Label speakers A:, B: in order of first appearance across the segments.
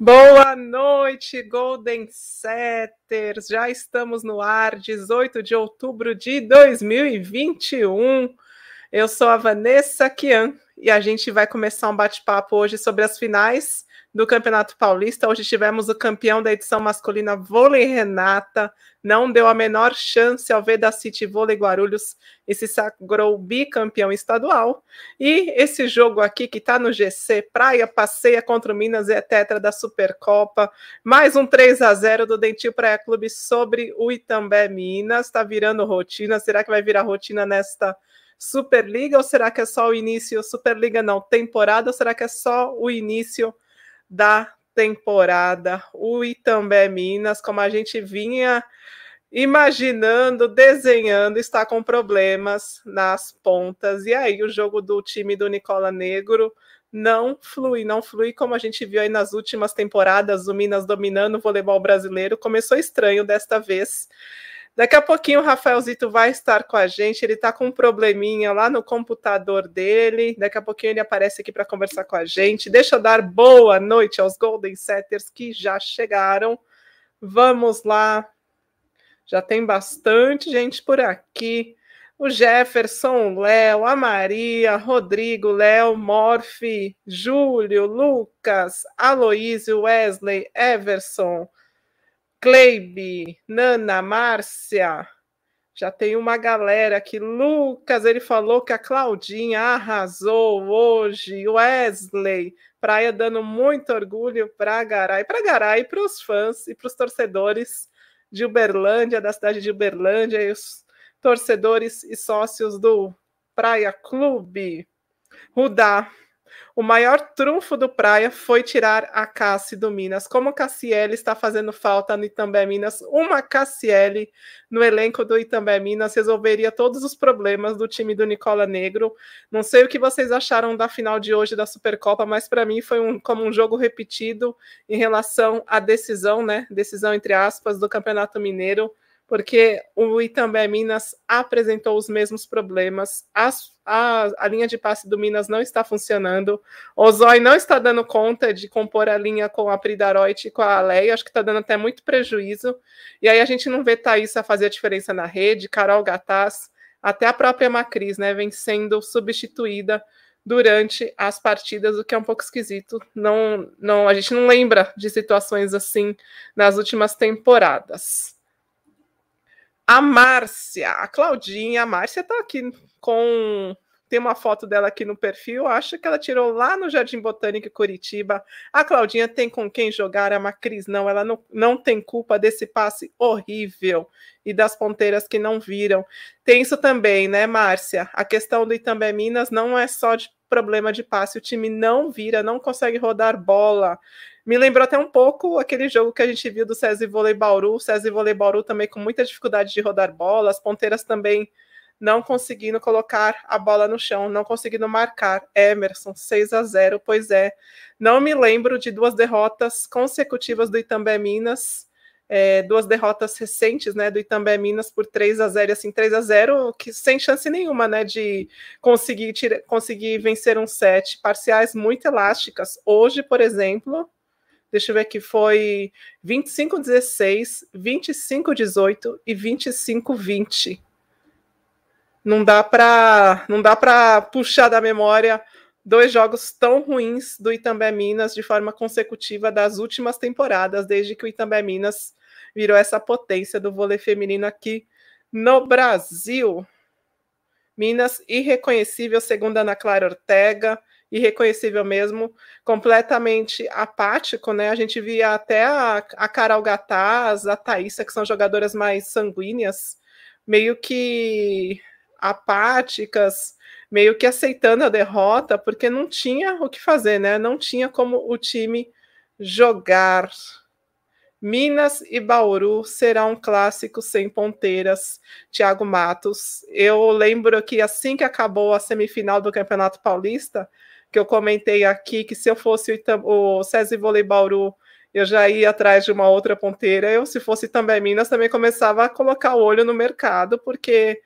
A: Boa noite, Golden Setters. Já estamos no ar, 18 de outubro de 2021. Eu sou a Vanessa Kian e a gente vai começar um bate-papo hoje sobre as finais do Campeonato Paulista. Hoje tivemos o campeão da edição masculina Vôlei Renata, não deu a menor chance ao Veda City Vôlei Guarulhos e se sagrou bicampeão estadual. E esse jogo aqui que está no GC, Praia passeia contra o Minas e é tetra da Supercopa. Mais um 3 a 0 do Dentil Praia Clube sobre o Itambé Minas. Está virando rotina. Será que vai virar rotina nesta Superliga ou será que é só o início? Superliga não, temporada ou será que é só o início? Da temporada. O Itambé Minas, como a gente vinha imaginando, desenhando, está com problemas nas pontas. E aí o jogo do time do Nicola Negro não flui, não flui como a gente viu aí nas últimas temporadas, o Minas dominando o voleibol brasileiro. Começou estranho desta vez. Daqui a pouquinho o Rafaelzito vai estar com a gente. Ele está com um probleminha lá no computador dele. Daqui a pouquinho ele aparece aqui para conversar com a gente. Deixa eu dar boa noite aos Golden Setters que já chegaram. Vamos lá. Já tem bastante gente por aqui. O Jefferson, o Léo, a Maria, Rodrigo, Léo, Morfe, Júlio, Lucas, Aloísio, Wesley, Everson. Kleibe, Nana, Márcia, já tem uma galera aqui. Lucas, ele falou que a Claudinha arrasou hoje. Wesley, Praia dando muito orgulho para Garay, para Garay, para os fãs e para os torcedores de Uberlândia, da cidade de Uberlândia, e os torcedores e sócios do Praia Clube. Rudá, o maior trunfo do Praia foi tirar a Cassi do Minas. Como Cassiele está fazendo falta no Itambé Minas, uma Cassiele no elenco do Itambé Minas resolveria todos os problemas do time do Nicola Negro. Não sei o que vocês acharam da final de hoje da Supercopa, mas para mim foi um, como um jogo repetido em relação à decisão, né? Decisão entre aspas do Campeonato Mineiro porque o Itambé Minas apresentou os mesmos problemas. As, a, a, linha de passe do Minas não está funcionando. O Zói não está dando conta de compor a linha com a Pridaroit e com a Leia. Acho que está dando até muito prejuízo. E aí a gente não vê Thaís a fazer a diferença na rede, Carol Gataz, até a própria Macris, né, vem sendo substituída durante as partidas, o que é um pouco esquisito. Não, não, a gente não lembra de situações assim nas últimas temporadas. A Márcia, a Claudinha, a Márcia tá aqui com. Tem uma foto dela aqui no perfil, acho que ela tirou lá no Jardim Botânico Curitiba. A Claudinha tem com quem jogar, a Macris não, ela não, não tem culpa desse passe horrível e das ponteiras que não viram. Tem isso também, né, Márcia? A questão do Itambé Minas não é só de problema de passe, o time não vira, não consegue rodar bola. Me lembrou até um pouco aquele jogo que a gente viu do César Vôlei Bauru, o César Vôlei Bauru também com muita dificuldade de rodar bola, as ponteiras também não conseguindo colocar a bola no chão, não conseguindo marcar. Emerson, 6 a 0 pois é. Não me lembro de duas derrotas consecutivas do Itambé Minas, é, duas derrotas recentes, né, do Itambé Minas por 3 a 0 assim, 3 a 0 que sem chance nenhuma, né, de conseguir, tira, conseguir vencer um set, parciais muito elásticas. Hoje, por exemplo, Deixa eu ver aqui, foi 25-16, 25-18 e 25-20. Não dá para não dá para puxar da memória dois jogos tão ruins do Itambé Minas de forma consecutiva das últimas temporadas, desde que o Itambé Minas virou essa potência do vôlei feminino aqui no Brasil. Minas irreconhecível, segundo Ana Clara Ortega, irreconhecível mesmo, completamente apático, né? A gente via até a, a Carol Gataz, a Thaísa, que são jogadoras mais sanguíneas, meio que apáticas, meio que aceitando a derrota, porque não tinha o que fazer, né? Não tinha como o time jogar. Minas e Bauru será um clássico sem ponteiras, Thiago Matos. Eu lembro que assim que acabou a semifinal do Campeonato Paulista, que eu comentei aqui, que se eu fosse o, Itam, o César Vôlei Bauru, eu já ia atrás de uma outra ponteira. Eu, se fosse também Minas, também começava a colocar o olho no mercado, porque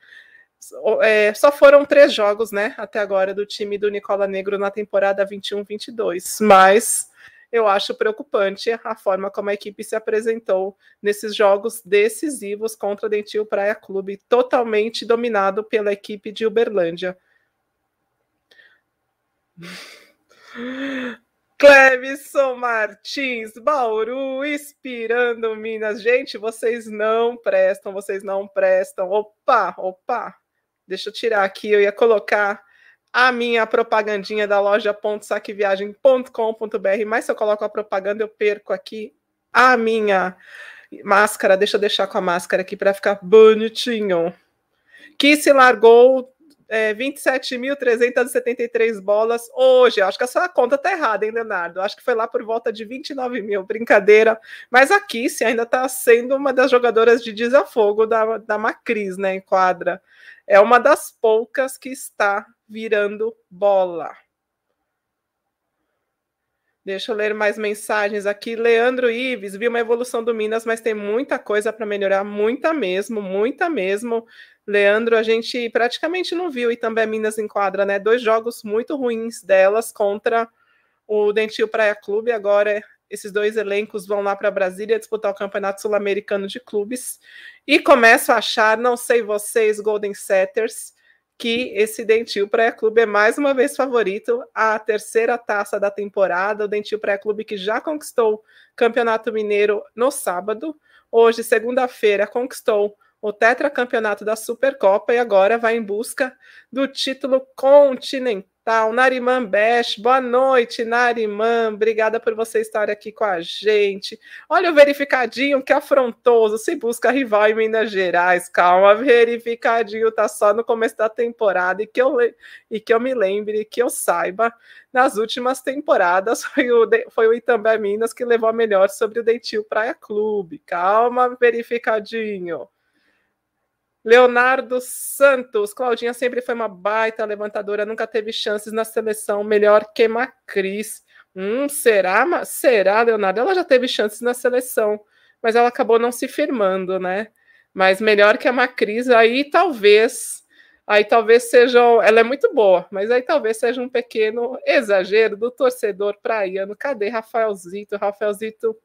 A: é, só foram três jogos, né, até agora, do time do Nicola Negro na temporada 21-22. Mas eu acho preocupante a forma como a equipe se apresentou nesses jogos decisivos contra o Dentil Praia Clube, totalmente dominado pela equipe de Uberlândia. Clevison Martins, Bauru, inspirando Minas. Gente, vocês não prestam, vocês não prestam. Opa, opa. Deixa eu tirar aqui, eu ia colocar a minha propagandinha da loja saqueviagem.com.br, mas se eu coloco a propaganda, eu perco aqui a minha máscara. Deixa eu deixar com a máscara aqui para ficar bonitinho. Que se largou é, 27.373 bolas hoje. Acho que essa conta tá errada, hein, Leonardo? Acho que foi lá por volta de 29 mil. Brincadeira. Mas a Kissy ainda está sendo uma das jogadoras de desafogo da, da Macris, né, em quadra. É uma das poucas que está virando bola. Deixa eu ler mais mensagens aqui. Leandro Ives, vi uma evolução do Minas, mas tem muita coisa para melhorar, muita mesmo, muita mesmo. Leandro, a gente praticamente não viu e também Minas em quadra, né? Dois jogos muito ruins delas contra o Dentil Praia Clube. Agora esses dois elencos vão lá para Brasília disputar o Campeonato Sul-Americano de Clubes. E começo a achar, não sei vocês, Golden Setters, que esse Dentil Praia Clube é mais uma vez favorito à terceira taça da temporada. O Dentil Praia Clube que já conquistou o Campeonato Mineiro no sábado. Hoje, segunda-feira, conquistou o tetracampeonato da Supercopa e agora vai em busca do título continental. Nariman Besh, boa noite, Nariman. Obrigada por você estar aqui com a gente. Olha o verificadinho que afrontoso. Se busca rival em Minas Gerais. Calma, verificadinho tá só no começo da temporada e que eu, e que eu me lembre, que eu saiba, nas últimas temporadas foi o, foi o Itambé Minas que levou a melhor sobre o Dentil Praia Clube. Calma, verificadinho. Leonardo Santos, Claudinha sempre foi uma baita levantadora, nunca teve chances na seleção, melhor que Macris. Hum, será? Será, Leonardo? Ela já teve chances na seleção, mas ela acabou não se firmando, né? Mas melhor que a Macris, aí talvez, aí talvez seja, ela é muito boa, mas aí talvez seja um pequeno exagero do torcedor praiano. Cadê Rafaelzito? Rafaelzito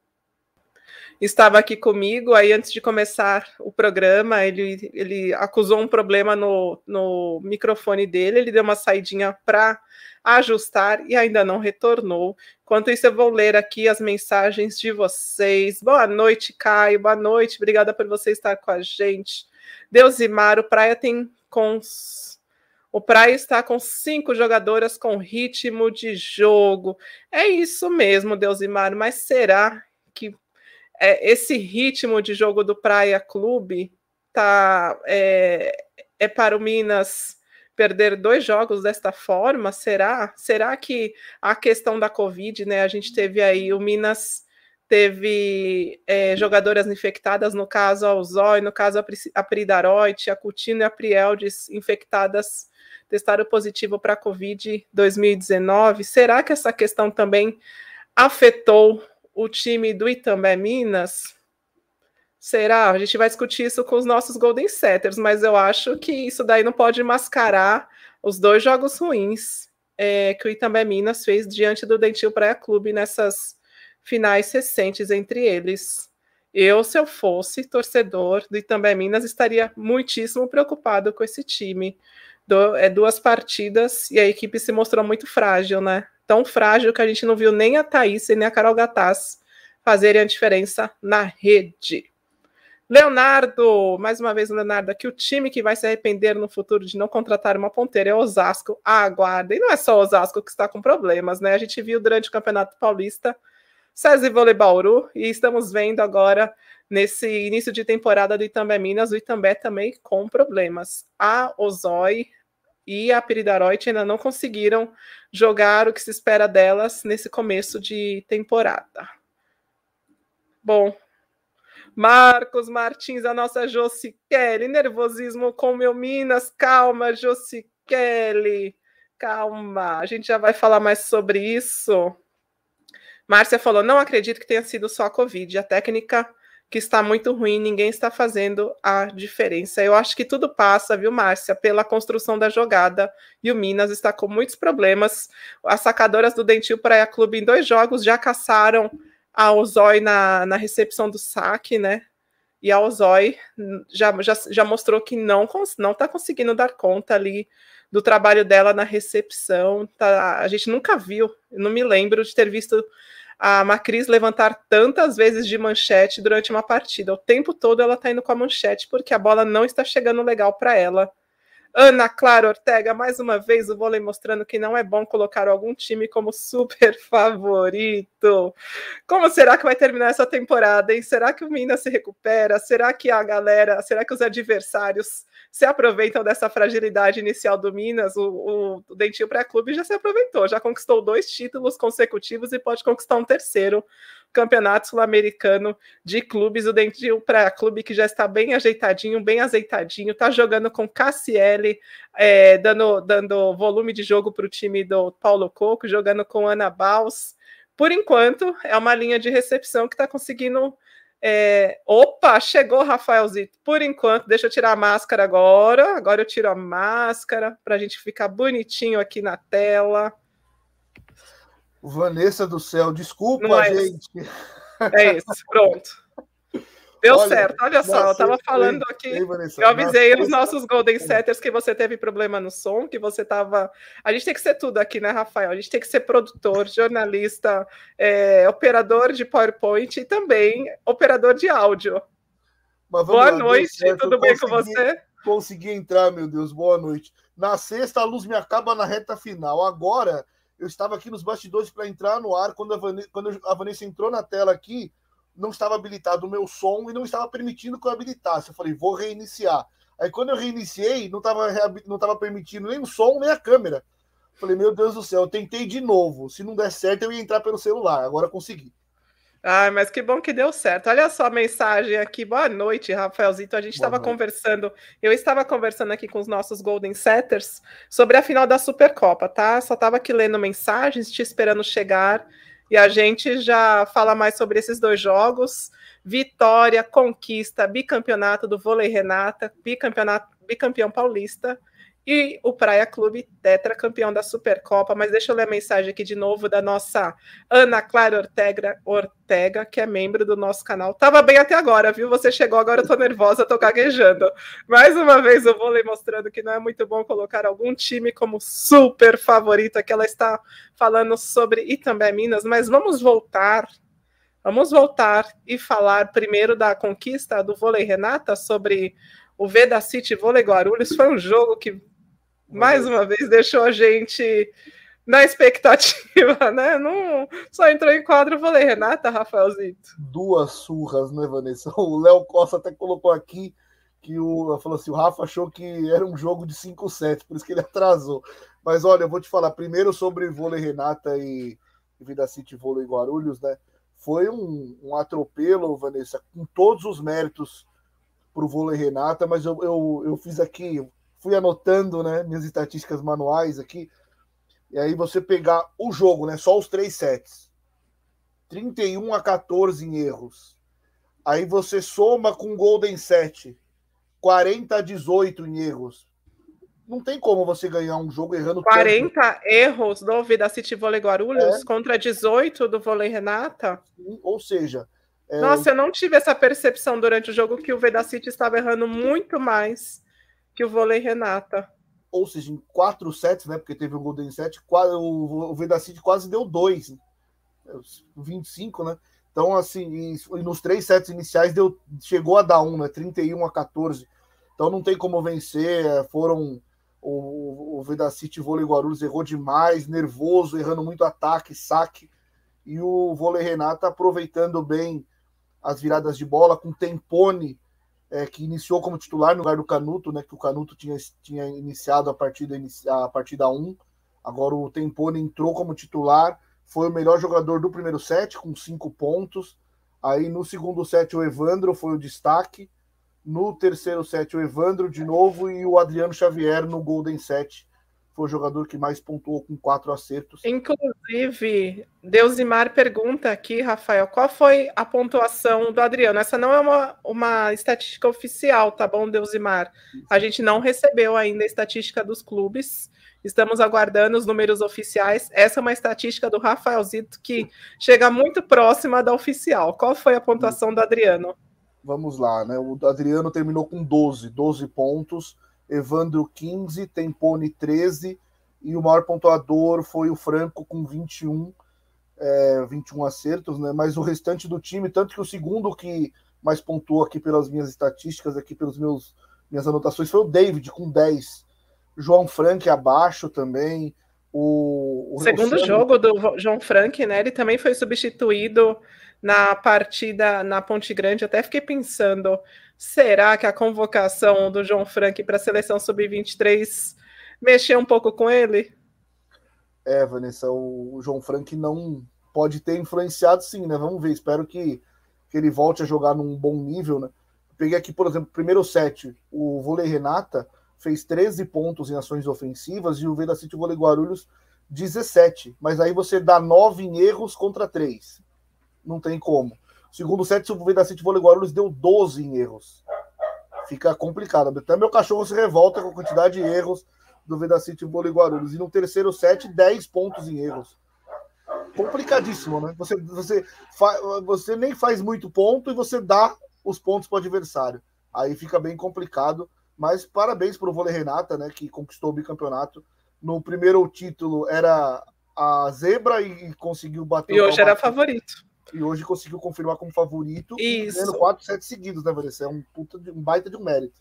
A: estava aqui comigo. Aí, antes de começar o programa, ele, ele acusou um problema no, no microfone dele. Ele deu uma saidinha para ajustar e ainda não retornou. Enquanto isso, eu vou ler aqui as mensagens de vocês. Boa noite, Caio. Boa noite. Obrigada por você estar com a gente. Deusimar, o Praia tem com o Praia está com cinco jogadoras com ritmo de jogo. É isso mesmo, Deusimar, mas será que é, esse ritmo de jogo do Praia Clube tá é, é para o Minas perder dois jogos desta forma? Será? Será que a questão da Covid, né? A gente teve aí o Minas teve é, jogadoras infectadas, no caso a Ozói, no caso a Pridaroite, a Coutinho e a Prieldes infectadas, testaram positivo para a Covid 2019. Será que essa questão também afetou o time do Itambé Minas. Será? A gente vai discutir isso com os nossos Golden Setters, mas eu acho que isso daí não pode mascarar os dois jogos ruins é, que o Itambé Minas fez diante do Dentil Praia Clube nessas finais recentes entre eles. Eu, se eu fosse torcedor do Itambé Minas, estaria muitíssimo preocupado com esse time. Do, é duas partidas e a equipe se mostrou muito frágil, né? Tão frágil que a gente não viu nem a Thaís e nem a Carol Gataz fazerem a diferença na rede. Leonardo, mais uma vez, Leonardo, aqui o time que vai se arrepender no futuro de não contratar uma ponteira é o Osasco. Aguarda. E não é só o Osasco que está com problemas, né? A gente viu durante o Campeonato Paulista César Vôlei Bauru e estamos vendo agora nesse início de temporada do Itambé Minas, o Itambé também com problemas. A Ozói, e a Peridaroite ainda não conseguiram jogar o que se espera delas nesse começo de temporada. Bom, Marcos Martins, a nossa Josi Kelly, nervosismo com meu Minas, calma, Josi Kelly, calma, a gente já vai falar mais sobre isso. Márcia falou: não acredito que tenha sido só a Covid, a técnica que está muito ruim, ninguém está fazendo a diferença. Eu acho que tudo passa, viu, Márcia, pela construção da jogada. E o Minas está com muitos problemas. As sacadoras do Dentil Praia Clube em dois jogos já caçaram a Ozói na, na recepção do saque, né? E a Ozói já, já, já mostrou que não não está conseguindo dar conta ali do trabalho dela na recepção. Tá, a gente nunca viu, não me lembro de ter visto a Macris levantar tantas vezes de manchete durante uma partida. O tempo todo ela está indo com a manchete porque a bola não está chegando legal para ela. Ana Clara Ortega, mais uma vez o vôlei mostrando que não é bom colocar algum time como super favorito. Como será que vai terminar essa temporada, hein? Será que o Minas se recupera? Será que a galera, será que os adversários se aproveitam dessa fragilidade inicial do Minas? O, o, Dentinho Pré-Clube já se aproveitou, já conquistou dois títulos consecutivos e pode conquistar um terceiro Campeonato Sul-Americano de Clubes, o Dentil para clube que já está bem ajeitadinho, bem azeitadinho, está jogando com Cassiele, é, dando, dando volume de jogo para o time do Paulo Coco, jogando com Ana Baus. Por enquanto, é uma linha de recepção que está conseguindo. É... Opa, chegou Rafaelzito. Por enquanto, deixa eu tirar a máscara agora. Agora eu tiro a máscara para a gente ficar bonitinho aqui na tela.
B: Vanessa do céu, desculpa, é gente.
A: É isso, pronto. Deu olha, certo, olha só, eu estava falando aqui, ei, Vanessa, eu avisei os nossos Golden Setters que você teve problema no som, que você estava. A gente tem que ser tudo aqui, né, Rafael? A gente tem que ser produtor, jornalista, é, operador de PowerPoint e também operador de áudio. Boa lá, noite, tudo bem com você?
B: Consegui entrar, meu Deus, boa noite. Na sexta, a luz me acaba na reta final. Agora eu estava aqui nos bastidores para entrar no ar. Quando a, Vanessa, quando a Vanessa entrou na tela aqui, não estava habilitado o meu som e não estava permitindo que eu habilitasse. Eu falei, vou reiniciar. Aí quando eu reiniciei, não estava não tava permitindo nem o som, nem a câmera. Eu falei, meu Deus do céu, eu tentei de novo. Se não der certo, eu ia entrar pelo celular. Agora consegui.
A: Ai, mas que bom que deu certo. Olha só a mensagem aqui. Boa noite, Rafaelzito. A gente estava conversando, eu estava conversando aqui com os nossos Golden Setters sobre a final da Supercopa, tá? Só estava aqui lendo mensagens, te esperando chegar. E a gente já fala mais sobre esses dois jogos. Vitória, conquista, bicampeonato do vôlei Renata, bicampeonato, bicampeão paulista e o Praia Clube tetracampeão da Supercopa. Mas deixa eu ler a mensagem aqui de novo da nossa Ana Clara Ortega, Ortega que é membro do nosso canal. Tava bem até agora, viu? Você chegou agora, eu tô nervosa, tô gaguejando. Mais uma vez vou ler mostrando que não é muito bom colocar algum time como super favorito, que ela está falando sobre e também Minas, mas vamos voltar Vamos voltar e falar primeiro da conquista do vôlei Renata sobre o Veda City Vôlei Guarulhos. Foi um jogo que mais uma vez deixou a gente na expectativa, né? Não, só entrou em quadro, falei, Renata, Rafaelzito.
B: Duas surras, né, Vanessa? O Léo Costa até colocou aqui que o falou assim: o Rafa achou que era um jogo de 5 sets, por isso que ele atrasou. Mas olha, eu vou te falar primeiro sobre vôlei Renata e, e Vida City Vôlei Guarulhos, né? Foi um, um atropelo, Vanessa, com todos os méritos para o vôlei Renata, mas eu, eu, eu fiz aqui fui anotando, né, minhas estatísticas manuais aqui. E aí você pegar o jogo, né, só os três sets. 31 a 14 em erros. Aí você soma com Golden 7, 40 a 18 em erros. Não tem como você ganhar um jogo errando
A: 40 tanto. erros do Vida City Vôlei Guarulhos é. contra 18 do Vôlei Renata?
B: Sim, ou seja,
A: é... Nossa, eu não tive essa percepção durante o jogo que o Vedacity estava errando muito mais que o vôlei Renata.
B: Ou seja, em quatro sets, né? Porque teve o Golden Set, o, Vedacity quase deu dois, 25, né? Então, assim, e, nos três sets iniciais deu, chegou a dar um, né? 31 a 14. Então não tem como vencer. É, foram. O, o Vedacity Vôlei Guarulhos errou demais, nervoso, errando muito ataque, saque. E o Vôlei Renata aproveitando bem as viradas de bola, com Tempone é, que iniciou como titular no lugar do Canuto, né? Que o Canuto tinha, tinha iniciado a partida, a partida 1. Agora o Tempone entrou como titular, foi o melhor jogador do primeiro set, com cinco pontos. Aí no segundo set o Evandro foi o destaque. No terceiro set o Evandro de novo e o Adriano Xavier no Golden Set foi o jogador que mais pontuou com quatro acertos.
A: Inclusive, Deusimar pergunta aqui, Rafael, qual foi a pontuação do Adriano? Essa não é uma, uma estatística oficial, tá bom, Deusimar? A gente não recebeu ainda a estatística dos clubes. Estamos aguardando os números oficiais. Essa é uma estatística do Rafaelzito que chega muito próxima da oficial. Qual foi a pontuação do Adriano?
B: Vamos lá, né? O Adriano terminou com 12, 12 pontos Evandro 15, Tempone 13 e o maior pontuador foi o Franco com 21, é, 21 acertos, né? Mas o restante do time, tanto que o segundo que mais pontuou aqui pelas minhas estatísticas, aqui pelos meus minhas anotações, foi o David com 10. João Frank abaixo também. O,
A: o segundo jogo do João Frank, né? Ele também foi substituído na partida na Ponte Grande. Até fiquei pensando Será que a convocação do João Frank para a seleção sub-23 mexeu um pouco com ele?
B: É, Vanessa, o João Frank não pode ter influenciado sim, né? Vamos ver, espero que, que ele volte a jogar num bom nível, né? Peguei aqui, por exemplo, primeiro set, o vôlei Renata fez 13 pontos em ações ofensivas e o Veda City Vôlei Guarulhos 17. Mas aí você dá 9 em erros contra 3. Não tem como. Segundo set, o Vida City Vôlei Guarulhos deu 12 em erros. Fica complicado. Até meu cachorro se revolta com a quantidade de erros do Vida City Vôlei Guarulhos. E no terceiro set, 10 pontos em erros. Complicadíssimo, né? Você, você, você nem faz muito ponto e você dá os pontos para o adversário. Aí fica bem complicado. Mas parabéns para o Vôlei Renata, né? Que conquistou o bicampeonato. No primeiro título era a zebra e conseguiu bater.
A: E hoje era favorito
B: e hoje conseguiu confirmar como favorito,
A: ganhando
B: 4 sets seguidos, né, Vanessa? É um, puta de, um baita de um mérito.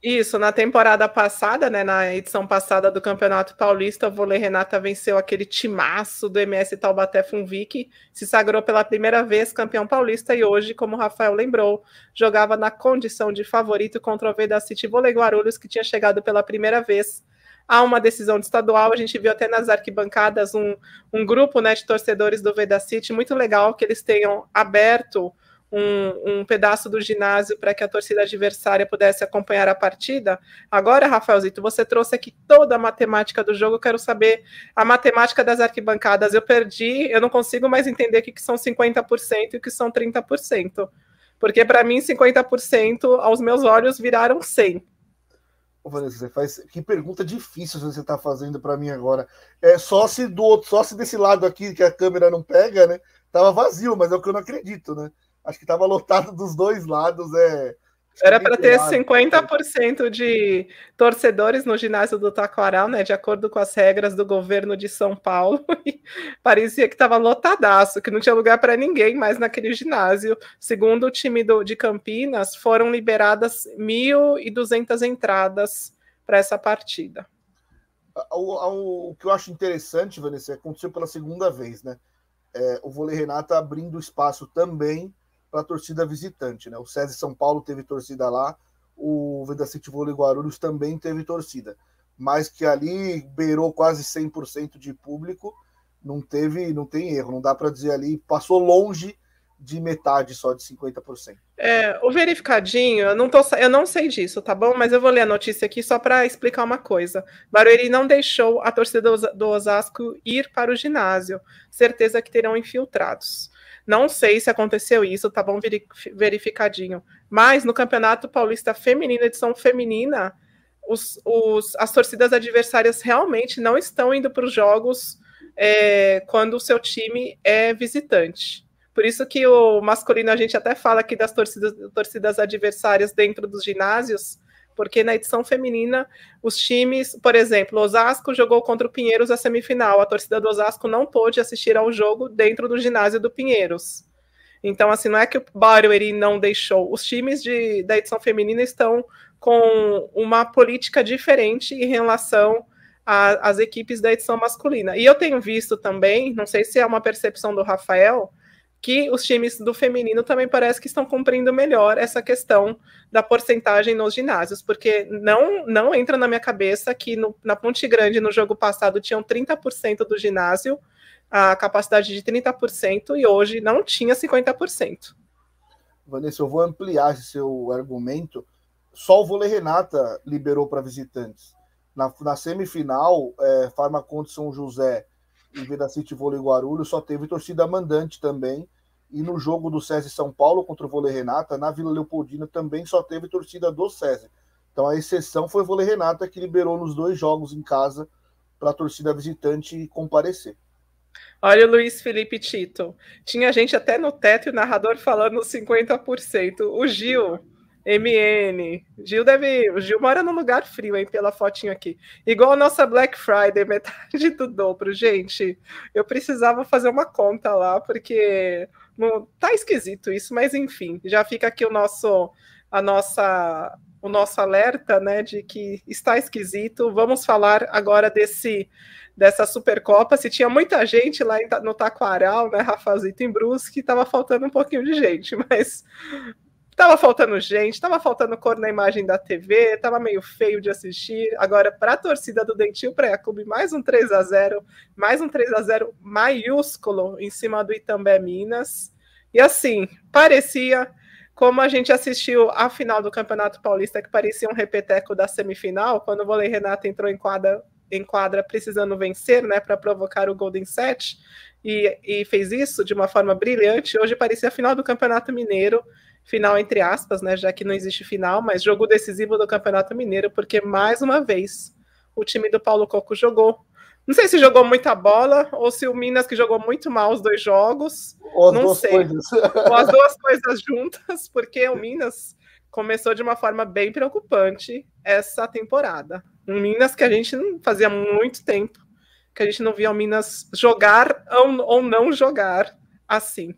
A: Isso, na temporada passada, né, na edição passada do Campeonato Paulista, o Vôlei Renata venceu aquele timaço do MS Taubaté Funvic, se sagrou pela primeira vez campeão paulista e hoje, como o Rafael lembrou, jogava na condição de favorito contra o Veda City Vôlei Guarulhos, que tinha chegado pela primeira vez há uma decisão de estadual. A gente viu até nas arquibancadas um, um grupo né, de torcedores do Veda City, muito legal que eles tenham aberto um, um pedaço do ginásio para que a torcida adversária pudesse acompanhar a partida. Agora, Rafaelzito, você trouxe aqui toda a matemática do jogo. Eu quero saber a matemática das arquibancadas. Eu perdi, eu não consigo mais entender o que, que são 50% e o que são 30%. Porque para mim, 50% aos meus olhos viraram 100%.
B: Vanessa, você faz que pergunta difícil você está fazendo para mim agora. É só se do outro, só se desse lado aqui que a câmera não pega, né? Tava vazio, mas é o que eu não acredito, né? Acho que tava lotado dos dois lados, é
A: era para ter 50% de torcedores no ginásio do Taquaral, né? De acordo com as regras do governo de São Paulo. parecia que estava lotadaço, que não tinha lugar para ninguém mais naquele ginásio. Segundo o time do, de Campinas, foram liberadas 1.200 entradas para essa partida.
B: O, o, o, que eu acho interessante, Vanessa, aconteceu pela segunda vez, né? É, o Vôlei Renata abrindo espaço também para a torcida visitante. Né? O César São Paulo teve torcida lá, o Venda City Vôlei Guarulhos também teve torcida, mas que ali beirou quase 100% de público, não teve, não tem erro, não dá para dizer ali, passou longe de metade só de 50%.
A: É, o verificadinho, eu não, tô, eu não sei disso, tá bom? Mas eu vou ler a notícia aqui só para explicar uma coisa. Barueri não deixou a torcida do Osasco ir para o ginásio. Certeza que terão infiltrados. Não sei se aconteceu isso, tá bom verificadinho. Mas no Campeonato Paulista Feminino, edição feminina, os, os, as torcidas adversárias realmente não estão indo para os jogos é, quando o seu time é visitante. Por isso que o masculino a gente até fala aqui das torcidas, torcidas adversárias dentro dos ginásios, porque na edição feminina, os times, por exemplo, Osasco jogou contra o Pinheiros a semifinal, a torcida do Osasco não pôde assistir ao jogo dentro do ginásio do Pinheiros. Então, assim, não é que o Barueri não deixou, os times de, da edição feminina estão com uma política diferente em relação às equipes da edição masculina. E eu tenho visto também, não sei se é uma percepção do Rafael, que os times do feminino também parece que estão cumprindo melhor essa questão da porcentagem nos ginásios, porque não não entra na minha cabeça que no, na Ponte Grande, no jogo passado, tinham 30% do ginásio, a capacidade de 30%, e hoje não tinha 50%.
B: Vanessa, eu vou ampliar esse seu argumento. Só o vôlei Renata liberou para visitantes. Na, na semifinal, é, Farmaconde São José e Vida City Vôlei Guarulhos só teve torcida mandante também. E no jogo do SESI São Paulo contra o Vôlei Renata, na Vila Leopoldina também só teve torcida do SESI. Então a exceção foi o Vôlei Renata que liberou nos dois jogos em casa para a torcida visitante comparecer.
A: Olha o Luiz Felipe Tito. Tinha gente até no teto e o narrador falando 50%. O Gil, MN. Gil deve. Gil mora num lugar frio, hein, pela fotinho aqui. Igual a nossa Black Friday, metade do dobro. Gente, eu precisava fazer uma conta lá, porque tá esquisito isso, mas enfim, já fica aqui o nosso. A nossa o nosso alerta, né, de que está esquisito. Vamos falar agora desse dessa Supercopa. Se tinha muita gente lá no Taquaral, né, Rafazito em Brusque, estava faltando um pouquinho de gente, mas estava faltando gente, estava faltando cor na imagem da TV, estava meio feio de assistir. Agora, para a torcida do Dentil Pré-Clube, mais um 3 a 0 mais um 3 a 0 maiúsculo em cima do Itambé Minas. E assim, parecia como a gente assistiu a final do Campeonato Paulista, que parecia um repeteco da semifinal, quando o Volei Renato entrou em quadra, em quadra precisando vencer, né, para provocar o Golden Set, e, e, fez isso de uma forma brilhante. Hoje parecia a final do Campeonato Mineiro, final entre aspas, né, já que não existe final, mas jogo decisivo do Campeonato Mineiro, porque mais uma vez o time do Paulo Coco jogou não sei se jogou muita bola ou se o Minas que jogou muito mal os dois jogos. Ou não sei. Coisas. Ou as duas coisas juntas, porque o Minas começou de uma forma bem preocupante essa temporada. Um Minas que a gente não fazia muito tempo que a gente não via o Minas jogar ou não jogar assim.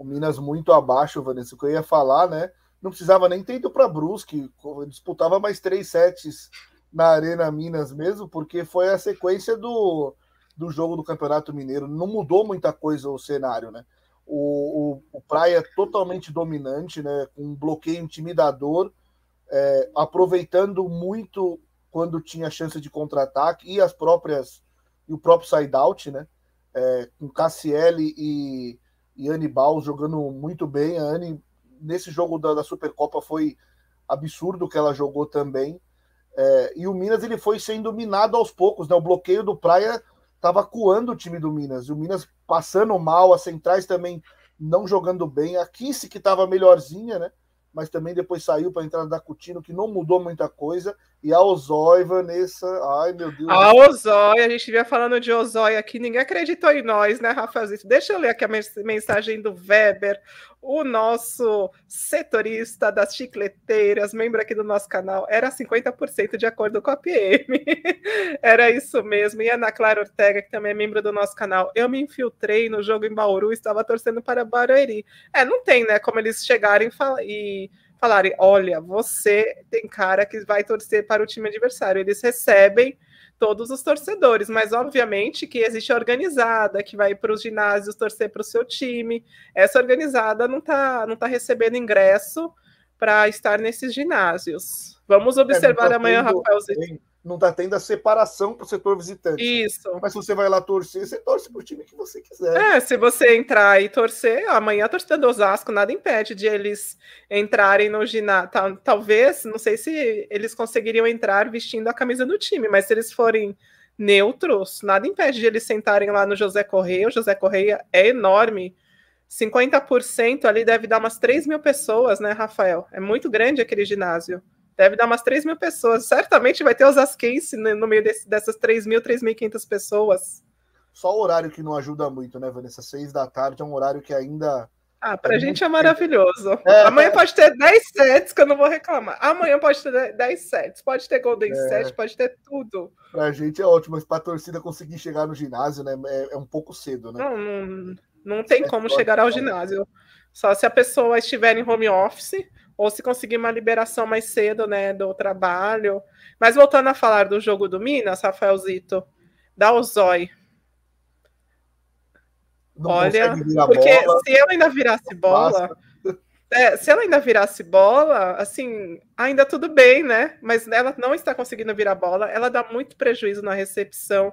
B: O Minas muito abaixo, Vanessa, que eu ia falar, né? Não precisava nem ter ido para Brusque, disputava mais três sets na Arena Minas mesmo, porque foi a sequência do, do jogo do Campeonato Mineiro. Não mudou muita coisa o cenário, né? O, o, o Praia totalmente dominante, né? Com um bloqueio intimidador, é, aproveitando muito quando tinha chance de contra-ataque e as próprias e o próprio side-out, né? É, com Cassiele e, e Anne jogando muito bem. A Anne, nesse jogo da, da Supercopa, foi absurdo que ela jogou também. É, e o Minas ele foi sendo minado aos poucos, né? O bloqueio do Praia estava coando o time do Minas. E o Minas passando mal, as centrais também não jogando bem. A Kiss que estava melhorzinha, né? Mas também depois saiu para entrar da Cutino, que não mudou muita coisa. E a Ozói, Vanessa. Ai, meu Deus.
A: A Ozói, a gente vinha falando de Ozói aqui, ninguém acreditou em nós, né, Rafaelzito? Deixa eu ler aqui a mensagem do Weber, o nosso setorista das chicleteiras, membro aqui do nosso canal. Era 50% de acordo com a PM. Era isso mesmo. E a Ana Clara Ortega, que também é membro do nosso canal. Eu me infiltrei no jogo em Bauru, estava torcendo para Barueri. É, não tem, né, como eles chegarem e falarem: olha, você tem cara que vai torcer para o time adversário. Eles recebem todos os torcedores, mas obviamente que existe a organizada que vai para os ginásios torcer para o seu time. Essa organizada não está não tá recebendo ingresso para estar nesses ginásios. Vamos é, observar é, amanhã, Rafael
B: não está tendo a separação para o setor visitante.
A: Isso.
B: Mas se você vai lá torcer, você torce para o time que você quiser.
A: É, se você entrar e torcer, amanhã a torcida do Osasco nada impede de eles entrarem no ginásio. Talvez, não sei se eles conseguiriam entrar vestindo a camisa do time, mas se eles forem neutros, nada impede de eles sentarem lá no José Correia. O José Correia é enorme. 50% ali deve dar umas 3 mil pessoas, né, Rafael? É muito grande aquele ginásio deve dar umas 3 mil pessoas. Certamente vai ter os asquense no meio desse, dessas 3 mil, 3.500 pessoas.
B: Só o horário que não ajuda muito, né, Vanessa? 6 da tarde é um horário que ainda.
A: Ah, pra é gente é maravilhoso. É, Amanhã é... pode ter 10 sets que eu não vou reclamar. Amanhã pode ter 10 sets, pode ter Golden é... Set, pode ter tudo.
B: Pra gente é ótimo, mas pra torcida conseguir chegar no ginásio, né? É, é um pouco cedo, né?
A: Não, não, não tem como chegar ao ginásio. Só se a pessoa estiver em home office ou se conseguir uma liberação mais cedo, né, do trabalho. Mas voltando a falar do jogo do Minas, Rafaelzito, dá o zói. Não Olha, porque bola, se ela ainda virasse bola, é, se ela ainda virasse bola, assim, ainda tudo bem, né? Mas ela não está conseguindo virar bola, ela dá muito prejuízo na recepção.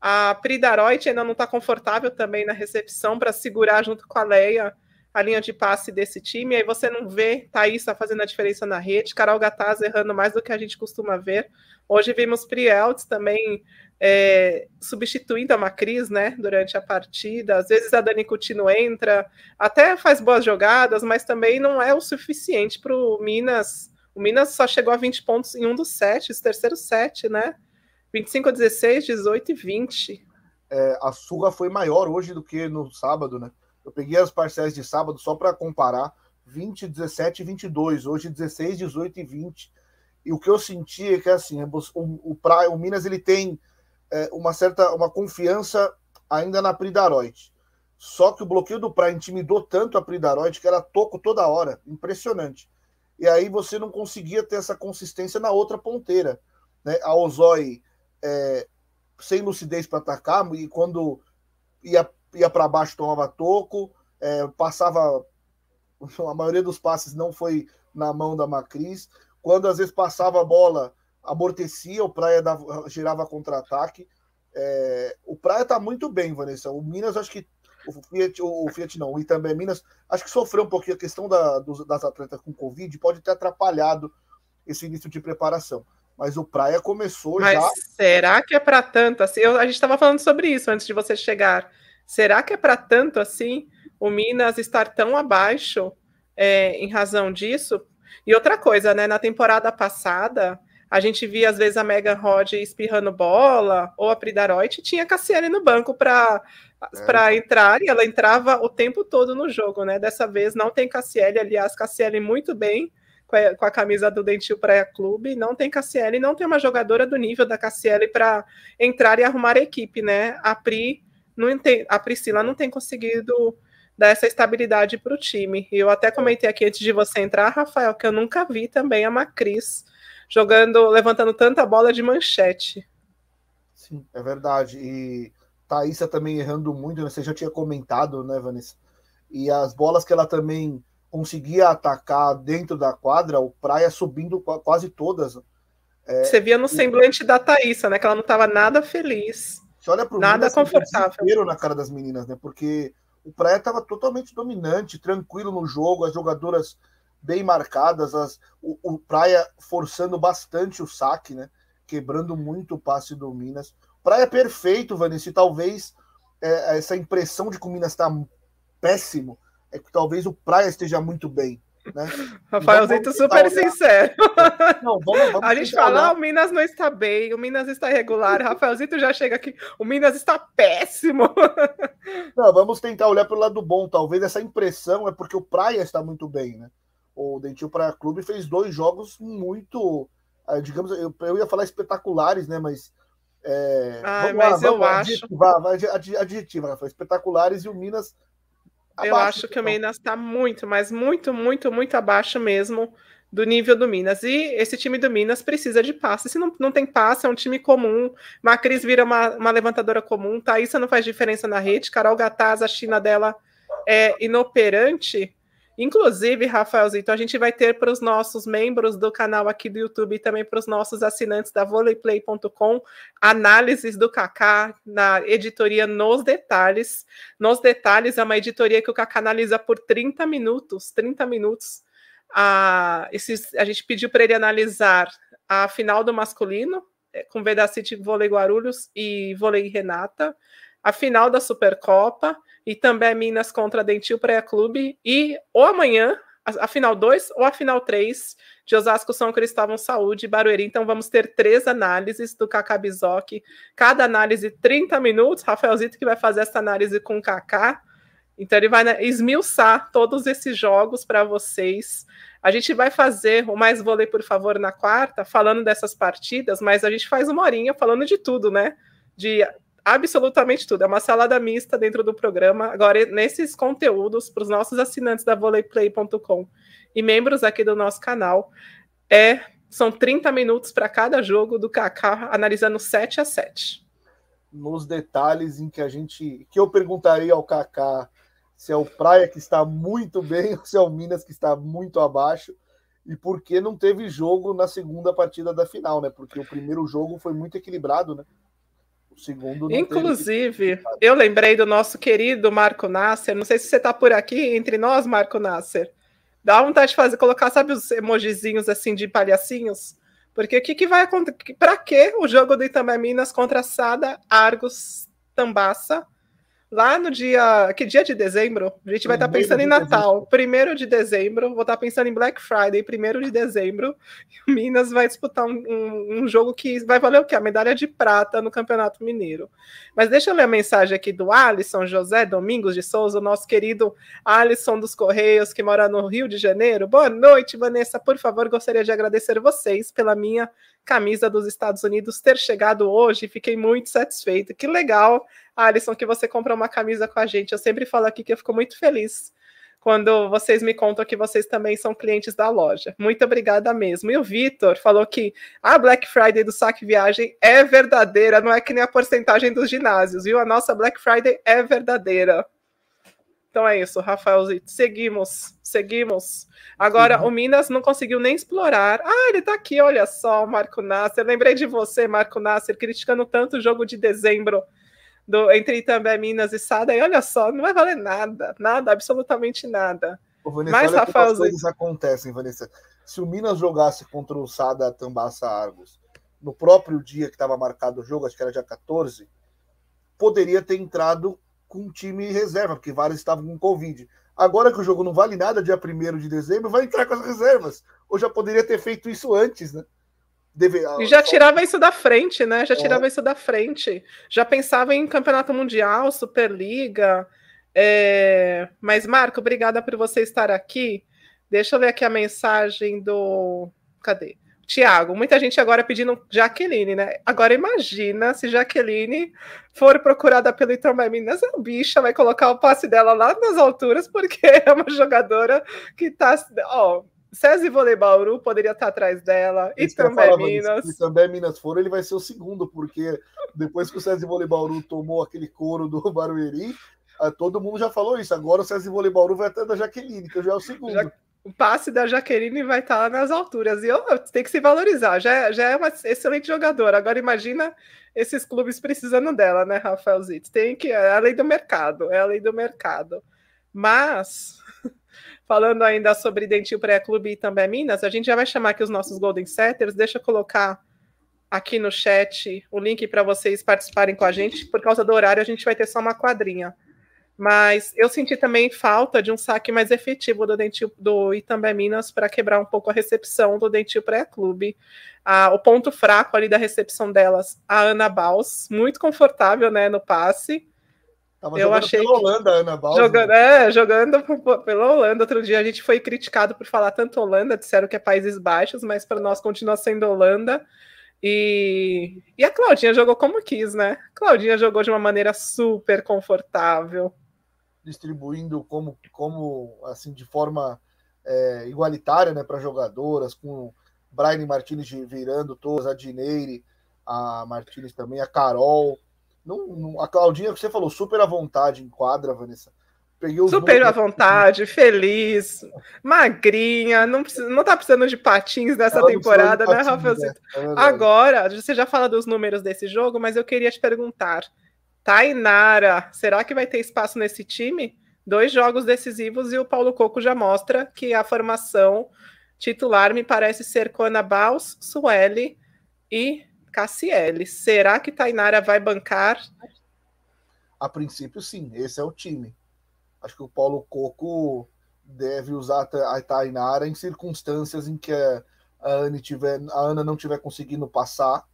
A: A Pri Daroit ainda não está confortável também na recepção para segurar junto com a Leia a linha de passe desse time, aí você não vê Thaís tá fazendo a diferença na rede, Carol Gataz errando mais do que a gente costuma ver. Hoje vimos Prielts também é, substituindo a Macris, né, durante a partida. Às vezes a Dani Coutinho entra, até faz boas jogadas, mas também não é o suficiente para o Minas. O Minas só chegou a 20 pontos em um dos sets, terceiro set, né? 25 a 16, 18 e 20.
B: É, a surra foi maior hoje do que no sábado, né? Eu peguei as parciais de sábado só para comparar. 20, 17 e 22. Hoje 16, 18 e 20. E o que eu senti é que assim, o, o, Praia, o Minas ele tem é, uma certa uma confiança ainda na Pridaroid. Só que o bloqueio do Praia intimidou tanto a Pridaroid que ela toco toda hora. Impressionante. E aí você não conseguia ter essa consistência na outra ponteira. Né? A Ozoi é, sem lucidez para atacar, e quando ia ia para baixo, tomava toco, é, passava. A maioria dos passes não foi na mão da Macris. Quando às vezes passava a bola, amortecia, o Praia dava, girava contra-ataque. É, o Praia está muito bem, Vanessa. O Minas, acho que. O Fiat, o Fiat não, e também Minas, acho que sofreu um pouquinho a questão da, dos, das atletas com Covid, pode ter atrapalhado esse início de preparação. Mas o Praia começou
A: Mas
B: já.
A: Será que é para tanto? Assim, eu, a gente estava falando sobre isso antes de você chegar. Será que é para tanto assim o Minas estar tão abaixo é, em razão disso? E outra coisa, né? Na temporada passada, a gente via às vezes a Mega Rod espirrando bola, ou a Pridaroit tinha Cassiane no banco para é. para entrar, e ela entrava o tempo todo no jogo, né? Dessa vez não tem Cassiele, aliás, Cassiele muito bem com a, com a camisa do Dentil Praia Clube, não tem Cassiele, não tem uma jogadora do nível da Cassiele para entrar e arrumar a equipe, né? A Pri não tem, a Priscila não tem conseguido dar essa estabilidade para o time. E eu até comentei aqui antes de você entrar, Rafael, que eu nunca vi também a Macris jogando, levantando tanta bola de manchete.
B: Sim, é verdade. E Thaísa também errando muito, né? você já tinha comentado, né, Vanessa? E as bolas que ela também conseguia atacar dentro da quadra, o Praia subindo quase todas.
A: É, você via no semblante da Thaísa, né? Que ela não estava nada feliz. Você olha pro Nada Minas, confortável.
B: na cara das meninas, né? Porque o Praia estava totalmente dominante, tranquilo no jogo, as jogadoras bem marcadas, as, o, o, Praia forçando bastante o saque, né? Quebrando muito o passe do Minas. Praia perfeito, Vanessa, e talvez é, essa impressão de que o Minas está péssimo é que talvez o Praia esteja muito bem. Né?
A: Rafaelzito super sincero. Não, vamos, vamos a gente fala, ah, o Minas não está bem, o Minas está irregular. Rafaelzito já chega aqui, o Minas está péssimo.
B: Não, vamos tentar olhar pelo lado bom. Talvez essa impressão é porque o Praia está muito bem, né? O Dentil Praia Clube fez dois jogos muito, ah, digamos, eu, eu ia falar espetaculares, né? Mas.
A: É, Ai, mas lá, eu acho.
B: Adjetiva, adjetiva, Rafael, espetaculares e o Minas
A: eu acho que o Minas está muito, mas muito, muito, muito abaixo mesmo do nível do Minas. E esse time do Minas precisa de passe. Se não, não tem passe, é um time comum. Macris vira uma, uma levantadora comum. Thaísa não faz diferença na rede. Carol Gataz, a China dela é inoperante. Inclusive, Rafaelzito, a gente vai ter para os nossos membros do canal aqui do YouTube e também para os nossos assinantes da voleiplay.com análises do Kaká na editoria Nos Detalhes. Nos Detalhes é uma editoria que o Kaká analisa por 30 minutos, 30 minutos. A, esses, a gente pediu para ele analisar a final do masculino, é, com Vedacity Vôlei Guarulhos e Vôlei Renata, a final da Supercopa e também Minas contra Dentil Praia Clube e ou amanhã, a, a final 2 ou a final 3 de Osasco São Cristóvão Saúde e Barueri. Então vamos ter três análises do Kaká Bizoc, cada análise 30 minutos. Rafaelzito que vai fazer essa análise com o Kaká. Então ele vai né, esmiuçar todos esses jogos para vocês. A gente vai fazer o Mais Vôlei, por favor, na quarta, falando dessas partidas, mas a gente faz uma horinha falando de tudo, né? De absolutamente tudo. É uma salada mista dentro do programa. Agora, nesses conteúdos, para os nossos assinantes da voleiplay.com e membros aqui do nosso canal, é são 30 minutos para cada jogo do Kaká, analisando 7 a 7.
B: Nos detalhes em que a gente. que eu perguntaria ao Kaká se é o Praia que está muito bem ou se é o Minas que está muito abaixo. E por que não teve jogo na segunda partida da final, né? Porque o primeiro jogo foi muito equilibrado, né? O segundo
A: Inclusive, eu lembrei do nosso querido Marco Nasser. Não sei se você está por aqui entre nós, Marco Nasser. Dá vontade de fazer, colocar, sabe, os emojizinhos assim de palhacinhos? Porque o que, que vai acontecer? Para que o jogo do Itamar Minas contra Sada, Argos, Tambaça? Lá no dia. Que dia de dezembro? A gente vai estar tá pensando em Natal. Primeiro de dezembro. Vou estar tá pensando em Black Friday, primeiro de dezembro. E o Minas vai disputar um, um, um, jogo que vai valer o quê? A medalha de prata no Campeonato Mineiro. Mas deixa eu ler a mensagem aqui do Alisson José Domingos de Souza, nosso querido Alisson dos Correios, que mora no Rio de Janeiro. Boa noite, Vanessa. Por favor, gostaria de agradecer vocês pela minha camisa dos Estados Unidos ter chegado hoje. Fiquei muito satisfeito. Que legal, Alisson, que você comprou uma camisa com a gente. Eu sempre falo aqui que eu fico muito feliz quando vocês me contam que vocês também são clientes da loja. Muito obrigada mesmo. E o Vitor falou que a Black Friday do Saque Viagem é verdadeira, não é que nem a porcentagem dos ginásios, viu? A nossa Black Friday é verdadeira. Então é isso, Rafaelzito. Seguimos, seguimos. Agora, uhum. o Minas não conseguiu nem explorar. Ah, ele tá aqui, olha só, Marco Nasser. lembrei de você, Marco Nasser, criticando tanto o jogo de dezembro do, entre Itambé, Minas e Sada. E olha só, não vai valer nada, nada, absolutamente nada.
B: Ô, Vanessa, Mas, Rafael, as coisas acontecem, Vanessa. Se o Minas jogasse contra o Sada Tambaça Argos no próprio dia que estava marcado o jogo, acho que era dia 14, poderia ter entrado com um time reserva, porque vários estavam com Covid. Agora que o jogo não vale nada, dia 1 de dezembro, vai entrar com as reservas. Ou já poderia ter feito isso antes, né?
A: Deve... E já tirava isso da frente, né? Já é. tirava é. isso da frente. Já pensava em campeonato mundial, Superliga. É... Mas, Marco, obrigada por você estar aqui. Deixa eu ler aqui a mensagem do. Cadê? Tiago, muita gente agora pedindo Jaqueline, né? Agora imagina se Jaqueline for procurada pelo Itamar Minas, a bicha vai colocar o passe dela lá nas alturas, porque é uma jogadora que tá. Ó, César Voleibauru poderia estar atrás dela, e também Minas.
B: Se também Minas for, ele vai ser o segundo, porque depois que o César Voleibauru tomou aquele couro do Barueri, todo mundo já falou isso. Agora o César Voleibauru vai até da Jaqueline, que já é o segundo. Já
A: o passe da Jaqueline vai estar lá nas alturas. E eu, tem que se valorizar. Já, já é uma excelente jogadora. Agora imagina esses clubes precisando dela, né, Rafael Zitz? Tem que. É a lei do mercado, é a lei do mercado. Mas, falando ainda sobre Dentil Pré-Clube e também Minas, a gente já vai chamar aqui os nossos Golden Setters. Deixa eu colocar aqui no chat o link para vocês participarem com a gente. Por causa do horário, a gente vai ter só uma quadrinha. Mas eu senti também falta de um saque mais efetivo do Dentil do Itambé Minas para quebrar um pouco a recepção do Dentil Pré-Clube. Ah, o ponto fraco ali da recepção delas, a Ana Baus, muito confortável né, no passe.
B: Tava eu achei pela Holanda, que... Ana Baus.
A: Jogando, é, jogando pela Holanda. Outro dia a gente foi criticado por falar tanto Holanda, disseram que é Países Baixos, mas para nós continua sendo Holanda. E, e a Claudinha jogou como quis, né? Claudinha jogou de uma maneira super confortável
B: distribuindo como, como assim, de forma é, igualitária né, para jogadoras, com Brian Martinez virando todas, a Dineire, a Martinez também, a Carol. Não, não, a Claudinha, que você falou, super à vontade em quadra, Vanessa.
A: Peguei super à vontade, feliz, magrinha, não, precisa, não tá precisando de patins nessa Ela temporada, né, Rafael? Né? É Agora, você já fala dos números desse jogo, mas eu queria te perguntar Tainara, será que vai ter espaço nesse time? Dois jogos decisivos e o Paulo Coco já mostra que a formação titular me parece ser Coana Baus, Sueli e Cassiele. Será que Tainara vai bancar?
B: A princípio, sim. Esse é o time. Acho que o Paulo Coco deve usar a Tainara em circunstâncias em que a Ana, tiver, a Ana não tiver conseguindo passar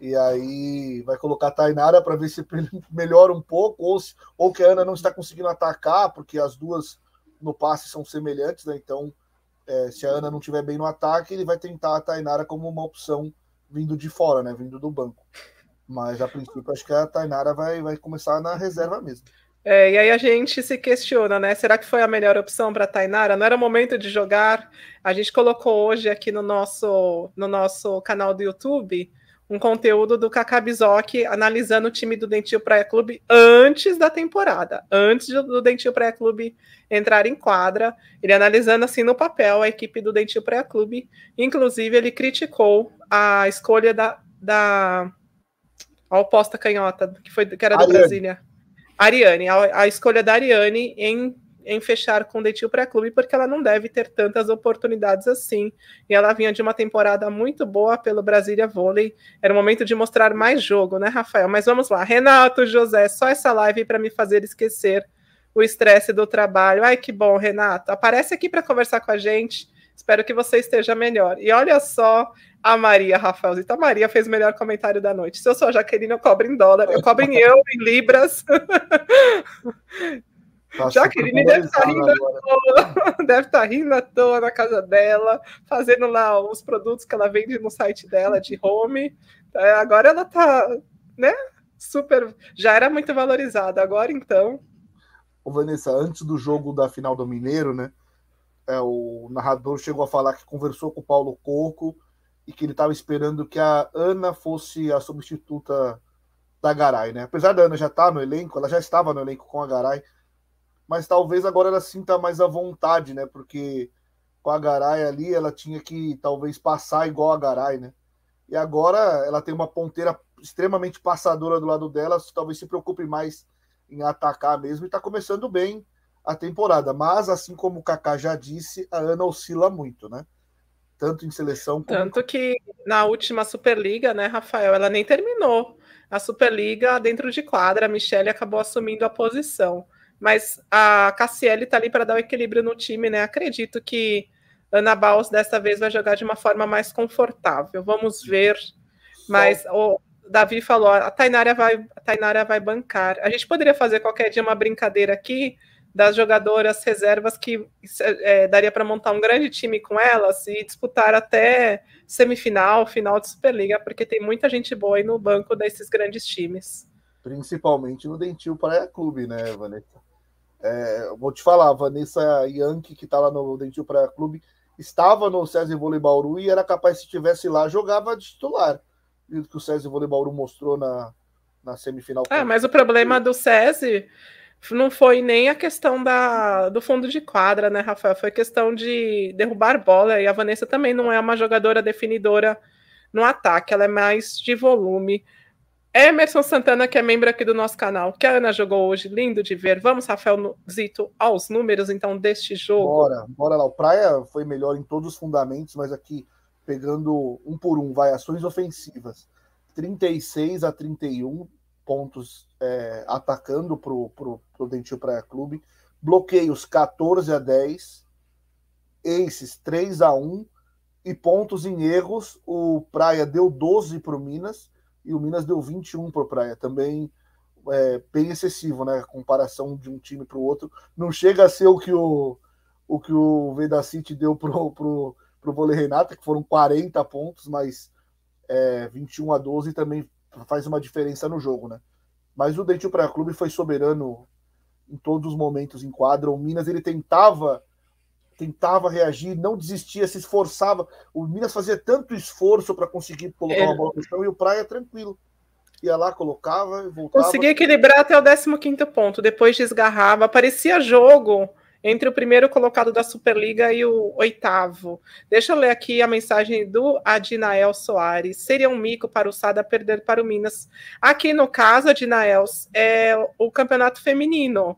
B: e aí vai colocar a Tainara para ver se melhora um pouco, ou, se, ou que a Ana não está conseguindo atacar, porque as duas no passe são semelhantes, né? Então, é, se a Ana não estiver bem no ataque, ele vai tentar a Tainara como uma opção vindo de fora, né? Vindo do banco. Mas a princípio acho que a Tainara vai, vai começar na reserva mesmo.
A: É, e aí a gente se questiona, né? Será que foi a melhor opção para a Tainara? Não era momento de jogar? A gente colocou hoje aqui no nosso, no nosso canal do YouTube um conteúdo do Kakabizok analisando o time do Dentil Praia Clube antes da temporada, antes do Dentil Praia Clube entrar em quadra, ele analisando assim no papel a equipe do Dentil Praia Clube, inclusive ele criticou a escolha da, da a oposta canhota, que, foi, que era do Ariane. Brasília. Ariane, a, a, escolha da Ariane em, em fechar com o Dentil Pré-Clube, porque ela não deve ter tantas oportunidades assim. E ela vinha de uma temporada muito boa pelo Brasília Vôlei. Era o momento de mostrar mais jogo, né, Rafael? Mas vamos lá. Renato, José, só essa live para me fazer esquecer o estresse do trabalho. Ai, que bom, Renato. Aparece aqui para conversar com a gente. Espero que você esteja melhor. E olha só a Maria, Rafaelzita. A Maria fez o melhor comentário da noite. Se eu sou a Jaqueline, eu cobro em dólar. Eu cobro em euro, em libras. Tá Jaqueline deve estar tá rindo à toa, deve estar tá rindo à toa na casa dela, fazendo lá os produtos que ela vende no site dela de home. É, agora ela está, né? Super. Já era muito valorizada. Agora então.
B: Ô, Vanessa, antes do jogo da final do Mineiro, né? É, o narrador chegou a falar que conversou com o Paulo Coco e que ele estava esperando que a Ana fosse a substituta da Garay, né? Apesar da Ana já estar tá no elenco, ela já estava no elenco com a Garay, mas talvez agora ela sinta mais à vontade, né? Porque com a Garay ali ela tinha que talvez passar igual a Garay, né? E agora ela tem uma ponteira extremamente passadora do lado dela, talvez se preocupe mais em atacar mesmo e está começando bem a temporada. Mas, assim como o Kaká já disse, a Ana oscila muito, né? Tanto em seleção
A: como... Tanto que na última Superliga, né, Rafael, ela nem terminou. A Superliga dentro de quadra, a Michelle acabou assumindo a posição. Mas a Cassiele está ali para dar o equilíbrio no time, né? Acredito que Ana Baus dessa vez vai jogar de uma forma mais confortável. Vamos ver. Mas o Davi falou: a Tainara vai, a Tainara vai bancar. A gente poderia fazer qualquer dia uma brincadeira aqui das jogadoras reservas que é, daria para montar um grande time com elas e disputar até semifinal, final de Superliga, porque tem muita gente boa aí no banco desses grandes times.
B: Principalmente no Dentil Praia Clube, né, Vanessa? É, vou te falar, a Vanessa Yankee, que está lá no Dentil Praia Clube, estava no César Vôlei Bauru e era capaz, se estivesse lá, jogava de titular. O que o César Vôlei Bauru mostrou na, na semifinal.
A: É, mas o problema do César não foi nem a questão da, do fundo de quadra, né, Rafael? Foi questão de derrubar bola. E a Vanessa também não é uma jogadora definidora no ataque, ela é mais de volume. Emerson Santana, que é membro aqui do nosso canal, que a Ana jogou hoje, lindo de ver. Vamos, Rafael Zito, aos números então deste jogo.
B: Bora, bora lá. O Praia foi melhor em todos os fundamentos, mas aqui pegando um por um, vai ações ofensivas. 36 a 31, pontos é, atacando para o Dentil Praia Clube. Bloqueios 14 a 10. Aces 3 a 1. E pontos em erros, o Praia deu 12 para o Minas e o Minas deu 21 para o Praia. Também é, bem excessivo, né? A comparação de um time para o outro. Não chega a ser o que o, o, que o Veda City deu para o pro, pro Vôlei Renata, que foram 40 pontos, mas é, 21 a 12 também faz uma diferença no jogo, né? Mas o Dentil Praia Clube foi soberano em todos os momentos em quadra. O Minas ele tentava tentava reagir, não desistia, se esforçava. O Minas fazia tanto esforço para conseguir colocar é. uma bola no chão e o Praia tranquilo. Ia lá, colocava e voltava.
A: Conseguia equilibrar até o 15 ponto, depois desgarrava. Parecia jogo entre o primeiro colocado da Superliga e o oitavo. Deixa eu ler aqui a mensagem do Adinael Soares. Seria um mico para o Sada perder para o Minas. Aqui no caso, Adinael, é o campeonato feminino.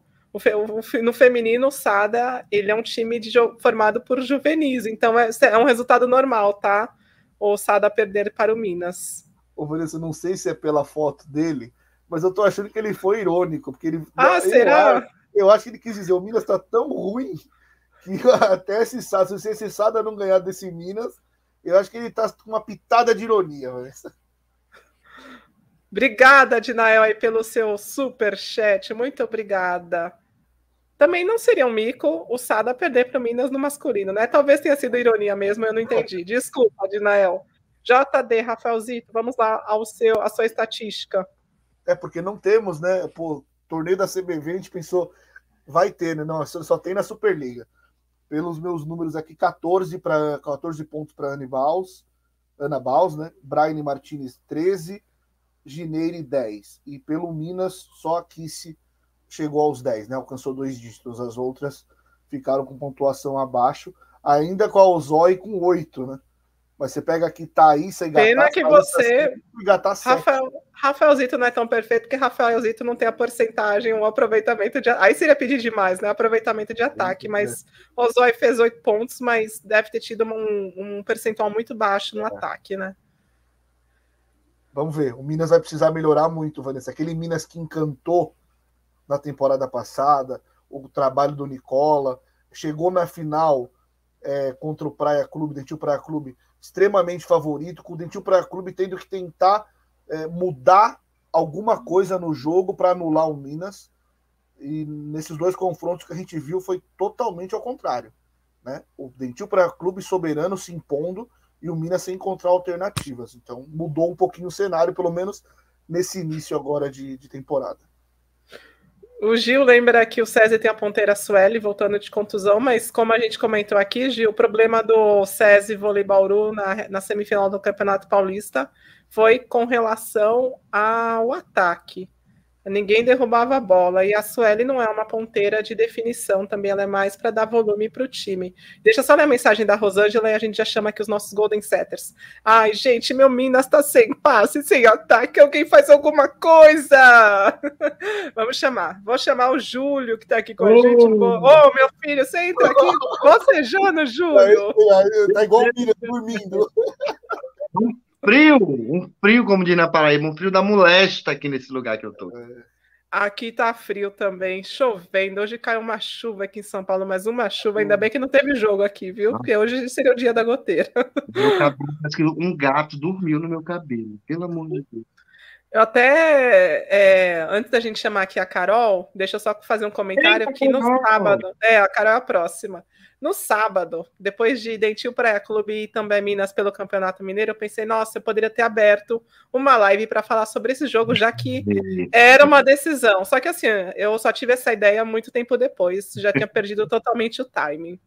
A: No feminino, o Sada ele é um time de, formado por juvenis, então é, é, um resultado normal, tá? O Sada perder para o Minas.
B: Ô, Vanessa, não sei se é pela foto dele, mas eu tô achando que ele foi irônico, porque ele.
A: Ah, será?
B: Eu acho que ele quis dizer, o Minas está tão ruim que até esse Sada, se esse Sada não ganhar desse Minas, eu acho que ele está com uma pitada de ironia. Mas...
A: Obrigada, Dinael, aí, pelo seu super chat. Muito obrigada. Também não seria um mico o Sada perder para o Minas no masculino, né? Talvez tenha sido ironia mesmo, eu não entendi. Desculpa, Dinael. JD, Rafaelzito, vamos lá ao seu, a sua estatística.
B: É porque não temos, né? Pô, torneio da CBV, a gente pensou, vai ter, né? Não, só tem na Superliga. Pelos meus números aqui, 14, pra, 14 pontos para Ana Baus, Ana Baus, né? Brian Martinez, 13, Gineire, 10. E pelo Minas, só a Kisse chegou aos 10, né? Alcançou dois dígitos. As outras ficaram com pontuação abaixo, ainda com a Ozói com 8, né? Mas você pega aqui Thaís e
A: Gatá. Pena que você. Gatá Rafael, Rafaelzito não é tão perfeito, porque Rafaelzito não tem a porcentagem, o um aproveitamento de. Aí seria pedir demais, né? Aproveitamento de ataque. Mas o Zói fez oito pontos, mas deve ter tido um, um percentual muito baixo no é. ataque, né?
B: Vamos ver. O Minas vai precisar melhorar muito, Vanessa. Aquele Minas que encantou na temporada passada, o trabalho do Nicola, chegou na final é, contra o Praia Clube, Dentil Praia Clube, extremamente favorito, com o Dentil Praia Clube tendo que tentar é, mudar alguma coisa no jogo para anular o Minas. E nesses dois confrontos que a gente viu foi totalmente ao contrário. Né? O Dentil Praia Clube soberano se impondo e o Minas sem encontrar alternativas. Então mudou um pouquinho o cenário, pelo menos nesse início agora de, de temporada.
A: O Gil lembra que o César tem a ponteira Sueli voltando de contusão, mas como a gente comentou aqui, Gil, o problema do César Vôlei Bauru na, na semifinal do Campeonato Paulista foi com relação ao ataque. Ninguém derrubava a bola. E a Sueli não é uma ponteira de definição, também ela é mais para dar volume para o time. Deixa só ler a mensagem da Rosângela e a gente já chama aqui os nossos Golden Setters. Ai, gente, meu Minas está sem passe, sem ataque. Alguém faz alguma coisa! Vamos chamar. Vou chamar o Júlio, que está aqui com a gente. Ô, oh, meu filho, você entra aqui bocejando, Júlio.
B: Tá igual o Minas dormindo.
C: frio, um frio, como diz na Paraíba, um frio da molesta aqui nesse lugar que eu tô.
A: Aqui tá frio também, chovendo. Hoje caiu uma chuva aqui em São Paulo, mas uma chuva. Ainda bem que não teve jogo aqui, viu? Porque hoje seria o dia da goteira.
C: Meu cabelo, parece que um gato dormiu no meu cabelo, pelo amor de Deus.
A: Eu até, é, antes da gente chamar aqui a Carol, deixa eu só fazer um comentário aqui no sábado. É, a Carol é a próxima. No sábado, depois de Dentil Praia Clube e também Minas pelo Campeonato Mineiro, eu pensei, nossa, eu poderia ter aberto uma live para falar sobre esse jogo, já que era uma decisão. Só que assim, eu só tive essa ideia muito tempo depois, já tinha perdido totalmente o timing.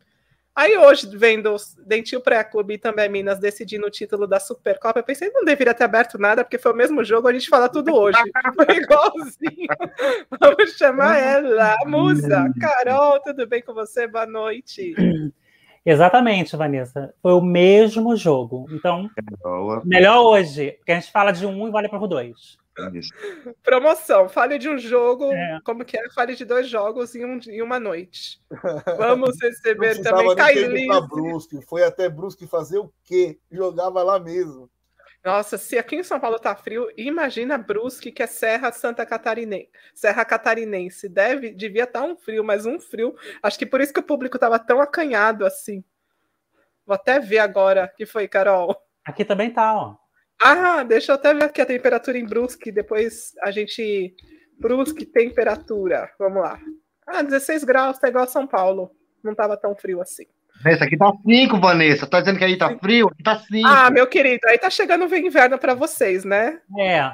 A: Aí hoje, vendo Dentil Pré-Clube e também Minas decidindo o título da Supercopa, eu pensei, não deveria ter aberto nada, porque foi o mesmo jogo, a gente fala tudo hoje. Foi igualzinho. Vamos chamar ela, a musa. Carol, tudo bem com você? Boa noite.
D: Exatamente, Vanessa. Foi o mesmo jogo. Então, melhor hoje, porque a gente fala de um e vale para o dois.
A: Promoção, fale de um jogo, é. como que é? Fale de dois jogos em, um, em uma noite. Vamos receber também.
B: Brusque. Foi até Brusque fazer o quê? Jogava lá mesmo.
A: Nossa, se aqui em São Paulo tá frio, imagina Brusque, que é Serra Santa Catarinense. Serra Catarinense. Deve, devia estar tá um frio, mas um frio. Acho que por isso que o público tava tão acanhado assim. Vou até ver agora que foi, Carol.
D: Aqui também tá, ó.
A: Ah, deixa eu até ver aqui a temperatura em Brusque, depois a gente. Brusque, temperatura. Vamos lá. Ah, 16 graus, tá igual a São Paulo. Não tava tão frio assim.
C: Vanessa, aqui tá 5, Vanessa. Tá dizendo que aí tá frio? Aqui tá 5.
A: Ah, meu querido, aí tá chegando o inverno para vocês, né?
D: É.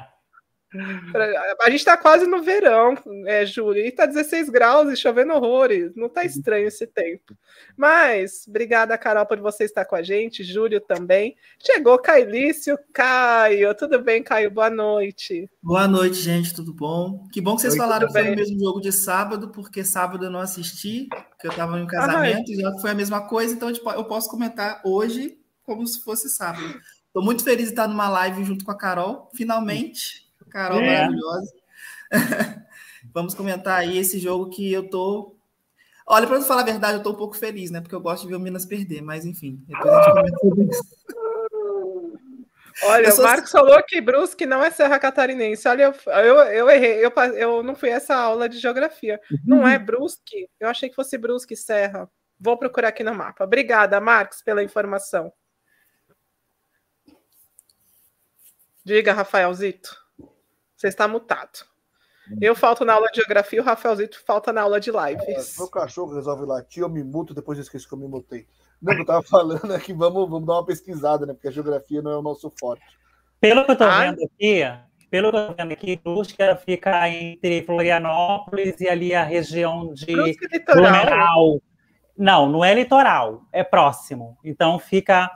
A: A gente está quase no verão, é, Júlio, e está 16 graus e chovendo horrores. Não está estranho esse tempo. Mas, obrigada, Carol, por você estar com a gente, Júlio também. Chegou Cailício, Caio. Tudo bem, Caio? Boa noite.
E: Boa noite, gente, tudo bom? Que bom que vocês Oi, falaram que foi o mesmo jogo de sábado, porque sábado eu não assisti, porque eu estava em um casamento, Ai. já foi a mesma coisa, então eu posso comentar hoje como se fosse sábado. Estou muito feliz de estar numa live junto com a Carol, finalmente. Carol é. maravilhosa. Vamos comentar aí esse jogo que eu tô. Olha, para falar a verdade, eu tô um pouco feliz, né? Porque eu gosto de ver o Minas perder, mas enfim, depois a gente comenta isso.
A: Olha, o Marcos falou que Brusque não é Serra Catarinense. Olha, eu, eu, eu errei, eu, eu não fui essa aula de geografia. Não é Brusque? Eu achei que fosse Brusque Serra. Vou procurar aqui no mapa. Obrigada, Marcos, pela informação. Diga, Rafaelzito. Você está mutado. Eu falto na aula de geografia, o Rafaelzito falta na aula de lives.
B: É, meu cachorro resolve latir, eu me muto, depois eu esqueço que eu me mutei. Não, eu tava falando é que vamos, vamos dar uma pesquisada, né? Porque a geografia não é o nosso forte.
D: Pelo que eu tô ah. vendo aqui, pelo que eu tô vendo aqui, Brusque fica entre Florianópolis e ali a região de Blumenau. Não, não é litoral, é próximo. Então fica,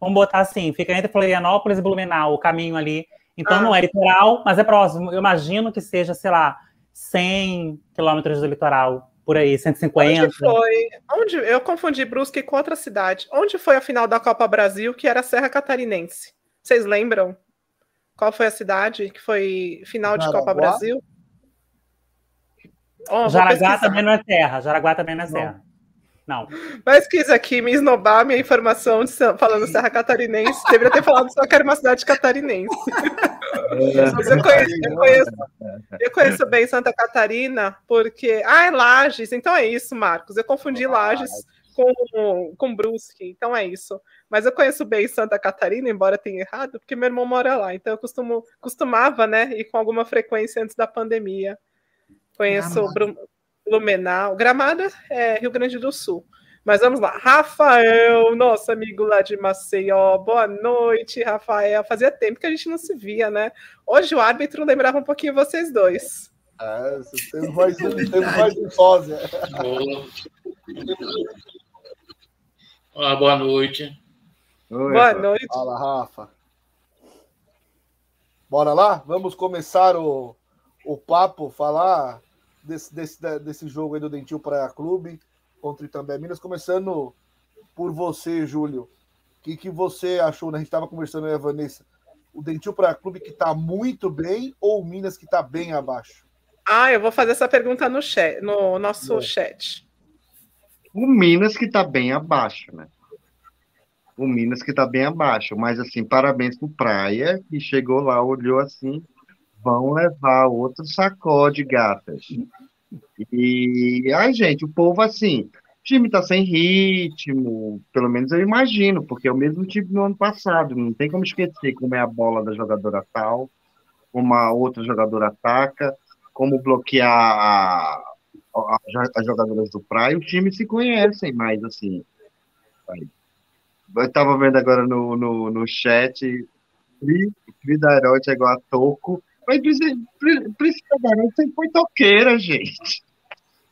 D: vamos botar assim, fica entre Florianópolis e Blumenau, o caminho ali então ah. não é litoral, mas é próximo. Eu imagino que seja, sei lá, 100 quilômetros do litoral, por aí, 150.
A: Onde foi? Onde, eu confundi Brusque com outra cidade. Onde foi a final da Copa Brasil, que era Serra Catarinense? Vocês lembram? Qual foi a cidade que foi final de Jaraguá? Copa Brasil?
D: Oh, Jaraguá também não é terra. Jaraguá também não é terra. Não.
A: Mas quis aqui me esnobar minha informação de, falando Serra Catarinense. Deveria ter falado só que era uma cidade catarinense. É, Mas eu conheço, eu, conheço, eu conheço bem Santa Catarina porque. Ah, é Lages. Então é isso, Marcos. Eu confundi Lages com, com Brusque. Então é isso. Mas eu conheço bem Santa Catarina, embora tenha errado, porque meu irmão mora lá. Então eu costumo, costumava, né, ir com alguma frequência antes da pandemia. Conheço Blumenau. Gramada é Rio Grande do Sul. Mas vamos lá. Rafael, nosso amigo lá de Maceió. Boa noite, Rafael. Fazia tempo que a gente não se via, né? Hoje o árbitro lembrava um pouquinho vocês dois.
B: É, temos mais um, temos mais um sósia.
F: Olá, boa noite.
A: Oi, boa noite.
B: Fala, Rafa. Bora lá? Vamos começar o, o papo, falar desse, desse, desse jogo aí do Dentil Praia Clube contra o Itambé Minas, começando por você, Júlio. O que, que você achou? Né? A gente estava conversando com a Vanessa. O Dentil Praia Clube que está muito bem ou o Minas que está bem abaixo?
A: Ah, eu vou fazer essa pergunta no, chat, no nosso é. chat.
C: O Minas que está bem abaixo, né? O Minas que está bem abaixo. Mas, assim, parabéns pro Praia, que chegou lá, olhou assim, vão levar outro sacode, gatas. E, ai, gente, o povo assim, o time tá sem ritmo, pelo menos eu imagino, porque é o mesmo time do ano passado, não tem como esquecer como é a bola da jogadora tal, como a outra jogadora ataca, como bloquear as jogadoras do praia, o time se conhecem mais assim. Eu estava vendo agora no, no, no chat, Frida Herói é igual a Toco, mas Priscila Garoto sempre foi toqueira, gente.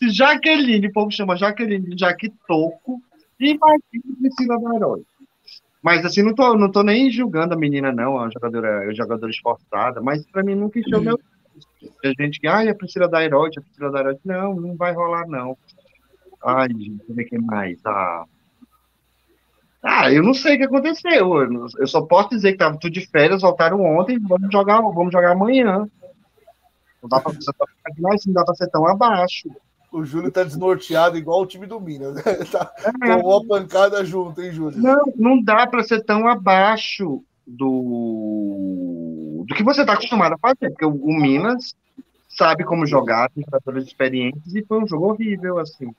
C: Jaqueline, o povo chama Jaqueline de Jaque Toco, imagina Priscila Garoto. Mas assim, não tô, não tô nem julgando a menina, não, a jogadora, a jogadora esforçada, mas para mim nunca encheu meu. A gente que, ai, a Priscila da Herói, a Priscila da Herói. Não, não vai rolar, não. Ai, gente, eu ver quem mais. Ah, ah, eu não sei o que aconteceu. Eu só posso dizer que tava tudo de férias, voltaram ontem, vamos jogar, vamos jogar amanhã. Não dá pra, não dá pra ser tão abaixo.
B: O Júlio tá desnorteado igual o time do Minas. Né? Tá, é. Tomou a pancada junto, hein, Júlio?
C: Não, não dá para ser tão abaixo do, do que você tá acostumado a fazer, porque o, o Minas sabe como jogar, tem jogadores experientes, e foi um jogo horrível, assim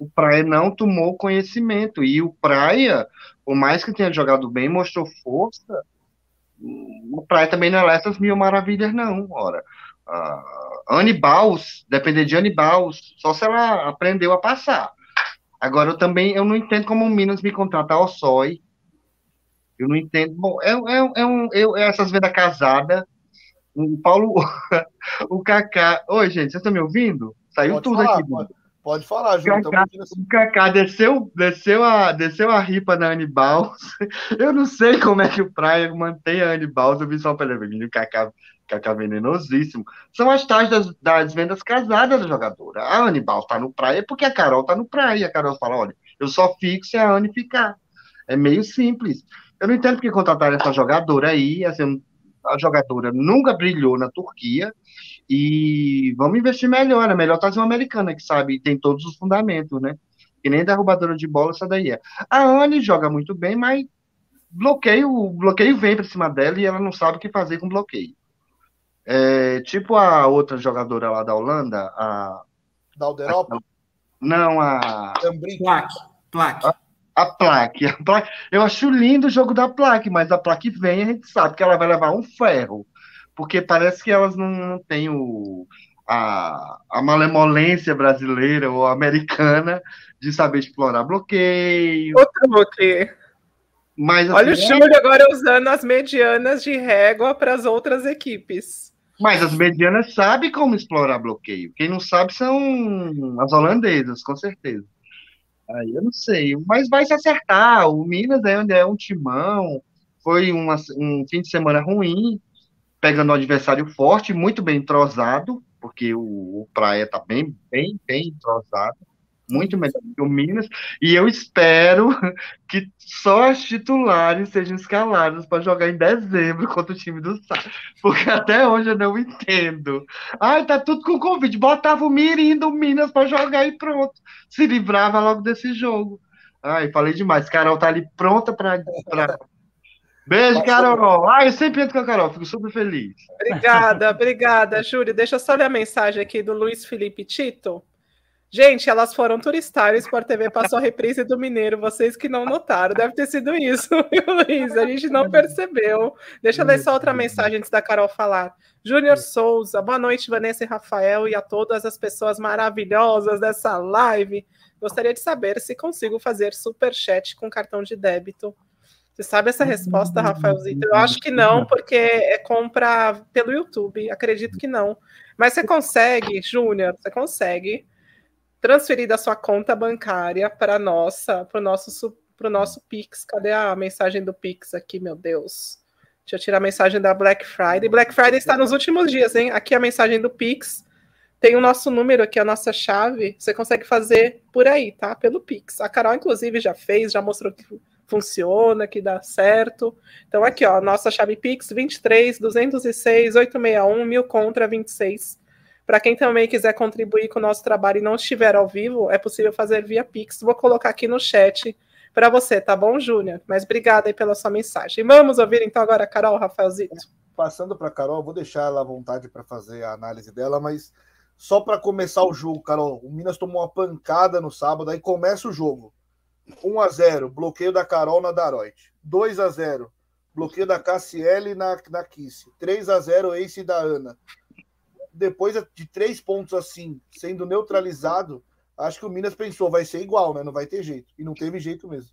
C: o Praia não tomou conhecimento. E o Praia, por mais que tenha jogado bem, mostrou força. O Praia também não é essas mil maravilhas, não. Ora, uh, Anibaus, depender de Anibaus, só se ela aprendeu a passar. Agora, eu também eu não entendo como o Minas me contrata ao SOI. Eu não entendo. Bom, é, é, é, um, eu, é essas vendas casada. O Paulo, o Kaká. Oi, gente, vocês estão me ouvindo? Saiu pode tudo
B: falar,
C: aqui.
B: Pode, Pode falar, Júlio.
C: Kaká, o Kaká desceu, desceu, a, desceu a ripa na Anibal. Eu não sei como é que o Praia mantém a Anibal. Eu vi só pelo o Kaká, Kaká venenosíssimo. São as tais das, das vendas casadas da jogadora. A Anibal tá no Praia porque a Carol tá no Praia. A Carol fala: olha, eu só fico se a Anne ficar. É meio simples. Eu não entendo porque contrataram essa jogadora aí. Assim, a jogadora nunca brilhou na Turquia e vamos investir melhor, é melhor trazer uma americana que sabe, tem todos os fundamentos, né? Que nem derrubadora de bola, essa daí é. A Anne joga muito bem, mas bloqueio, bloqueio vem para cima dela e ela não sabe o que fazer com bloqueio. É, tipo a outra jogadora lá da Holanda, a.
B: Da Alderopa?
C: Não, a.
E: Plaque. Plaque. A,
C: a plaque. a plaque. Eu acho lindo o jogo da plaque, mas a plaque vem, a gente sabe que ela vai levar um ferro porque parece que elas não têm o, a, a malemolência brasileira ou americana de saber explorar bloqueio.
A: Outro bloqueio. Mas, assim, Olha o Júlio agora usando as medianas de régua para as outras equipes.
C: Mas as medianas sabem como explorar bloqueio. Quem não sabe são as holandesas, com certeza. Aí eu não sei, mas vai se acertar. O Minas é é um timão. Foi uma, um fim de semana ruim, pegando um adversário forte, muito bem entrosado, porque o, o Praia tá bem, bem, bem entrosado muito melhor que o Minas, e eu espero que só as titulares sejam escaladas para jogar em dezembro contra o time do Sá, porque até hoje eu não entendo. Ai, tá tudo com convite, botava o Mirim do Minas para jogar e pronto, se livrava logo desse jogo. Ai, falei demais, Carol tá ali pronta para. Beijo, Carol. Ai, eu sempre entro com a Carol, fico super feliz.
A: Obrigada, obrigada, Júlio. Deixa eu só ler a mensagem aqui do Luiz Felipe Tito. Gente, elas foram turistar, o Sport TV passou a reprise do Mineiro, vocês que não notaram, deve ter sido isso, Luiz? A gente não percebeu. Deixa eu ler só outra mensagem antes da Carol falar. Júnior Souza, boa noite, Vanessa e Rafael, e a todas as pessoas maravilhosas dessa live. Gostaria de saber se consigo fazer super chat com cartão de débito. Você sabe essa resposta, Rafaelzito? Eu acho que não, porque é compra pelo YouTube. Acredito que não. Mas você consegue, Júnior, você consegue transferir da sua conta bancária para nossa, para o nosso, nosso Pix. Cadê a mensagem do Pix aqui, meu Deus? Deixa eu tirar a mensagem da Black Friday. Black Friday está nos últimos dias, hein? Aqui a mensagem do Pix. Tem o nosso número aqui, a nossa chave. Você consegue fazer por aí, tá? Pelo Pix. A Carol, inclusive, já fez, já mostrou que funciona, que dá certo. Então, aqui, ó, nossa chave Pix 23 206 861 mil contra 26 para quem também quiser contribuir com o nosso trabalho e não estiver ao vivo, é possível fazer via Pix. Vou colocar aqui no chat para você, tá bom, Júnior? Mas obrigada aí pela sua mensagem. Vamos ouvir então agora a Carol, Rafaelzito.
B: Passando para a Carol, vou deixar ela à vontade para fazer a análise dela, mas só para começar o jogo, Carol, o Minas tomou uma pancada no sábado, aí começa o jogo. 1 a 0 bloqueio da Carol na Daroit. 2 a 0 bloqueio da Cassiele na, na Kiss. 3 a 0 ace da Ana depois de três pontos assim, sendo neutralizado, acho que o Minas pensou, vai ser igual, né? Não vai ter jeito. E não teve jeito mesmo.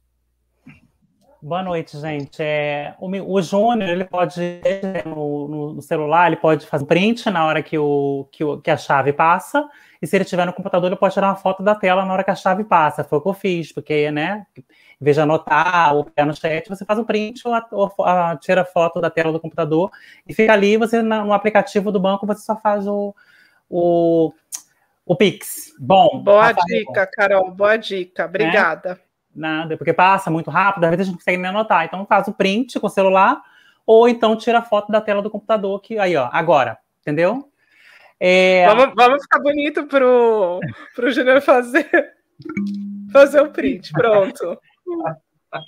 G: Boa noite, gente. É, o, o Júnior, ele pode, no, no, celular, ele pode fazer print na hora que, o, que, o, que a chave passa, e se ele tiver no computador, ele pode tirar uma foto da tela na hora que a chave passa. Foi o que eu fiz, porque, né, em vez de anotar ou pegar no chat, você faz o print ou, a, ou a, tira a foto da tela do computador e fica ali, você no aplicativo do banco, você só faz o, o, o Pix. Bom.
A: Boa dica, Carol, boa dica. Obrigada.
G: Né? Nada, porque passa muito rápido, às vezes a gente não consegue nem anotar. Então faz o print com o celular, ou então tira a foto da tela do computador, que aí, ó, agora, entendeu?
A: É... Vamos, vamos ficar bonito pro, pro Júnior fazer, fazer o print, pronto.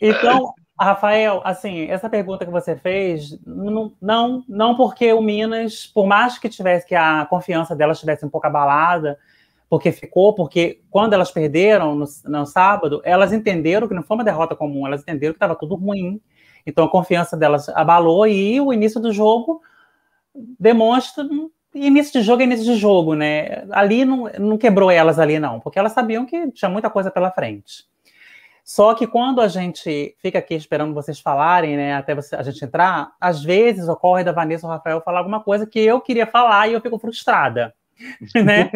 G: Então, Rafael, assim, essa pergunta que você fez, não, não, não porque o Minas, por mais que tivesse que a confiança delas estivesse um pouco abalada, porque ficou, porque quando elas perderam no, no sábado, elas entenderam que não foi uma derrota comum, elas entenderam que estava tudo ruim. Então a confiança delas abalou e o início do jogo demonstra início de jogo é início de jogo, né? Ali não, não quebrou elas ali, não, porque elas sabiam que tinha muita coisa pela frente. Só que quando a gente fica aqui esperando vocês falarem, né, até você, a gente entrar, às vezes ocorre da Vanessa ou Rafael falar alguma coisa que eu queria falar e eu fico frustrada, né?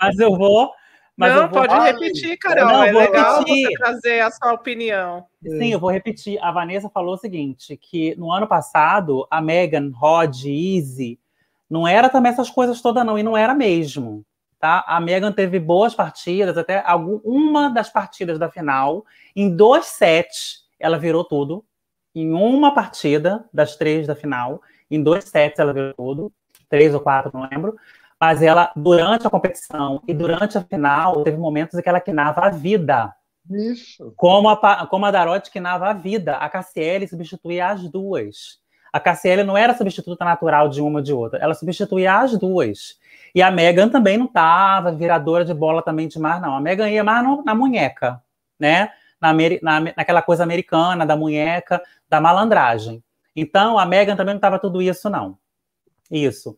G: mas eu vou. Mas
A: Não,
G: eu vou...
A: pode repetir, Carol. Não, é legal repetir. você trazer a sua opinião.
G: Sim, eu vou repetir. A Vanessa falou o seguinte: que no ano passado, a Megan, Rod, Easy, não era também essas coisas todas, não, e não era mesmo. Tá? A Megan teve boas partidas, até uma das partidas da final. Em dois sets, ela virou tudo. Em uma partida das três da final, em dois sets ela virou tudo. Três ou quatro, não lembro. Mas ela, durante a competição e durante a final, teve momentos em que ela quinava a vida.
C: Isso.
G: Como a, como a Darote quinava a vida. A Cassiele substituía as duas. A Cassiele não era substituta natural de uma de outra. Ela substituía as duas. E a Megan também não estava viradora de bola também demais, não. A Megan ia mais no, na munheca, né? Na, na, naquela coisa americana, da munheca, da malandragem. Então, a Megan também não estava tudo isso, não. Isso.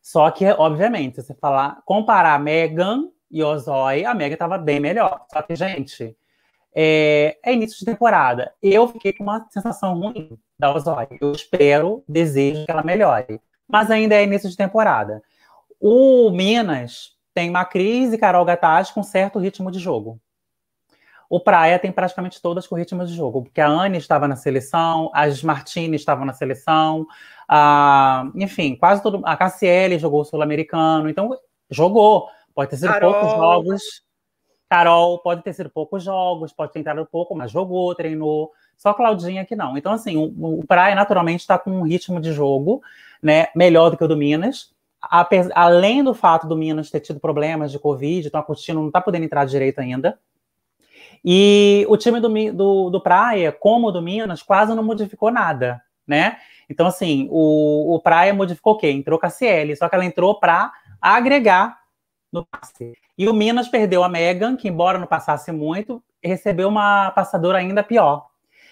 G: Só que, obviamente, se falar, comparar a Megan e Ozói, a Megan estava bem melhor. Só que, gente, é, é, início de temporada. Eu fiquei com uma sensação ruim da Ozói. Eu espero, desejo que ela melhore. Mas ainda é início de temporada. O Minas tem Macris e Carol Gataz com certo ritmo de jogo. o Praia tem praticamente todas com ritmo de jogo, porque a Anne estava na seleção, as Martini estavam na seleção, a, enfim, quase todo. A Cassiele jogou o Sul-Americano, então jogou. Pode ter sido Carol. poucos jogos. Carol pode ter sido poucos jogos, pode ter entrado pouco, mas jogou, treinou. Só Claudinha que não. Então, assim, o, o Praia naturalmente está com um ritmo de jogo né, melhor do que o do Minas. Além do fato do Minas ter tido problemas de Covid, então a Coutinho não está podendo entrar direito ainda. E o time do, do, do Praia, como o do Minas, quase não modificou nada, né? Então, assim, o, o Praia modificou o quê? Entrou Cassiele, só que ela entrou para agregar no passe. E o Minas perdeu a Megan, que, embora não passasse muito, recebeu uma passadora ainda pior.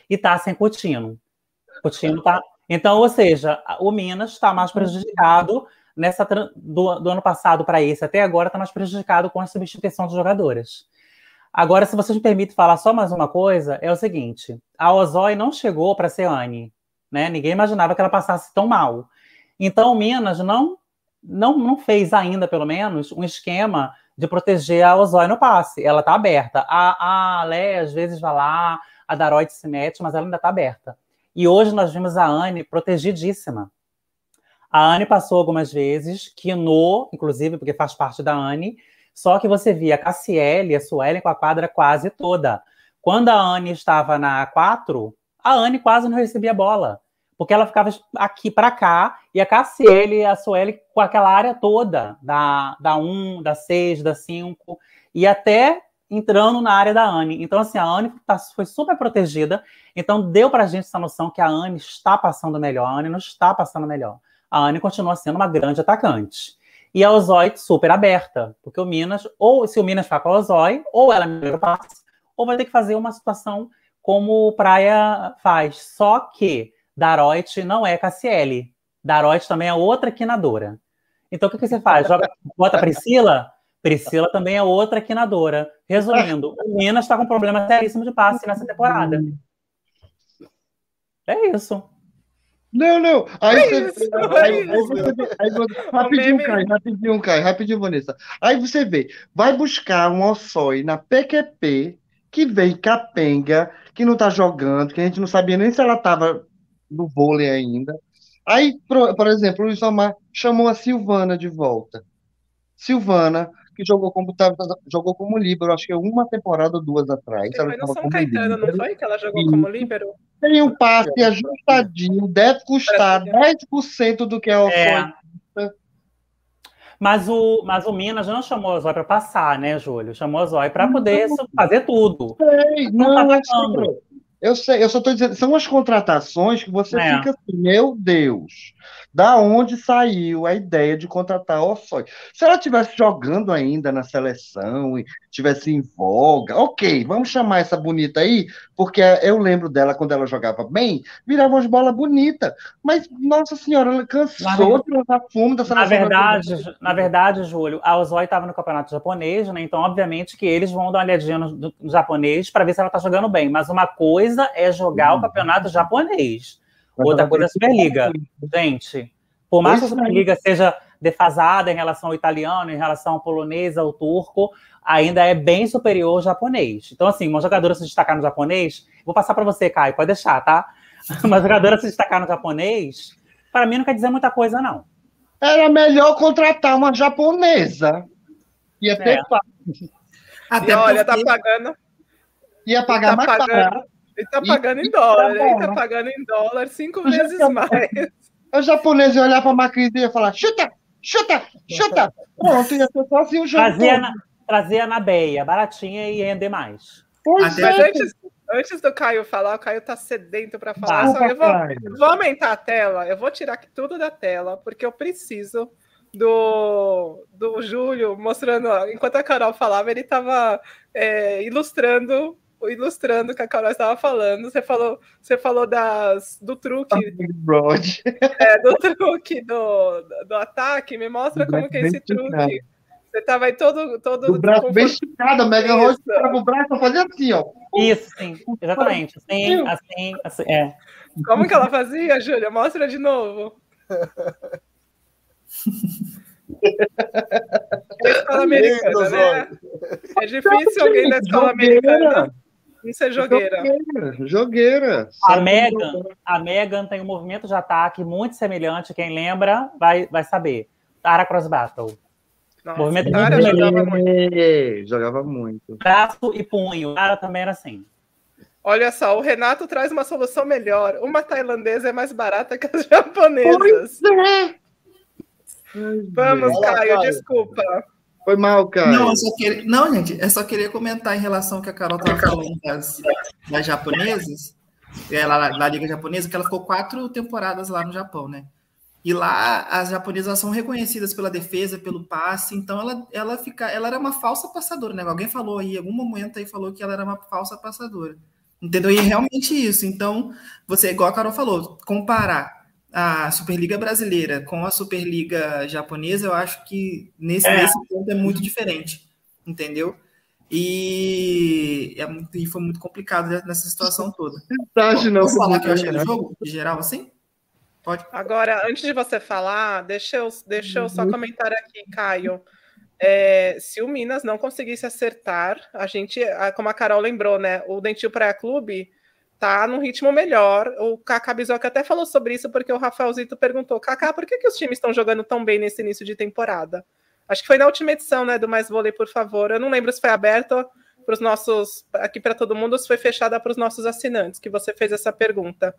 G: E tá sem Coutinho. Coutinho tá. Então, ou seja, o Minas está mais prejudicado nessa do, do ano passado para esse até agora está mais prejudicado com a substituição de jogadoras. Agora, se vocês me permitem falar só mais uma coisa, é o seguinte: a Ozói não chegou para ser Anne, né? Ninguém imaginava que ela passasse tão mal. Então, o Minas não, não, não fez ainda, pelo menos, um esquema de proteger a Ozói no passe. Ela está aberta. A, a Lé, às vezes, vai lá, a Daroite se mete, mas ela ainda está aberta. E hoje nós vimos a Anne protegidíssima. A Anne passou algumas vezes, quinou, inclusive, porque faz parte da Anne, só que você via a Cassiele a Suelen com a quadra quase toda. Quando a Anne estava na 4, a Anne quase não recebia bola, porque ela ficava aqui para cá e a Cassiele e a Sueli com aquela área toda, da, da 1, da 6, da 5, e até entrando na área da Anne. Então, assim, a Anne tá, foi super protegida, então deu para a gente essa noção que a Anne está passando melhor, a Anne não está passando melhor. A Anne continua sendo uma grande atacante e a Ozói super aberta, porque o Minas, ou se o Minas ficar com a Ozói, ou ela melhora o ou vai ter que fazer uma situação como o Praia faz. Só que Daroit não é Cassiele. Daroit também é outra quinadora. Então o que, que você faz? Joga, bota Priscila? Priscila também é outra quinadora. Resumindo, o Minas está com um problema seríssimo de passe nessa temporada. É isso.
C: Não, não. Aí é você, isso, aí, é aí, você, aí você, rapidinho, Caio, rapidinho, Caio, rapidinho, Vanessa. Aí você vê, vai buscar um Ossói na PQP, que vem capenga, que não tá jogando, que a gente não sabia nem se ela tava no vôlei ainda. Aí, por, por exemplo, o Luiz Omar chamou a Silvana de volta. Silvana, que jogou como, jogou como líbero, acho que uma temporada ou duas atrás.
A: Foi no São Caetano, não foi? Que ela jogou como líbero?
C: Tem um passe ajustadinho, deve custar 10% do que é o é.
G: Mas o, mas o Minas não chamou a Zói para passar, né, Júlio? Chamou a Zói para poder não, fazer tudo.
C: Sei, não, não tá eu sei, eu só estou dizendo, são as contratações que você é. fica assim, meu Deus. Da onde saiu a ideia de contratar o Ossói? Se ela estivesse jogando ainda na seleção e estivesse em voga, ok, vamos chamar essa bonita aí, porque eu lembro dela quando ela jogava bem, virava umas bolas bonitas. Mas, nossa senhora, ela cansou na, de levar fumo dessa
G: na verdade, Na verdade, Júlio, a Ozói estava no campeonato japonês, né? Então, obviamente, que eles vão dar uma olhadinha no, no japonês para ver se ela está jogando bem. Mas uma coisa é jogar hum. o campeonato japonês. Outra coisa é a Superliga. Gente, por mais que a Superliga seja defasada em relação ao italiano, em relação ao polonês, ao turco, ainda é bem superior ao japonês. Então, assim, uma jogadora se destacar no japonês, vou passar para você, Caio, pode deixar, tá? Uma jogadora se destacar no japonês, para mim não quer dizer muita coisa, não.
C: Era melhor contratar uma japonesa. Ia ter é.
A: Até e olha, tá pagando.
C: Ia pagar tá mais
A: pagando, ele tá pagando em dólar, ele tá pagando em dólar cinco vezes mais.
C: O japonês ia olhar pra Macris e ia falar: chuta, chuta, chuta. Pronto, ia ser só assim o jogo.
G: Trazia na, trazia na beia, baratinha e render mais.
A: Pois é. antes, antes do Caio falar, o Caio tá sedento para falar. só eu, vou, eu vou aumentar a tela, eu vou tirar tudo da tela, porque eu preciso do, do Júlio mostrando. Enquanto a Carol falava, ele estava é, ilustrando ilustrando o que a Carol estava falando. Você falou, você falou das, do truque. é, do truque do, do ataque. Me mostra como que é esse truque. Você estava aí todo. todo
C: o braço bem esticado, a Mega Rose tirava o braço para fazer assim, ó.
G: Isso, sim, exatamente. Assim, assim, assim, é.
A: Como que ela fazia, Júlia? Mostra de novo. É escola americana, né? É difícil alguém da escola americana Isso é jogueira.
C: Jogueira. jogueira.
D: A Megan, a Megan tem um movimento de ataque muito semelhante. Quem lembra vai, vai saber. Tara Cross Battle.
A: Nossa, movimento Tara jogava
C: muito. Jogava muito.
D: Braço e punho. Tara também era assim.
A: Olha só, o Renato traz uma solução melhor. Uma tailandesa é mais barata que as japonesas. Pois é. Vamos, Caio, desculpa.
C: Foi mal, cara.
E: Não, queria... não, gente, eu só queria comentar em relação ao que a Carol estava falando das, das japonesas, ela, é, da Liga Japonesa, que ela ficou quatro temporadas lá no Japão, né? E lá as japonesas são reconhecidas pela defesa, pelo passe, então ela, ela fica, ela era uma falsa passadora, né? Alguém falou aí, em algum momento aí falou que ela era uma falsa passadora. Entendeu? E é realmente isso. Então, você, igual a Carol falou, comparar a Superliga brasileira com a Superliga japonesa, eu acho que nesse, é. nesse ponto é muito diferente, entendeu? E, é muito, e foi muito complicado nessa situação toda.
C: Verdade, não. Posso
E: falar que eu achei do jogo, de geral, assim?
A: Pode. Agora, antes de você falar, deixa eu, deixa eu só uhum. comentar aqui, Caio. É, se o Minas não conseguisse acertar, a gente, como a Carol lembrou, né? O Dentil Praia Clube tá num ritmo melhor. O Kaká Bizoca até falou sobre isso, porque o Rafaelzito perguntou: Kaká, por que, que os times estão jogando tão bem nesse início de temporada? Acho que foi na última edição, né, do Mais Vôlei, por favor. Eu não lembro se foi aberto para os nossos, aqui para todo mundo, ou se foi fechada para os nossos assinantes, que você fez essa pergunta.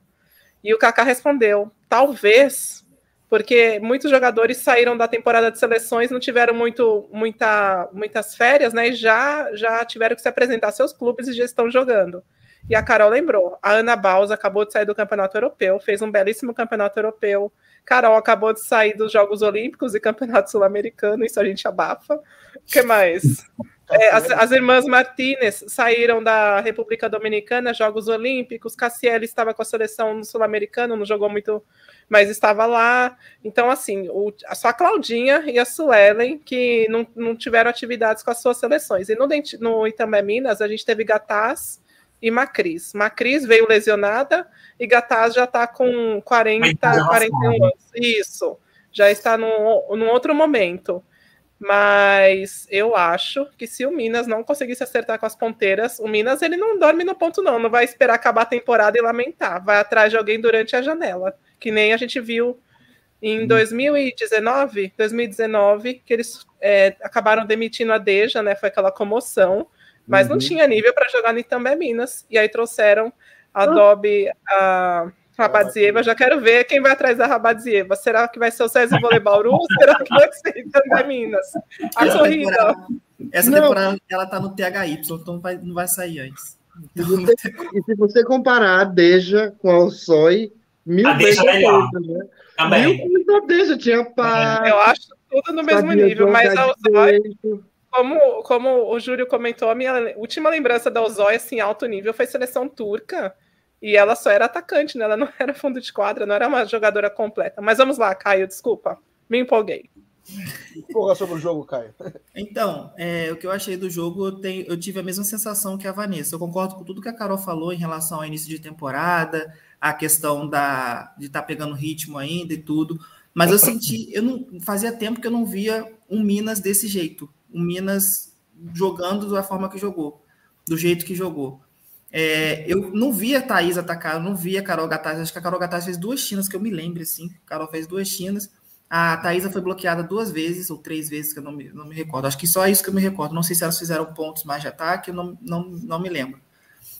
A: E o Kaká respondeu: talvez, porque muitos jogadores saíram da temporada de seleções, não tiveram muito, muita, muitas férias, né? E já, já tiveram que se apresentar seus clubes e já estão jogando. E a Carol lembrou: a Ana Baus acabou de sair do campeonato europeu, fez um belíssimo campeonato europeu. Carol acabou de sair dos Jogos Olímpicos e Campeonato Sul-Americano, isso a gente abafa. O que mais? É, as, as, irmãs Martinez saíram da República Dominicana, Jogos Olímpicos. Cassiele estava com a seleção no Sul-Americano, não jogou muito, mas estava lá. Então, assim, o, só a Claudinha e a Suelen que não, não tiveram atividades com as suas seleções. E no, no Itambé Minas, a gente teve Gataz, e Macris. Macris veio lesionada e Gataz já está com 40, 41 anos. Isso, já está num, num outro momento. Mas eu acho que se o Minas não conseguisse acertar com as ponteiras, o Minas ele não dorme no ponto, não. Não vai esperar acabar a temporada e lamentar. Vai atrás de alguém durante a janela. Que nem a gente viu em 2019, 2019, que eles é, acabaram demitindo a Deja, né? Foi aquela comoção mas uhum. não tinha nível para jogar no Itambé Minas. E aí trouxeram a Adobe, a Rabadzieva. Já quero ver quem vai atrás da Rabadzieva. Será que vai ser o César Voleibauru ou será que vai ser Itambé Minas? A
E: essa corrida. Temporada, essa não. temporada ela tá no THY, então vai, não vai sair antes.
C: Então, e, você, e se você comparar a Deja com a Alçoi, mil a vezes
D: é melhor. Né? Também.
C: Mil vezes a Deja tinha pá.
A: Eu acho tudo no mesmo nível, mas a Alçoi como, como o Júlio comentou, a minha última lembrança da Ozóia, assim, alto nível, foi seleção turca. E ela só era atacante, né? Ela não era fundo de quadra, não era uma jogadora completa. Mas vamos lá, Caio, desculpa. Me empolguei.
B: Porra sobre o jogo, Caio.
E: Então, é, o que eu achei do jogo, eu, tenho, eu tive a mesma sensação que a Vanessa. Eu concordo com tudo que a Carol falou em relação ao início de temporada, a questão da, de estar tá pegando ritmo ainda e tudo. Mas eu senti, eu não fazia tempo que eu não via um Minas desse jeito o Minas jogando da forma que jogou, do jeito que jogou. É, eu não vi a Thaís atacar, não vi a Carol Gataz. Acho que a Carol Gataz fez duas chinas, que eu me lembro, assim. A Carol fez duas chinas. A Thaisa foi bloqueada duas vezes, ou três vezes, que eu não me, não me recordo. Acho que só isso que eu me recordo. Não sei se elas fizeram pontos mais de ataque, eu não, não, não me lembro.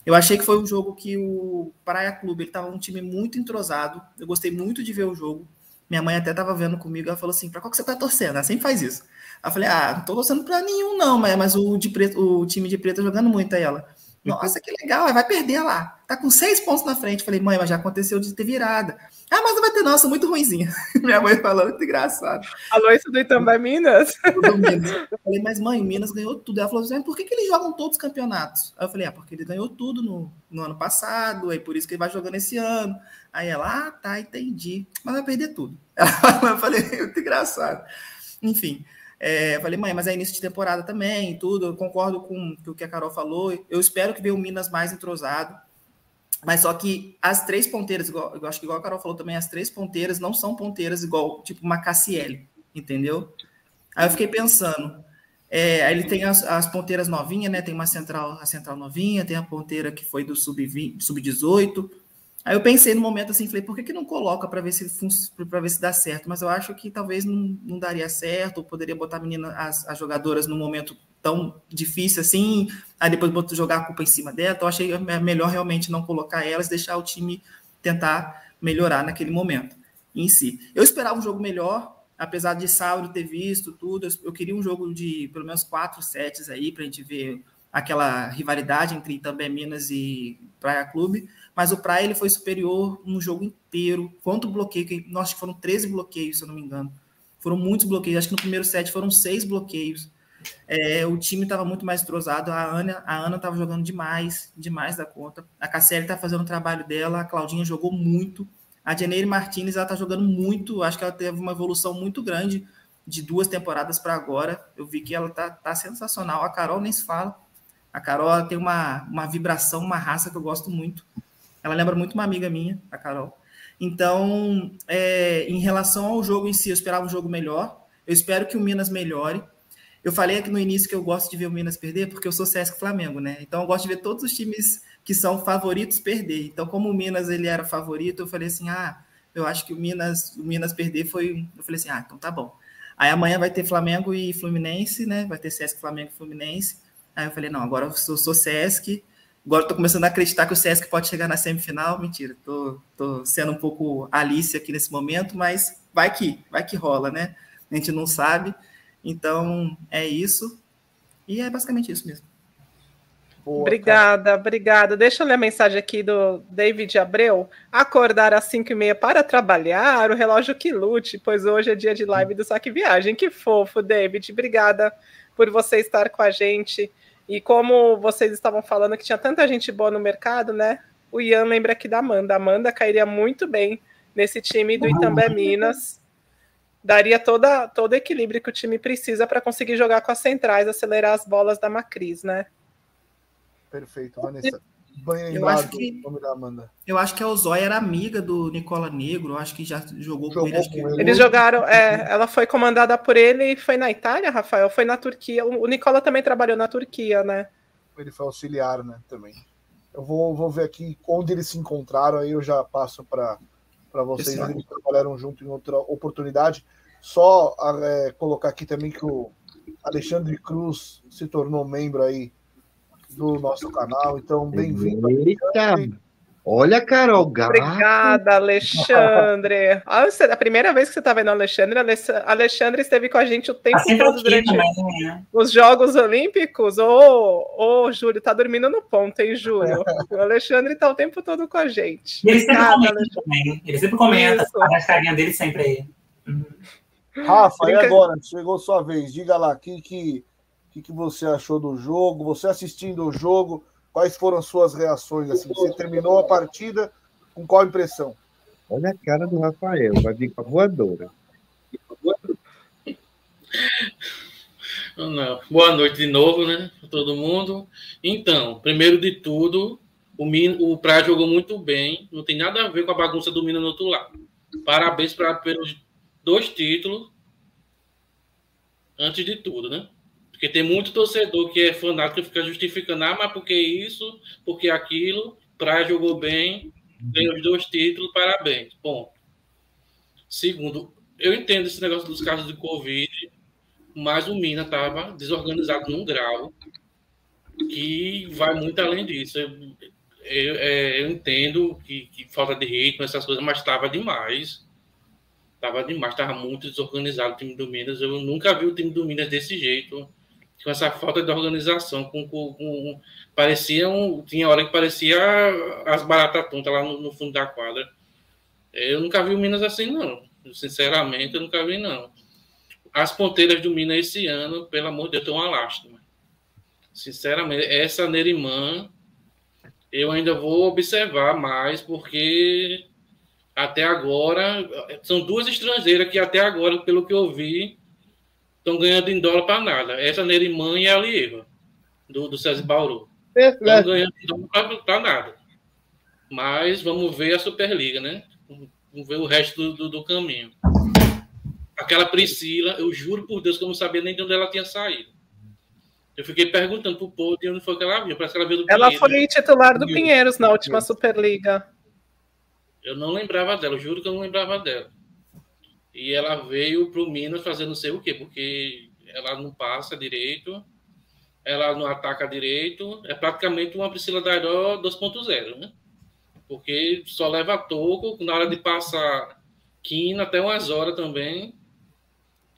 E: Eu achei que foi um jogo que o Praia Clube, ele estava um time muito entrosado. Eu gostei muito de ver o jogo. Minha mãe até estava vendo comigo, ela falou assim, para qual que você está torcendo? Ela sempre faz isso. Aí eu falei, ah, não tô torcendo pra nenhum, não, mas, mas o, de preto, o time de preto tá jogando muito aí ela. Nossa, que legal, vai perder lá. Tá com seis pontos na frente. Falei, mãe, mas já aconteceu de ter virada. Ah, mas não vai ter, nossa, muito ruimzinha. Minha mãe falando, que engraçado.
A: Alô, isso do Itambé Minas?
E: Eu falei, mas mãe, Minas ganhou tudo. Ela falou assim, por que, que eles jogam todos os campeonatos? Aí eu falei, ah, porque ele ganhou tudo no, no ano passado, aí por isso que ele vai jogando esse ano. Aí ela, ah, tá, entendi. Mas vai perder tudo. eu falei, muito engraçado. Enfim, é, falei, mãe, mas é início de temporada também, tudo. Eu concordo com o que a Carol falou. Eu espero que venha o Minas mais entrosado. Mas só que as três ponteiras, igual, eu acho que igual a Carol falou também, as três ponteiras não são ponteiras igual, tipo uma Cassiele, entendeu? Aí eu fiquei pensando, É, ele tem as, as ponteiras novinhas, né? Tem uma central, a central novinha, tem a ponteira que foi do sub-18. Sub Aí eu pensei no momento assim, falei, por que, que não coloca para ver se para ver se dá certo? Mas eu acho que talvez não, não daria certo, ou poderia botar a menina, as, as jogadoras num momento tão difícil assim, aí depois botar, jogar a culpa em cima dela. Então, achei melhor realmente não colocar elas, deixar o time tentar melhorar naquele momento em si. Eu esperava um jogo melhor, apesar de sábado ter visto tudo, eu queria um jogo de pelo menos quatro sets aí para a gente ver aquela rivalidade entre também Minas e Praia Clube, mas o Praia ele foi superior no jogo inteiro. Quanto bloqueio? Nossa, foram 13 bloqueios, se eu não me engano. Foram muitos bloqueios. Acho que no primeiro set foram seis bloqueios. É, o time estava muito mais entrosado. A Ana a Ana estava jogando demais, demais da conta. A Cassiele está fazendo o trabalho dela. A Claudinha jogou muito. A Janeire Martinez ela está jogando muito. Acho que ela teve uma evolução muito grande de duas temporadas para agora. Eu vi que ela tá, tá sensacional. A Carol nem se fala. A Carol tem uma, uma vibração, uma raça que eu gosto muito. Ela lembra muito uma amiga minha, a Carol. Então, é, em relação ao jogo em si, eu esperava um jogo melhor. Eu espero que o Minas melhore. Eu falei aqui no início que eu gosto de ver o Minas perder, porque eu sou Sesc Flamengo, né? Então eu gosto de ver todos os times que são favoritos perder. Então, como o Minas ele era favorito, eu falei assim: ah, eu acho que o Minas, o Minas perder foi. Eu falei assim: ah, então tá bom. Aí amanhã vai ter Flamengo e Fluminense, né? Vai ter Sesc Flamengo e Fluminense. Aí eu falei: não, agora eu sou, sou Sesc. Agora estou começando a acreditar que o Sesc pode chegar na semifinal. Mentira, tô sendo um pouco Alice aqui nesse momento, mas vai que, vai que rola, né? A gente não sabe. Então, é isso. E é basicamente isso mesmo.
A: Boa, obrigada, cara. obrigada. Deixa eu ler a mensagem aqui do David Abreu. Acordar às 5 e meia para trabalhar, o relógio que lute, pois hoje é dia de live do Saque Viagem. Que fofo, David. Obrigada por você estar com a gente. E como vocês estavam falando que tinha tanta gente boa no mercado, né? O Ian lembra aqui da Amanda. A Amanda cairia muito bem nesse time do Itambé Minas daria toda, todo o equilíbrio que o time precisa para conseguir jogar com as centrais, acelerar as bolas da Macris, né?
B: Perfeito, Vanessa.
E: Bem eu acho que eu acho que a Ozóia era amiga do Nicola Negro, acho que já jogou, jogou com ele.
A: Com ele. Eles jogaram, é, ela foi comandada por ele e foi na Itália, Rafael, foi na Turquia. O Nicola também trabalhou na Turquia, né?
B: Ele foi auxiliar, né, também. Eu vou, vou ver aqui onde eles se encontraram, aí eu já passo para para vocês, eles trabalharam junto em outra oportunidade. Só é, colocar aqui também que o Alexandre Cruz se tornou membro aí do nosso canal, então bem-vindo.
C: Eita! Olha, Carol Gato.
A: Obrigada, Alexandre. Ah, a primeira vez que você está vendo o Alexandre, Alexandre esteve com a gente o tempo assim todo durante também, né? os Jogos Olímpicos. Ô, oh, oh, Júlio, tá dormindo no ponto, hein, Júlio? O Alexandre está o tempo todo com a gente.
G: ele sempre Obrigada, comenta também. Ele sempre comenta, a carinha dele sempre aí. Uhum.
B: Rafa, e agora? Chegou sua vez. Diga lá, o que, que, que, que você achou do jogo? Você assistindo o jogo Quais foram as suas reações? Assim, você terminou a partida com qual impressão?
C: Olha a cara do Rafael, vai vir com a voadora.
F: Não. Boa noite de novo, né? Todo mundo. Então, primeiro de tudo, o, Min, o Praia jogou muito bem. Não tem nada a ver com a bagunça do Minas no outro lado. Parabéns pra, pelos dois títulos. Antes de tudo, né? Porque tem muito torcedor que é fanático que fica justificando, ah, mas porque isso, porque aquilo, Praia jogou bem, ganhou os dois títulos, parabéns. Bom. Segundo, eu entendo esse negócio dos casos de Covid, mas o Mina estava desorganizado num grau que vai muito além disso. Eu, eu, é, eu entendo que, que, falta de ritmo, essas coisas, mas estava demais. Estava demais, estava muito desorganizado o time do Minas. Eu nunca vi o time do Minas desse jeito com essa falta de organização, com, com, com parecia tinha hora que parecia as baratas tontas lá no, no, fundo da quadra. Eu nunca vi o Minas assim, não. Sinceramente, eu nunca vi, não. As ponteiras do Minas esse ano, pelo amor de Deus, estão uma lástima. Sinceramente, essa Nerimã, eu ainda vou observar mais, porque até agora, são duas estrangeiras que até agora, pelo que eu vi, estão ganhando em dólar para nada. Essa Nerimã e a Lieva, do, do César Bauru. Estão ganhando em dólar para nada. Mas vamos ver a Superliga, né? Vamos ver o resto do, do, do, caminho. Aquela Priscila, eu juro por Deus que eu não sabia nem de onde ela tinha saído. Eu fiquei perguntando pro povo de onde foi que ela viu. Parece que ela veio do
A: Ela foi titular do Pinheiros na última Superliga.
F: Eu não lembrava dela, eu juro que eu não lembrava dela. E ela veio pro Minas fazer não sei o quê, porque ela não passa direito, ela não ataca direito, é praticamente uma Priscila Dairó 2.0, né? Porque só leva toco, na hora de passar quina até umas horas também,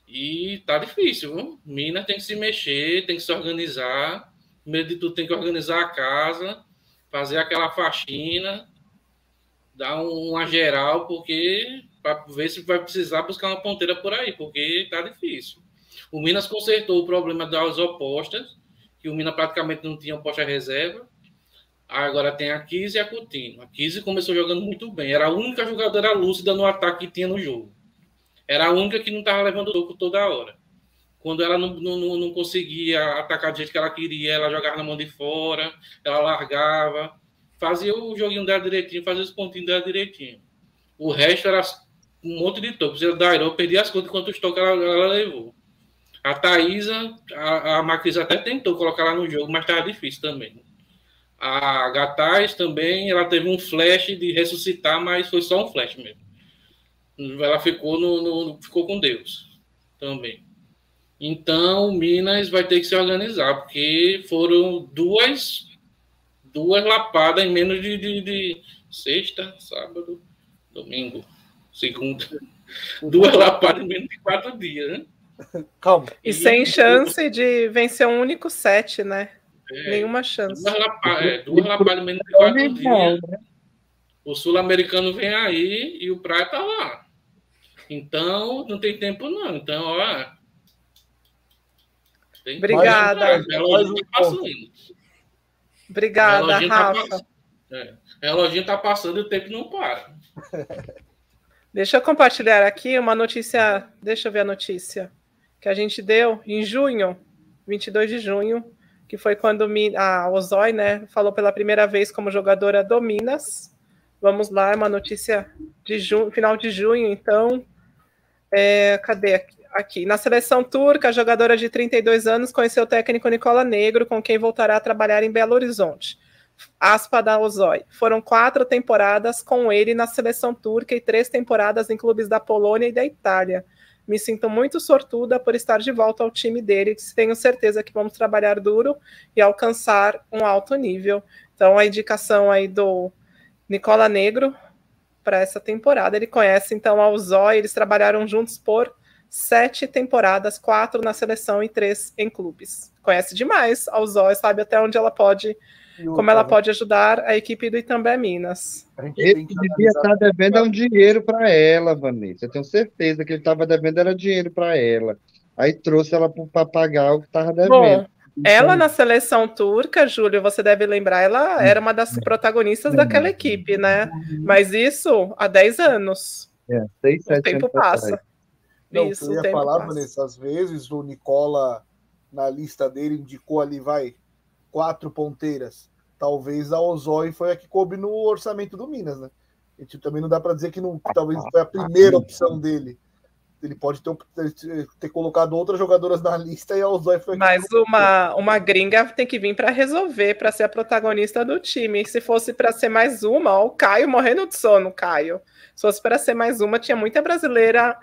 F: e tá difícil, viu? Minas tem que se mexer, tem que se organizar. Primeiro de tudo, tem que organizar a casa, fazer aquela faxina, dar uma geral, porque para ver se vai precisar buscar uma ponteira por aí, porque tá difícil. O Minas consertou o problema das opostas, que o Minas praticamente não tinha oposta reserva. Agora tem a Kise e a Coutinho. A Kise começou jogando muito bem. Era a única jogadora lúcida no ataque que tinha no jogo. Era a única que não estava levando o toco toda hora. Quando ela não, não, não conseguia atacar do jeito que ela queria, ela jogava na mão de fora, ela largava, fazia o joguinho dela direitinho, fazia os pontinhos dela direitinho. O resto era um monte de tocos. A Dairó perdia as contas quantos tocos ela, ela levou. A Thaisa, a, a Macris até tentou colocar ela no jogo, mas estava difícil também. A Gataz também, ela teve um flash de ressuscitar, mas foi só um flash mesmo ela ficou no, no, ficou com Deus também. Então, Minas vai ter que se organizar, porque foram duas duas lapadas em menos de, de, de sexta, sábado, domingo, segunda. Duas lapadas em menos de quatro dias, né?
A: Calma. E, e sem chance de vencer um único set, né? É, Nenhuma chance.
F: Duas, lapa, é, duas lapadas em menos de quatro dias. Né? O sul-americano vem aí e o Praia tá lá. Então, não tem tempo, não. Então, ó.
A: Obrigada. Obrigada, Rafa.
F: Tá é, a reloginho está passando e o tempo não para.
A: Deixa eu compartilhar aqui uma notícia. Deixa eu ver a notícia que a gente deu em junho, 22 de junho, que foi quando a Ozói, né, falou pela primeira vez como jogadora do Minas. Vamos lá, é uma notícia de junho, final de junho, então, é, cadê aqui? aqui? Na seleção turca, a jogadora de 32 anos conheceu o técnico Nicola Negro, com quem voltará a trabalhar em Belo Horizonte. Aspa da Ozói. Foram quatro temporadas com ele na seleção turca e três temporadas em clubes da Polônia e da Itália. Me sinto muito sortuda por estar de volta ao time dele. Tenho certeza que vamos trabalhar duro e alcançar um alto nível. Então, a indicação aí do Nicola Negro, para essa temporada. Ele conhece então a Uzói, eles trabalharam juntos por sete temporadas, quatro na seleção e três em clubes. Conhece demais a Uzói, sabe até onde ela pode, como ela pode ajudar a equipe do Itambé Minas.
C: Ele devia estar devendo um dinheiro para ela, Vanessa. Eu tenho certeza que ele estava devendo era dinheiro para ela. Aí trouxe ela para pagar o que estava devendo. Bom,
A: ela na seleção turca, Júlio, você deve lembrar, ela era uma das protagonistas daquela equipe, né? Mas isso há 10 anos.
C: É, 6, 7
A: o tempo passa.
B: Não, isso, eu ia falar, passa. Vanessa, às vezes o Nicola, na lista dele, indicou ali, vai, quatro ponteiras. Talvez a Ozói foi a que coube no orçamento do Minas, né? A gente também não dá para dizer que não, talvez foi a primeira opção dele ele pode ter, ter, colocado outras jogadoras na lista e a Ozói foi.
A: Mas uma, uma gringa tem que vir para resolver, para ser a protagonista do time. Se fosse para ser mais uma, ó, o Caio morrendo de sono, Caio. Se fosse para ser mais uma, tinha muita brasileira,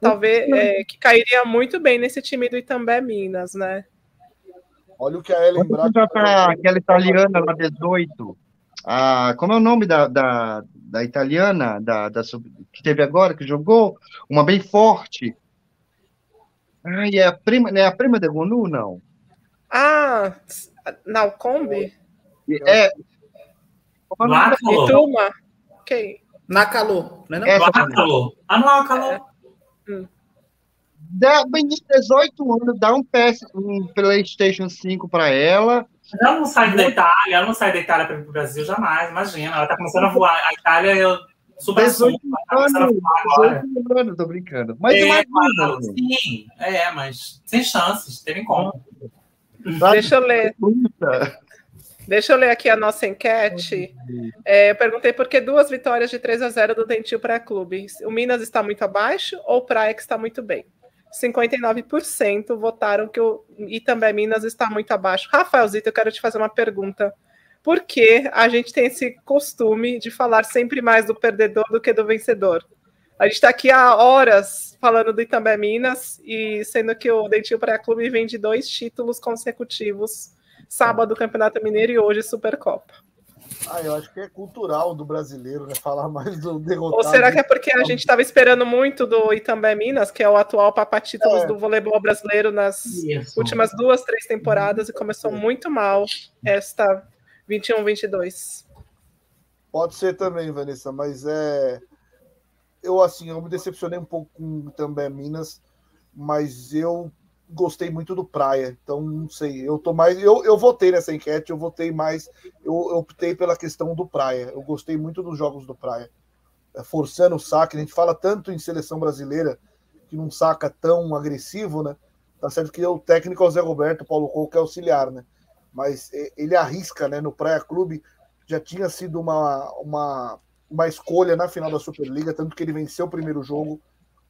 A: talvez, é, que cairia muito bem nesse time do Itambé Minas, né?
B: Olha o que a Ellen
C: Braga. para aquela italiana lá 18. Ah, como é o nome da, da, da italiana, da, da, que teve agora, que jogou, uma bem forte. Ah, e é a prima, é a prima de Gonu, não?
A: Ah, Nalcombe?
C: É.
A: Nakalo. Ituma. Ok.
E: Nakalo,
G: não é não? Nakalo. Ah, Nakalo. É.
C: Hum. Dá, bem 18 anos, dá um PS, um PlayStation 5 para ela.
G: Ela não sai da Itália, ela não sai da Itália para o Brasil jamais, imagina. Ela está começando a voar. A Itália, eu super
C: 18 anos, 18 anos, tô brincando. Mas é,
G: é claro, sim, é, mas sem chances, terem como.
A: Deixa eu ler. Deixa eu ler aqui a nossa enquete. É, eu perguntei por que duas vitórias de 3 a 0 do Dentil para clube. O Minas está muito abaixo ou o Praia que está muito bem? 59% votaram que o Itambé Minas está muito abaixo. Rafael Zito, eu quero te fazer uma pergunta. Por que a gente tem esse costume de falar sempre mais do perdedor do que do vencedor? A gente está aqui há horas falando do Itambé Minas, e sendo que o Dentinho Praia Clube vem de dois títulos consecutivos, sábado Campeonato Mineiro e hoje Supercopa.
B: Ah, eu acho que é cultural do brasileiro, né? Falar mais do derrotado.
A: Ou será que é porque a gente estava esperando muito do Itambé Minas, que é o atual papatítulos é. do voleibol brasileiro nas Isso. últimas duas, três temporadas e começou muito mal esta 21-22.
B: Pode ser também, Vanessa, mas é. Eu, assim, eu me decepcionei um pouco com o Itambé Minas, mas eu gostei muito do Praia, então não sei. Eu tô mais. Eu, eu votei nessa enquete, eu votei mais. Eu, eu optei pela questão do Praia. Eu gostei muito dos jogos do Praia. É, forçando o saque, a gente fala tanto em seleção brasileira que não saca tão agressivo, né? Tá certo que o técnico é o Zé Roberto, Paulo Couto, que é auxiliar, né? Mas ele arrisca, né? No Praia Clube já tinha sido uma, uma, uma escolha na final da Superliga, tanto que ele venceu o primeiro jogo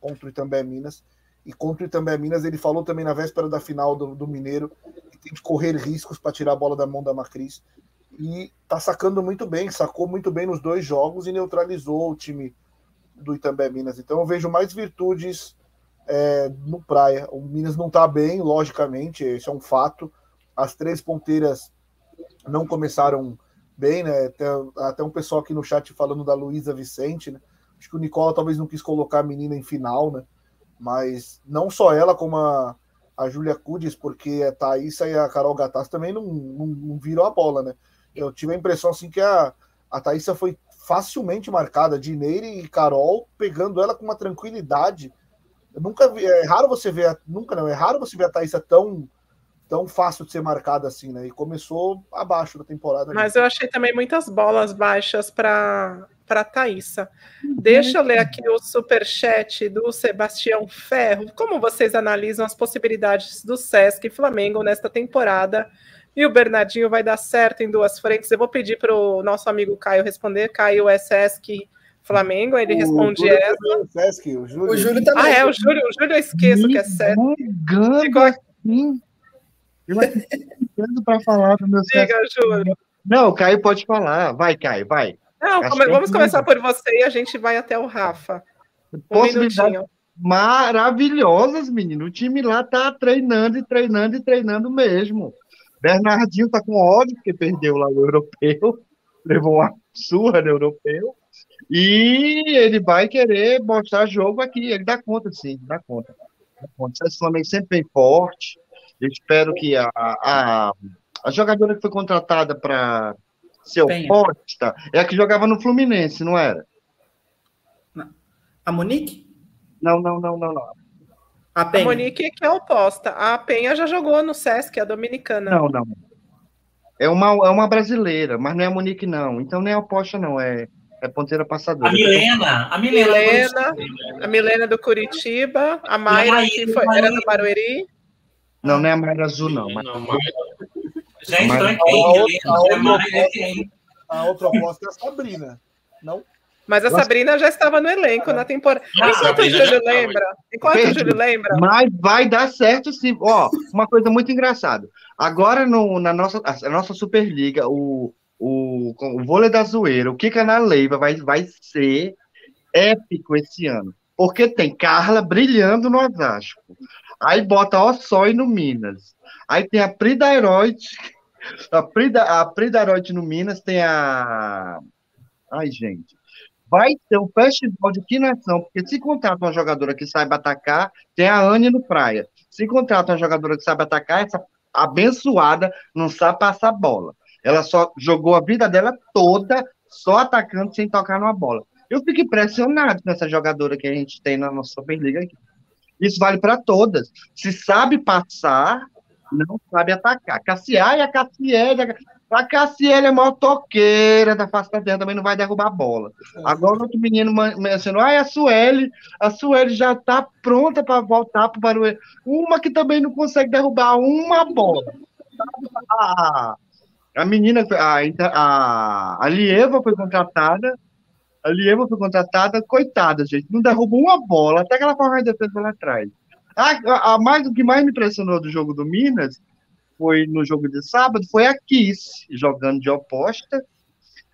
B: contra o Itambé Minas e contra o Itambé Minas, ele falou também na véspera da final do, do Mineiro que tem que correr riscos para tirar a bola da mão da Macris. E tá sacando muito bem, sacou muito bem nos dois jogos e neutralizou o time do Itambé Minas. Então eu vejo mais virtudes é, no Praia. O Minas não tá bem, logicamente, esse é um fato. As três ponteiras não começaram bem, né? Até, até um pessoal aqui no chat falando da Luísa Vicente, né? Acho que o Nicola talvez não quis colocar a menina em final, né? Mas não só ela, como a, a Júlia Cudes, porque a Thaísa e a Carol Gattas também não, não, não, viram a bola, né? Eu tive a impressão assim que a, a foi facilmente marcada, de Neire e Carol pegando ela com uma tranquilidade. Eu nunca vi, é raro você ver, nunca não, é raro você ver a Thaísa tão tão fácil de ser marcada assim, né? E começou abaixo da temporada.
A: Mas eu achei também muitas bolas baixas para para Thaisa. Deixa eu ler aqui o super chat do Sebastião Ferro. Como vocês analisam as possibilidades do Sesc e Flamengo nesta temporada? E o Bernardinho vai dar certo em duas frentes. Eu vou pedir para o nosso amigo Caio responder. Caio é Sesc Flamengo, ele o responde essa.
B: É Sesc, o Júlio.
A: O Júlio também. Ah, é, o Júlio, o Júlio eu esqueço que é Sesc.
C: Ficou assim. Eu para falar do meu
A: Diga, Júlio.
C: Não, o Caio pode falar. Vai, Caio, vai.
A: Não, come, vamos começar por você e a gente vai até o Rafa. Um minutinho.
C: Maravilhosas, menino. O time lá tá treinando e treinando e treinando mesmo. Bernardinho tá com ódio porque perdeu lá o europeu, levou uma surra no europeu. E ele vai querer mostrar jogo aqui. Ele dá conta, sim, dá conta. Dá conta. O Flamengo sempre bem forte. Eu espero que a, a, a jogadora que foi contratada para seu Penha. Costa é a que jogava no Fluminense, não era?
E: A Monique?
C: Não, não, não, não, não.
A: A, Penha. a Monique que é oposta. A Penha já jogou no Sesc, a dominicana.
C: Não, não. É uma, é uma brasileira, mas não é a Monique, não. Então nem é oposta, não. É, é ponteira passadora.
G: A Milena. A Milena,
A: Milena a Milena do Curitiba. A Mayra, que foi, era do Barueri.
C: Não, não é a Mayra Azul, não. Mas... não
G: Gente,
B: Mas,
G: a,
B: outra, a outra aposta é a Sabrina, não?
A: Mas a Sabrina já estava no elenco na temporada. Enquanto o Júlio lembra, enquanto o Júlio lembra.
C: Mas vai dar certo sim. Ó, uma coisa muito engraçada. Agora no, na nossa, a nossa Superliga, o, o, o vôlei da zoeira, o Kika na Leiva vai, vai ser épico esse ano. Porque tem Carla brilhando no Osasco. Aí bota Ossói no Minas. Aí tem a Pridaroide, a, Prida, a Pridaroide no Minas, tem a. Ai, gente. Vai ter um festival de quinação, porque se contrata uma jogadora que saiba atacar, tem a Anne no Praia. Se contrata uma jogadora que sabe atacar, essa abençoada não sabe passar bola. Ela só jogou a vida dela toda só atacando sem tocar numa bola. Eu fico impressionado com essa jogadora que a gente tem na nossa Superliga aqui. Isso vale para todas. Se sabe passar, não sabe atacar. Cassiai e a Cassiele. A Cassiele é motoqueira da face da terra, também não vai derrubar a bola. Agora outro menino mencionou, ah, a Sueli, a Sueli já está pronta para voltar para o Barueri. Uma que também não consegue derrubar uma bola. A, a menina, a, a, a Lieva foi contratada, a Lieva foi contratada, coitada, gente, não derrubou uma bola, até que ela faz defesa lá atrás. A, a, mais, o que mais me impressionou do jogo do Minas foi no jogo de sábado foi a Kiss jogando de oposta.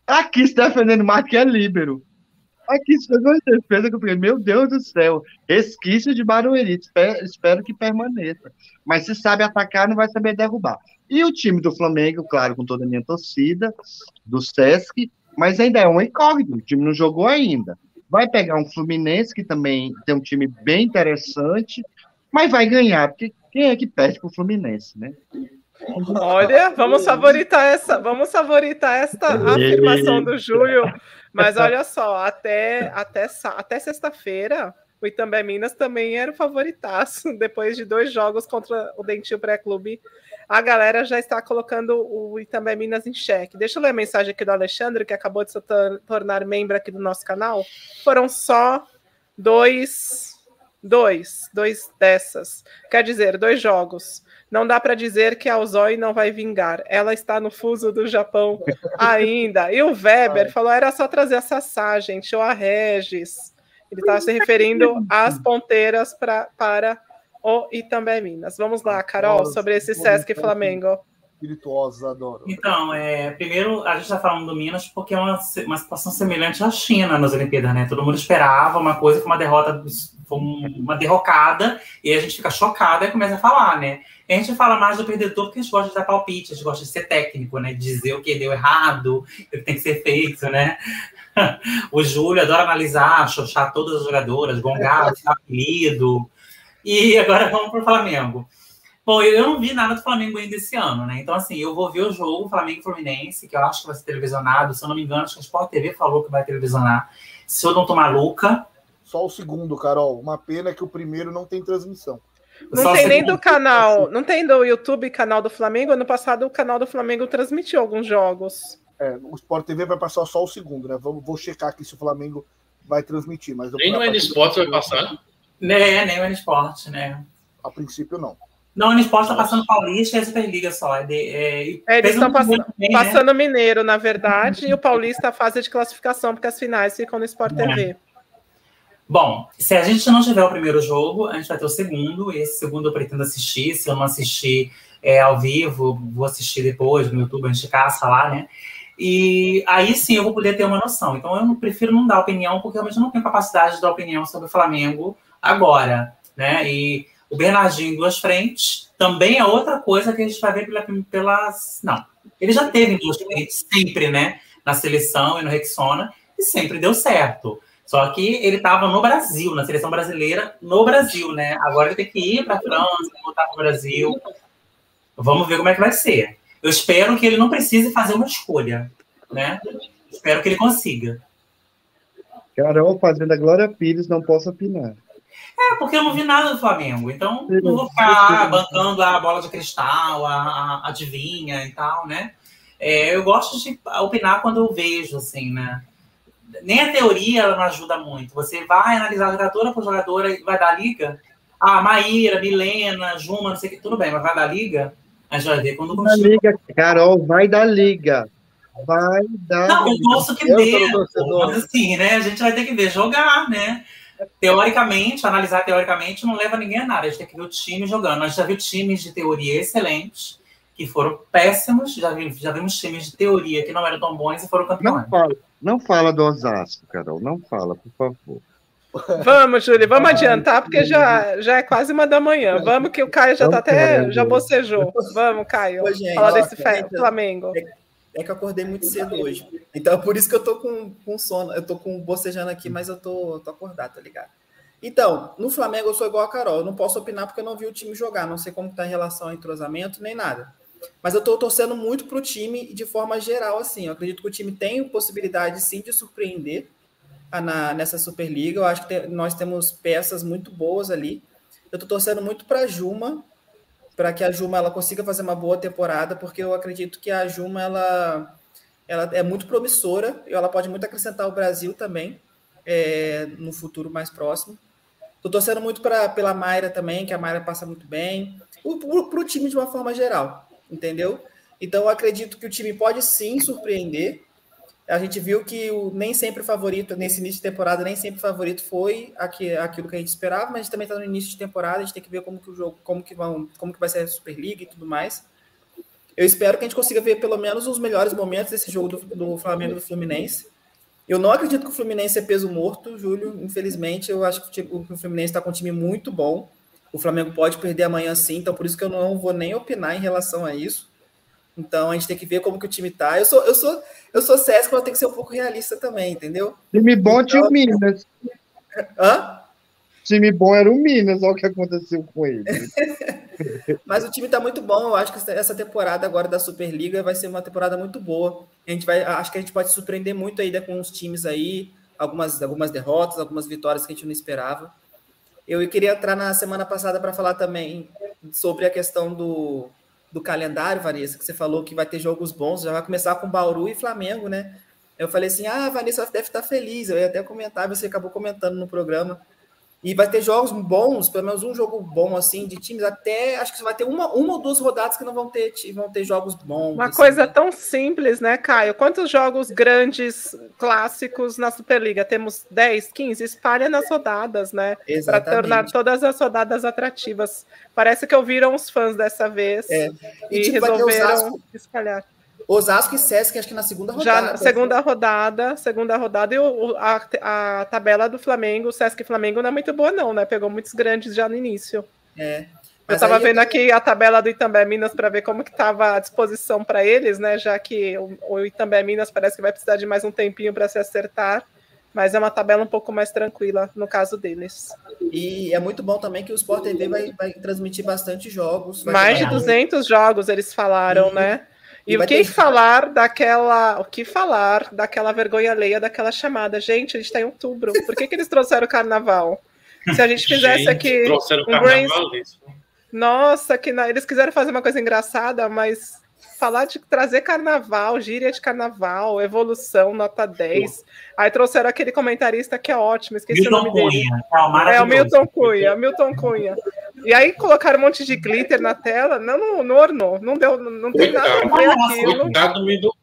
C: A Kiss defendendo mais que a Líbero. A Kiss fez uma defesa que eu falei, meu Deus do céu, resquício de Barueri, espero, espero que permaneça. Mas se sabe atacar, não vai saber derrubar. E o time do Flamengo, claro, com toda a minha torcida, do Sesc, mas ainda é um incógnito, o time não jogou ainda. Vai pegar um Fluminense, que também tem um time bem interessante, mas vai ganhar, porque quem é que perde para o Fluminense, né?
A: Olha, vamos favoritar essa, vamos favoritar esta afirmação do Júlio. Mas olha só, até, até, até sexta-feira, o Itambé Minas também era o favoritaço, depois de dois jogos contra o Dentil Pré-Clube a galera já está colocando o Itambé Minas em xeque. Deixa eu ler a mensagem aqui do Alexandre, que acabou de se tornar membro aqui do nosso canal. Foram só dois, dois, dois dessas. Quer dizer, dois jogos. Não dá para dizer que a Ozoi não vai vingar. Ela está no fuso do Japão ainda. E o Weber falou: era só trazer a Sassá, gente, ou a Regis. Ele está se referindo às ponteiras pra, para o Itambé Minas. Vamos lá, Carol, sobre esse Sesc Flamengo.
B: Espirituosa, adoro.
G: Então, é, primeiro, a gente está falando do Minas porque é uma, uma situação semelhante à China nas Olimpíadas, né? Todo mundo esperava uma coisa, foi uma derrota, foi uma derrocada, e a gente fica chocada e começa a falar, né? E a gente fala mais do perdedor porque a gente gosta de dar palpite, a gente gosta de ser técnico, né? Dizer o que deu errado, o que tem que ser feito, né? o Júlio adora analisar, xoxar todas as jogadoras, gongar, apelido. E agora vamos para o Flamengo. Bom, eu não vi nada do Flamengo ainda esse ano, né? Então, assim, eu vou ver o jogo Flamengo Fluminense, que eu acho que vai ser televisionado. Se eu não me engano, acho que a Sport TV falou que vai televisionar. Se eu não tô maluca.
B: Só o segundo, Carol. Uma pena que o primeiro não tem transmissão.
A: Não Só tem nem do canal, não tem do YouTube canal do Flamengo. Ano passado o canal do Flamengo transmitiu alguns jogos.
B: É, o Sport TV vai passar só o segundo, né? Vou, vou checar aqui se o Flamengo vai transmitir. Mas
F: nem no N-Sport vai passar?
G: Né, nem o N-Sport, né?
B: A princípio, não.
G: Não, o N-Sport está passando Paulista e a Superliga só. É,
A: é, é eles estão pass bem, né? passando né? Mineiro, na verdade, e o Paulista a fase de classificação, porque as finais ficam no Sport TV. É.
G: Bom, se a gente não tiver o primeiro jogo, a gente vai ter o segundo. Esse segundo eu pretendo assistir. Se eu não assistir é, ao vivo, vou assistir depois no YouTube, a gente caça lá, né? E aí sim eu vou poder ter uma noção. Então eu prefiro não dar opinião, porque realmente não tenho capacidade de dar opinião sobre o Flamengo agora, né? E o Bernardinho em duas frentes também é outra coisa que a gente vai ver pela, pelas. Não, ele já teve em duas frentes sempre, né? Na seleção e no Rexona, e sempre deu certo. Só que ele estava no Brasil, na seleção brasileira, no Brasil, né? Agora ele tem que ir para a França, voltar para o Brasil. Vamos ver como é que vai ser. Eu espero que ele não precise fazer uma escolha, né? Espero que ele consiga.
C: Carol fazendo a Glória Pires não posso opinar.
G: É, porque eu não vi nada do Flamengo. Então, não vou ficar bancando a bola de cristal, a, a adivinha e tal, né? É, eu gosto de opinar quando eu vejo, assim, né? Nem a teoria ela não ajuda muito. Você vai analisar jogadora por jogadora e vai dar liga. Ah, Maíra, Milena, Juma, não sei o que, tudo bem, mas vai dar liga? A gente vai ver quando
C: vai liga, Carol, vai dar liga. Vai dar.
G: Não, eu gosto que dê. Mas assim, né? A gente vai ter que ver jogar, né? Teoricamente, analisar teoricamente não leva ninguém a nada. A gente tem que ver o time jogando. A gente já viu times de teoria excelentes, que foram péssimos. Já, vi, já vimos times de teoria que não eram tão bons e foram campeões.
C: Não fala, não fala do Osasco, Carol. Não fala, por favor.
A: Vamos, Júlia, vamos adiantar, porque já, já é quase uma da manhã. Vamos que o Caio já está até. já bocejou. Vamos, Caio. Ô, gente, Fala desse Flamengo.
E: É é que eu acordei muito cedo hoje. Então é por isso que eu tô com, com sono. Eu tô com bocejando aqui, mas eu tô, tô acordado, tá ligado? Então, no Flamengo eu sou igual a Carol. Eu não posso opinar porque eu não vi o time jogar. Não sei como tá em relação ao entrosamento, nem nada. Mas eu tô torcendo muito pro time de forma geral, assim. Eu acredito que o time tem possibilidade, sim, de surpreender na, nessa Superliga. Eu acho que tem, nós temos peças muito boas ali. Eu tô torcendo muito pra Juma, para que a Juma ela consiga fazer uma boa temporada, porque eu acredito que a Juma ela, ela é muito promissora e ela pode muito acrescentar o Brasil também é, no futuro mais próximo. Estou torcendo muito pra, pela Mayra também, que a Mayra passa muito bem, para o time de uma forma geral, entendeu? Então eu acredito que o time pode sim surpreender. A gente viu que o, nem sempre o favorito, nesse início de temporada, nem sempre o favorito foi aqui, aquilo que a gente esperava, mas a gente também está no início de temporada, a gente tem que ver como que o jogo, como que, vão, como que vai ser a Superliga e tudo mais. Eu espero que a gente consiga ver pelo menos os melhores momentos desse jogo do, do Flamengo e do Fluminense. Eu não acredito que o Fluminense é peso morto, Júlio. Infelizmente, eu acho que o, Fluminense está com um time muito bom. O Flamengo pode perder amanhã sim, então por isso que eu não vou nem opinar em relação a isso. Então a gente tem que ver como que o time tá. Eu sou, eu sou, eu sou Sesc, mas tenho que ser um pouco realista também, entendeu?
C: Time bom tinha o Minas.
E: Hã?
C: Time bom era o Minas, olha o que aconteceu com ele.
E: mas o time tá muito bom. Eu acho que essa temporada agora da Superliga vai ser uma temporada muito boa. A gente vai, acho que a gente pode surpreender muito ainda com os times aí, algumas, algumas derrotas, algumas vitórias que a gente não esperava. Eu queria entrar na semana passada para falar também sobre a questão do, do calendário, Vanessa, que você falou que vai ter jogos bons, já vai começar com Bauru e Flamengo, né? Eu falei assim: ah, Vanessa deve estar feliz. Eu ia até comentar, você acabou comentando no programa. E vai ter jogos bons, pelo menos um jogo bom assim de times, até acho que vai ter uma, uma ou duas rodadas que não vão ter, vão ter jogos bons.
A: Uma
E: assim.
A: coisa tão simples, né, Caio? Quantos jogos grandes, clássicos na Superliga? Temos 10, 15? Espalha nas rodadas, né? Para tornar todas as rodadas atrativas. Parece que ouviram os fãs dessa vez é. e, e tipo, resolveram espalhar.
E: Osasco e Sesc, acho que na segunda rodada.
A: Já segunda rodada, segunda rodada, e o, a, a tabela do Flamengo, Sesc Flamengo não é muito boa, não, né? Pegou muitos grandes já no início.
E: É.
A: eu estava vendo eu... aqui a tabela do Itambé Minas para ver como que estava a disposição para eles, né? Já que o, o Itambé Minas parece que vai precisar de mais um tempinho para se acertar, mas é uma tabela um pouco mais tranquila no caso deles.
E: E é muito bom também que o Sport TV vai, vai transmitir bastante jogos.
A: mais de 200 jogos eles falaram, e... né? E, o que ter... falar daquela. O que falar daquela vergonha alheia daquela chamada? Gente, a gente está em outubro. Por que, que eles trouxeram o carnaval? Se a gente fizesse gente, aqui.
F: Trouxeram um carnaval, brains...
A: Nossa, que na... eles quiseram fazer uma coisa engraçada, mas falar de trazer carnaval, gíria de carnaval, evolução, nota 10. Aí trouxeram aquele comentarista que é ótimo, esqueci Milton o nome Cunha. dele. É, é o Milton Cunha, Milton Cunha. E aí colocaram um monte de glitter na tela, não, não, não ornou, não deu, não tem nada a ver aquilo.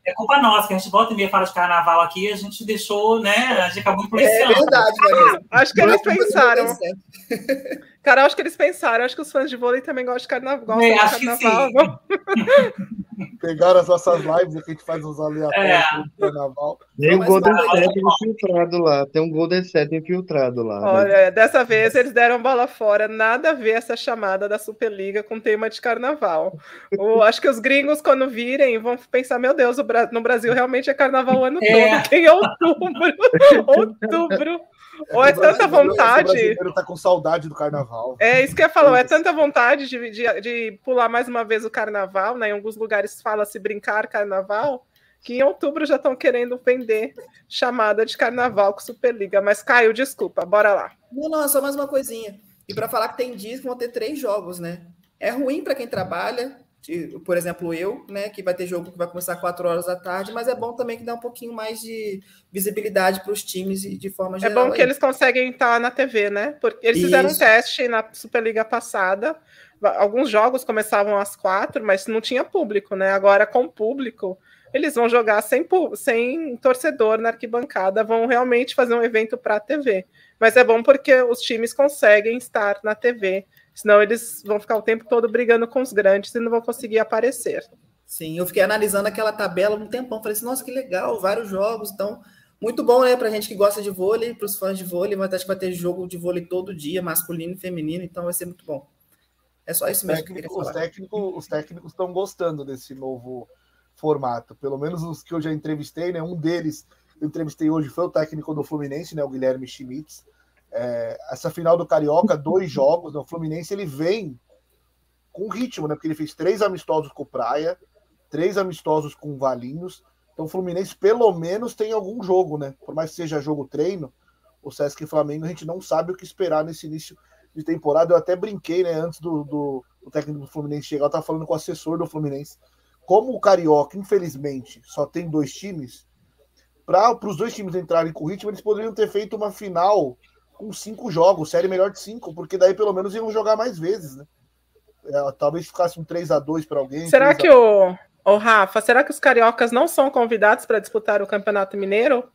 G: É culpa nossa, que a gente volta e meia fala de carnaval aqui, a gente deixou, né, a gente acabou
E: influenciando. É verdade, Marisa.
A: Acho que eles pensaram. Cara, acho que eles pensaram. Acho que os fãs de vôlei também gostam de carnaval.
G: É, acho carnaval.
B: Pegaram as nossas lives que a gente faz uns aleatórios é. do carnaval.
C: Tem um Golden Set infiltrado lá. Tem um Golden Set infiltrado lá.
A: Né? Olha, né? dessa vez eles deram bola fora. Nada a ver essa chamada da Superliga com tema de carnaval. o, acho que os gringos, quando virem, vão pensar: meu Deus, no Brasil realmente é carnaval o ano é. todo. Em outubro. outubro. Ou é, é tanta vontade. O
B: brasileiro tá com saudade do carnaval.
A: É isso que eu falo, é tanta vontade de, de, de, pular mais uma vez o carnaval, né? Em alguns lugares fala-se brincar carnaval, que em outubro já estão querendo vender chamada de carnaval com Superliga. Mas Caio, desculpa, bora lá.
E: Não, não, é só mais uma coisinha. E para falar que tem dias que vão ter três jogos, né? É ruim para quem trabalha, por exemplo, eu, né, que vai ter jogo que vai começar às 4 horas da tarde, mas é bom também que dá um pouquinho mais de visibilidade para os times e de forma geral.
A: É bom que aí. eles conseguem estar na TV, né? Porque eles Isso. fizeram um teste na Superliga passada. Alguns jogos começavam às quatro, mas não tinha público, né? Agora, com público, eles vão jogar sem, sem torcedor na arquibancada, vão realmente fazer um evento para a TV. Mas é bom porque os times conseguem estar na TV Senão eles vão ficar o tempo todo brigando com os grandes e não vão conseguir aparecer.
E: Sim, eu fiquei analisando aquela tabela um tempão. Falei assim, nossa, que legal, vários jogos. Então, muito bom, né, pra gente que gosta de vôlei, para os fãs de vôlei. Mas acho que vai ter jogo de vôlei todo dia, masculino e feminino, então vai ser muito bom. É só isso mesmo
B: Técnico, que eu Os técnicos os técnicos estão gostando desse novo formato. Pelo menos os que eu já entrevistei, né? Um deles eu entrevistei hoje foi o técnico do Fluminense, né? O Guilherme Schmitz é, essa final do Carioca, dois jogos, né? o Fluminense ele vem com ritmo, né? Porque ele fez três amistosos com o Praia, três amistosos com o Valinhos. Então o Fluminense pelo menos tem algum jogo, né? Por mais que seja jogo treino, o Sesc e Flamengo a gente não sabe o que esperar nesse início de temporada. Eu até brinquei, né? Antes do, do, do técnico do Fluminense chegar, eu tava falando com o assessor do Fluminense. Como o Carioca, infelizmente, só tem dois times, para os dois times entrarem com ritmo, eles poderiam ter feito uma final com cinco jogos, série melhor de cinco, porque daí pelo menos iam jogar mais vezes, né? É, talvez ficasse um 3 a 2 para alguém.
A: Será que o Ô, Rafa, será que os cariocas não são convidados para disputar o Campeonato Mineiro?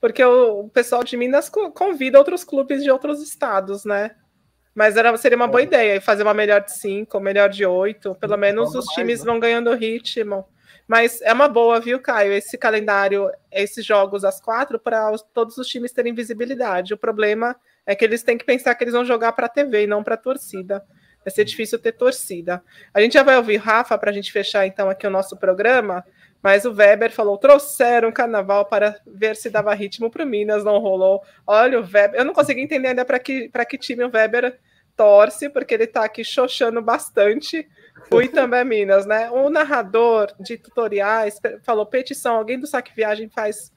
A: Porque o, pessoal de Minas convida outros clubes de outros estados, né? Mas era, seria uma boa é. ideia fazer uma melhor de cinco, melhor de oito. Pelo menos os times né? vão ganhando ritmo. Mas é uma boa, viu, Caio? Esse calendário, esses jogos às quatro, para todos os times terem visibilidade. O problema é que eles têm que pensar que eles vão jogar para a TV e não para a torcida. Vai ser difícil ter torcida. A gente já vai ouvir Rafa para a gente fechar então aqui o nosso programa. Mas o Weber falou: trouxeram carnaval para ver se dava ritmo para o Minas, não rolou. Olha o Weber, eu não consegui entender ainda para que, que time o Weber torce, porque ele está aqui xoxando bastante. Fui também Minas, né? O narrador de tutoriais falou: petição, alguém do Saque Viagem faz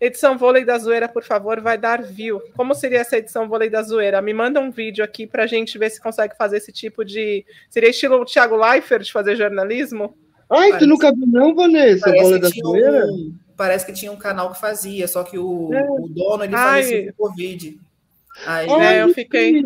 A: edição vôlei da zoeira, por favor, vai dar view. Como seria essa edição vôlei da zoeira? Me manda um vídeo aqui para a gente ver se consegue fazer esse tipo de. Seria estilo Thiago Leifert de fazer jornalismo?
C: Ai, Parece... tu nunca viu, não, Vanessa? Vôlei da zoeira?
E: Um... Parece que tinha um canal que fazia, só que o, é. o dono ele faleceu com Covid.
A: Aí, é, eu fiquei.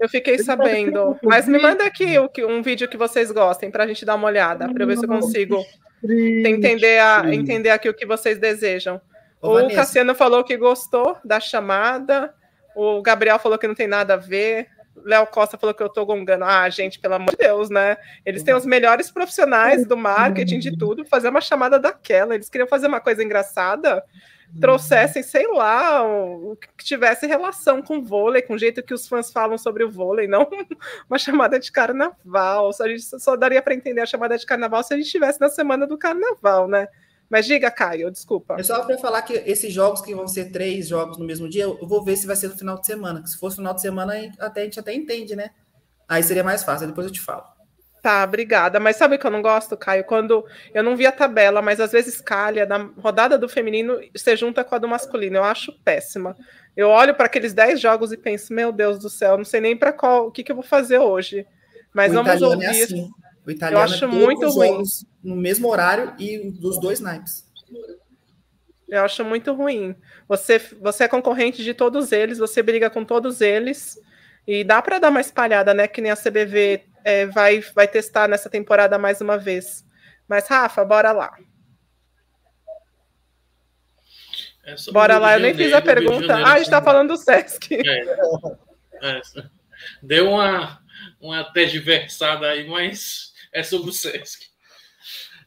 A: Eu fiquei sabendo. Mas me manda aqui um vídeo que vocês gostem para a gente dar uma olhada, para ver se eu consigo entender, a, entender aqui o que vocês desejam. Ô, o Vanessa. Cassiano falou que gostou da chamada. O Gabriel falou que não tem nada a ver. Léo Costa falou que eu tô gongando. Ah, gente, pelo amor de Deus, né? Eles têm os melhores profissionais do marketing, de tudo, fazer uma chamada daquela. Eles queriam fazer uma coisa engraçada trouxessem, sei lá, o, que tivesse relação com vôlei, com o jeito que os fãs falam sobre o vôlei, não uma chamada de carnaval. A gente só daria para entender a chamada de carnaval se a gente estivesse na semana do carnaval, né? Mas diga, Caio, desculpa.
E: É só para falar que esses jogos que vão ser três jogos no mesmo dia, eu vou ver se vai ser no final de semana. Se fosse no final de semana, até, a gente até entende, né? Aí seria mais fácil, depois eu te falo.
A: Tá, obrigada. Mas sabe o que eu não gosto, Caio? Quando eu não vi a tabela, mas às vezes calha, na rodada do feminino, você junta com a do masculino. Eu acho péssima. Eu olho para aqueles 10 jogos e penso, meu Deus do céu, não sei nem para qual, o que, que eu vou fazer hoje. Mas o vamos é ouvir. É assim.
E: O italiano eu acho é muito ruim. No mesmo horário e dos dois naipes.
A: Eu acho muito ruim. Você, você é concorrente de todos eles, você briga com todos eles. E dá para dar uma espalhada, né? Que nem a CBV é, vai, vai testar nessa temporada mais uma vez. Mas, Rafa, bora lá. É bora lá, eu nem fiz a pergunta. ah, a gente está falando do Sesc. É.
F: É. Deu uma, uma tergiversada aí, mas é sobre o Sesc.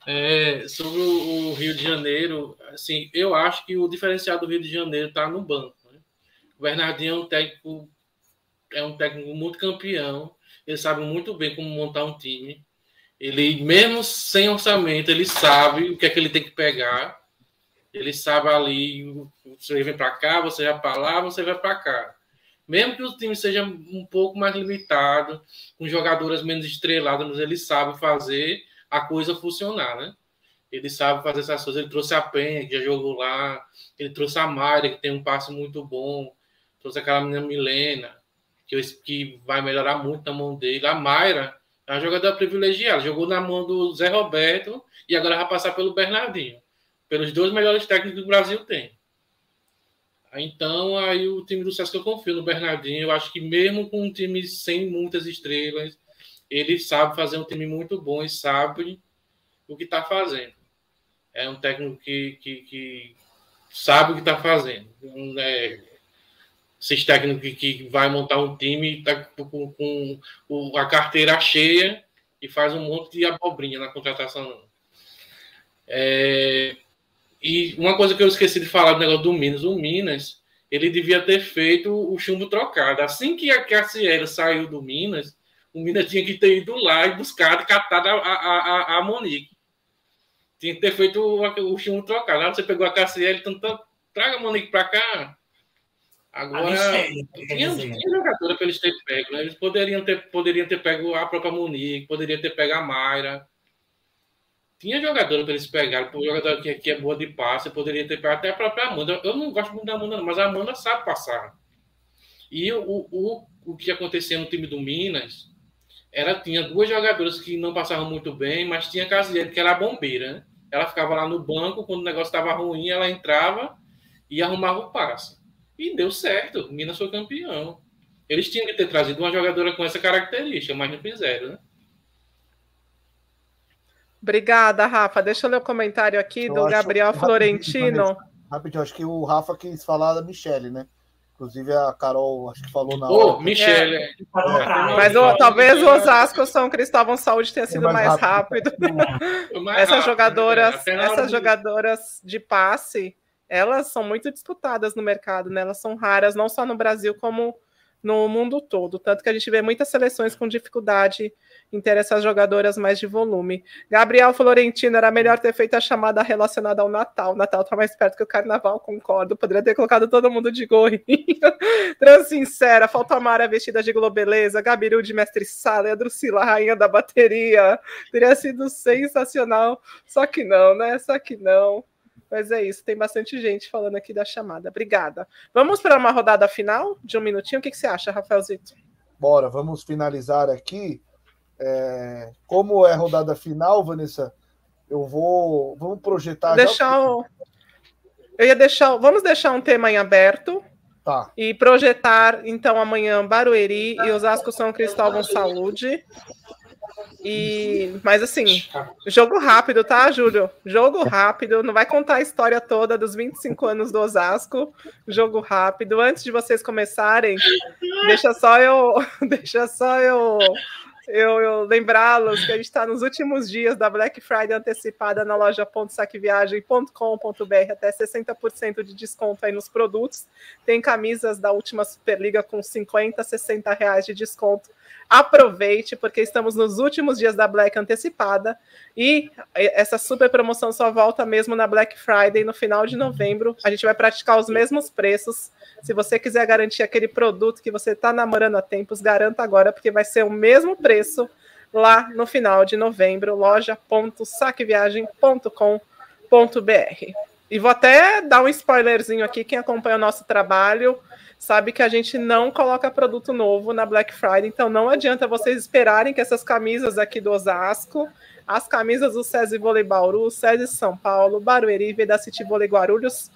F: É, sobre o, Rio de Janeiro, assim, eu acho que o diferencial do Rio de Janeiro está no banco. Né? O Bernardinho é um técnico, é um técnico muito campeão, ele sabe muito bem como montar um time. Ele, mesmo sem orçamento, ele sabe o que é que ele tem que pegar. Ele sabe ali, você vem para cá, você vai para lá, você vai para cá. Mesmo que o time seja um pouco mais limitado, com jogadoras menos estreladas, mas ele sabe fazer a coisa funcionar, né? Ele sabe fazer essas coisas. Ele trouxe a Penha, que já jogou lá. Ele trouxe a Mayra, que tem um passe muito bom. Trouxe aquela menina Milena que, que vai melhorar muito na mão dele. A Mayra é uma jogadora privilegiada, jogou na mão do Zé Roberto e agora vai passar pelo Bernardinho. Pelos dois melhores técnicos que o Brasil tem. Então, aí o time do Sesc eu confio no Bernardinho. Eu acho que mesmo com um time sem muitas estrelas, ele sabe fazer um time muito bom e sabe o que está fazendo. É um técnico que, que, que sabe o que está fazendo. É, esses técnicos que, vai montar um time tá com, com, a carteira cheia e faz um monte de abobrinha na contratação. É, e uma coisa que eu esqueci de falar do negócio do Minas, o Minas, ele devia ter feito o chumbo trocado. Assim que a Cassiela saiu do Minas, o Minas tinha que ter ido lá e buscado e catado a, a, a, a Monique. Tinha que ter feito o, o chumbo trocado. Lá você pegou a Cassiela, então tá, traga a Monique para cá, Agora, tinha, tinha jogadora para eles terem pego, né? Eles poderiam ter, poderiam ter pego a própria Monique, poderiam ter pego a Mayra. Tinha jogadora para eles pegarem, por jogador que, que é boa de passe, poderia ter pego até a própria Amanda. Eu não gosto muito da Amanda, não, mas a Amanda sabe passar. E o, o, o que acontecia no time do Minas era tinha duas jogadoras que não passavam muito bem, mas tinha a Casiane, que era a bombeira. Né? Ela ficava lá no banco, quando o negócio estava ruim, ela entrava e arrumava o passe. E deu certo. Minas foi campeão. Eles tinham que ter trazido uma jogadora com essa característica, mas não fizeram, né?
A: Obrigada, Rafa. Deixa eu ler o comentário aqui eu do Gabriel Florentino.
B: Rapidinho, acho que o Rafa quis falar da Michelle, né? Inclusive a Carol, acho que falou na
F: hora. Ô, Michelle. É.
A: É. Mas o, talvez o Osasco São Cristóvão Saúde tenha sido mais, mais rápido. rápido. mais essas rápido, jogadoras, né? essas jogadoras de passe, elas são muito disputadas no mercado, né? Elas são raras, não só no Brasil, como no mundo todo. Tanto que a gente vê muitas seleções com dificuldade em ter essas jogadoras mais de volume. Gabriel Florentino era melhor ter feito a chamada relacionada ao Natal. O Natal está mais perto que o Carnaval, concordo. Poderia ter colocado todo mundo de gorrinho. Transincera, falta Mara vestida de globeleza, Gabiru de mestre sala, a Drusila, rainha da bateria. Teria sido sensacional. Só que não, né? Só que não. Mas é isso, tem bastante gente falando aqui da chamada. Obrigada. Vamos para uma rodada final de um minutinho? O que, que você acha, Rafaelzito?
B: Bora, vamos finalizar aqui. É, como é rodada final, Vanessa, eu vou. Vamos projetar.
A: Deixar já... o... Eu ia deixar. Vamos deixar um tema em aberto.
B: Tá.
A: E projetar, então, amanhã Barueri e Osasco São Cristóvão Saúde. E, mas assim, jogo rápido, tá, Júlio? Jogo rápido, não vai contar a história toda dos 25 anos do Osasco. Jogo rápido. Antes de vocês começarem, deixa só eu, deixa só eu eu, eu lembrá-los que a gente está nos últimos dias da Black Friday antecipada na loja .saqueviagem.com.br até 60% de desconto aí nos produtos. Tem camisas da última Superliga com 50, 60 reais de desconto. Aproveite, porque estamos nos últimos dias da Black antecipada e essa super promoção só volta mesmo na Black Friday no final de novembro. A gente vai praticar os mesmos preços. Se você quiser garantir aquele produto que você está namorando há tempos, garanta agora, porque vai ser o mesmo preço lá no final de novembro, loja.saqueviagem.com.br. E vou até dar um spoilerzinho aqui, quem acompanha o nosso trabalho sabe que a gente não coloca produto novo na Black Friday, então não adianta vocês esperarem que essas camisas aqui do Osasco, as camisas do SESI Vôlei Bauru, SESI São Paulo, Barueri, Veda City Vôlei Guarulhos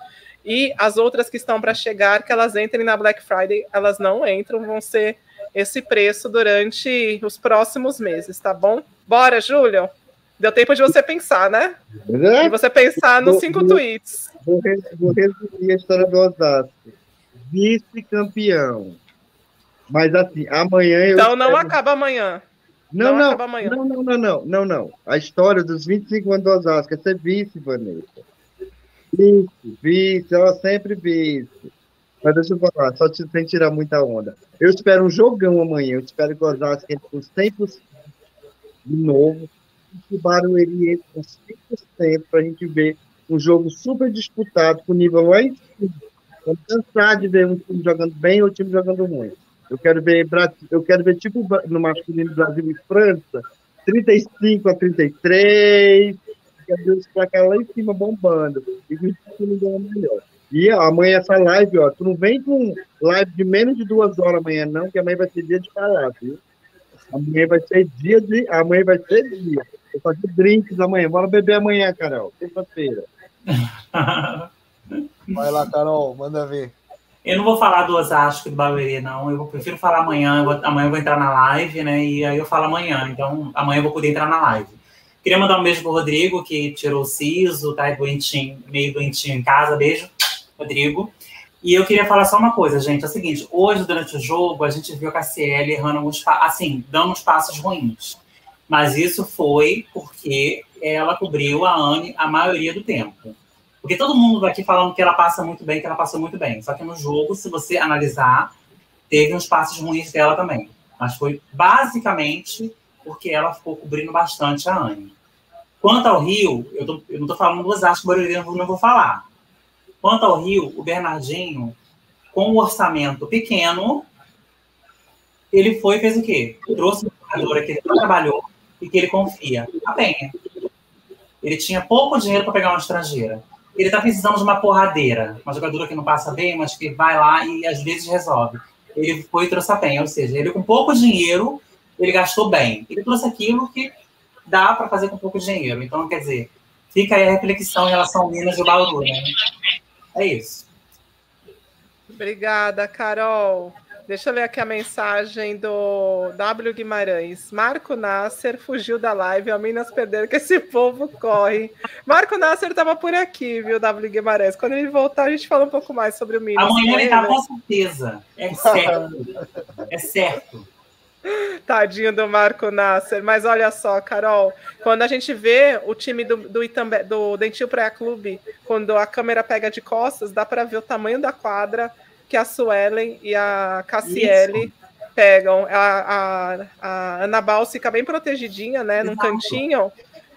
A: e as outras que estão para chegar, que elas entrem na Black Friday, elas não entram, vão ser esse preço durante os próximos meses, tá bom? Bora, Júlio? Deu tempo de você pensar, né? É. E você pensar nos cinco vou, tweets.
C: Vou, vou resumir a história do Osasco vice-campeão. Mas assim, amanhã eu.
A: Então não acaba amanhã.
C: Não, não, não, amanhã. não, não, não, não, não, não. A história dos 25 anos do Osasco é ser vice, Vanessa. Vice, vice, ela sempre vice. Mas deixa eu falar, só sem tirar muita onda. Eu espero um jogão amanhã. Eu espero que o Osasco entre com 100% de novo. E Barueri entre com 100% para a gente ver um jogo super disputado, com nível lá em cima Estou cansado de ver um time jogando bem ou um time jogando ruim. Eu quero ver, eu quero ver tipo no masculino Brasil e França, 35 a 33, quero ver os placar lá em cima bombando. E o time ganhando melhor. E ó, amanhã essa live, ó, tu não vem com live de menos de duas horas amanhã, não, que amanhã vai ser dia de falar, viu? Amanhã vai ser dia de. Amanhã vai ser dia. Vou fazer drinks amanhã. Bora beber amanhã, Carol. Terça-feira.
B: Vai lá, Carol, manda ver.
G: Eu não vou falar do Osasco e do Barueri, não. Eu prefiro falar amanhã. Eu vou, amanhã eu vou entrar na live, né? E aí eu falo amanhã. Então, amanhã eu vou poder entrar na live. Queria mandar um beijo pro Rodrigo, que tirou o siso, tá doentinho, meio doentinho em casa. Beijo, Rodrigo. E eu queria falar só uma coisa, gente. É o seguinte: hoje, durante o jogo, a gente viu a KCL errando alguns assim, dando uns passos ruins. Mas isso foi porque ela cobriu a Anne a maioria do tempo. Porque todo mundo aqui falando que ela passa muito bem, que ela passou muito bem. Só que no jogo, se você analisar, teve uns passos ruins dela também. Mas foi basicamente porque ela ficou cobrindo bastante a Anne. Quanto ao Rio, eu, tô, eu não estou falando do Osasco Barueri, eu não vou falar. Quanto ao Rio, o Bernardinho, com o um orçamento pequeno, ele foi e fez o quê? Trouxe uma jogadora que ele trabalhou e que ele confia, a Penha. Ele tinha pouco dinheiro para pegar uma estrangeira ele está precisando de uma porradeira, uma jogadora que não passa bem, mas que vai lá e às vezes resolve. Ele foi e trouxe a bem, ou seja, ele com pouco dinheiro, ele gastou bem. Ele trouxe aquilo que dá para fazer com pouco dinheiro. Então, quer dizer, fica aí a reflexão em relação ao Minas e o Bauru, né? É isso.
A: Obrigada, Carol. Deixa eu ler aqui a mensagem do W Guimarães. Marco Nasser fugiu da live, ao Minas perder que esse povo corre. Marco Nasser estava por aqui, viu, W Guimarães? Quando ele voltar, a gente fala um pouco mais sobre o Minas.
G: Amanhã ele está com certeza. É certo. é certo.
A: Tadinho do Marco Nasser. Mas olha só, Carol, quando a gente vê o time do, do, Itambe, do Dentil Praia Clube, quando a câmera pega de costas, dá para ver o tamanho da quadra que a Suelen e a Cassiele Isso. pegam. A, a, a Ana Bals fica bem protegidinha, né, num cantinho.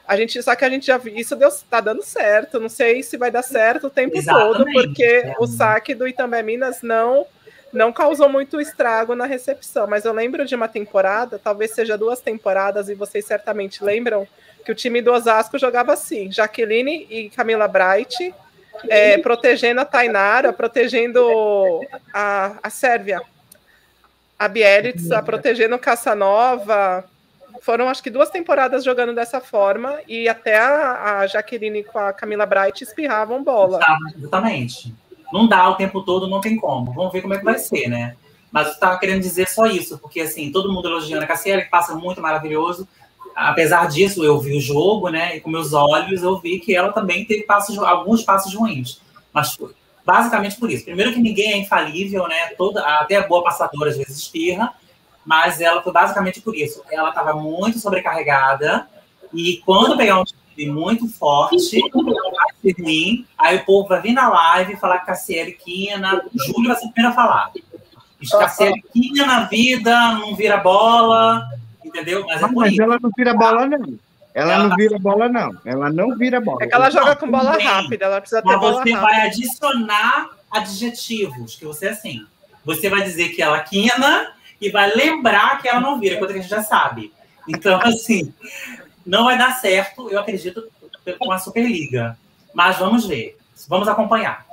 A: A gente, só que a gente já viu, isso deu, tá dando certo. Não sei se vai dar certo o tempo Exatamente. todo, porque é. o saque do Itambé Minas não não causou muito estrago na recepção, mas eu lembro de uma temporada, talvez seja duas temporadas, e vocês certamente lembram, que o time do Osasco jogava assim: Jaqueline e Camila Bright, é, protegendo a Tainara, protegendo a, a Sérvia, a Bielitsa, protegendo Caçanova. Foram acho que duas temporadas jogando dessa forma e até a, a Jaqueline com a Camila Bright espirravam bola.
G: Exatamente. Não dá o tempo todo, não tem como. Vamos ver como é que vai ser, né? Mas eu estava querendo dizer só isso, porque assim, todo mundo elogiando a Cassiela, que passa muito maravilhoso, apesar disso, eu vi o jogo, né? E com meus olhos eu vi que ela também teve passos, alguns passos ruins. Mas basicamente por isso. Primeiro que ninguém é infalível, né? Toda, até a boa passadora às vezes espirra, mas ela foi basicamente por isso. Ela estava muito sobrecarregada e quando pegar um time muito forte, ruim, aí o povo vai vir na live falar que Cassiele Quina, Júlio vai ser o primeiro a falar. Cassiele Quina na vida, não vira bola, entendeu?
C: Mas, é mas ela não vira bola, não. Ela, ela não vira bola, não. Ela não vira bola.
A: É que ela joga com bola rápida, ela precisa ter mas bola
G: você
A: rápida.
G: vai adicionar adjetivos, que você é assim. Você vai dizer que ela quina e vai lembrar que ela não vira, coisa que a gente já sabe. Então, assim, não vai dar certo, eu acredito, com a Superliga. Mas vamos ver. Vamos acompanhar.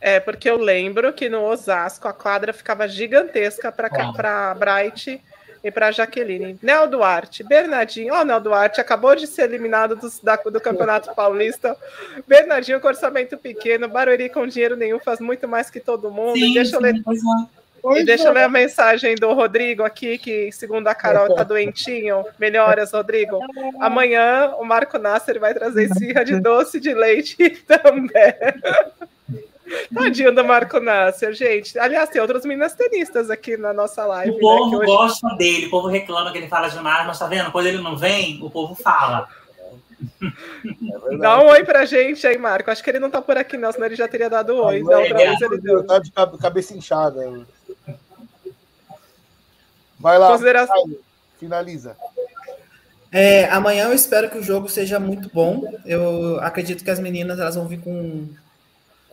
A: É, porque eu lembro que no Osasco a quadra ficava gigantesca para Bright e para Jaqueline. Nel Duarte, Bernardinho, ó, oh, Nel Duarte acabou de ser eliminado do, da, do Campeonato Paulista. Bernardinho, com orçamento pequeno, Barueri com dinheiro nenhum, faz muito mais que todo mundo. Sim, deixa eu ler. E deixa eu ler a mensagem do Rodrigo aqui, que segundo a Carol tá doentinho. Melhoras, Rodrigo. Amanhã o Marco Nasser vai trazer esfirra de doce de leite também. Tadinho do Marco Nasser, gente. Aliás, tem outros minas tenistas aqui na nossa live.
G: O né, povo né, hoje... gosta dele, o povo reclama que ele fala demais, mas tá vendo? Quando ele não vem, o povo fala.
A: É Dá um oi pra gente aí, Marco. Acho que ele não tá por aqui, não, senão ele já teria dado oi.
B: Não, outra vez ele deu. Tá de cabeça inchada. Vai lá. Consideração. Finaliza.
E: É, amanhã eu espero que o jogo seja muito bom. Eu acredito que as meninas elas vão vir com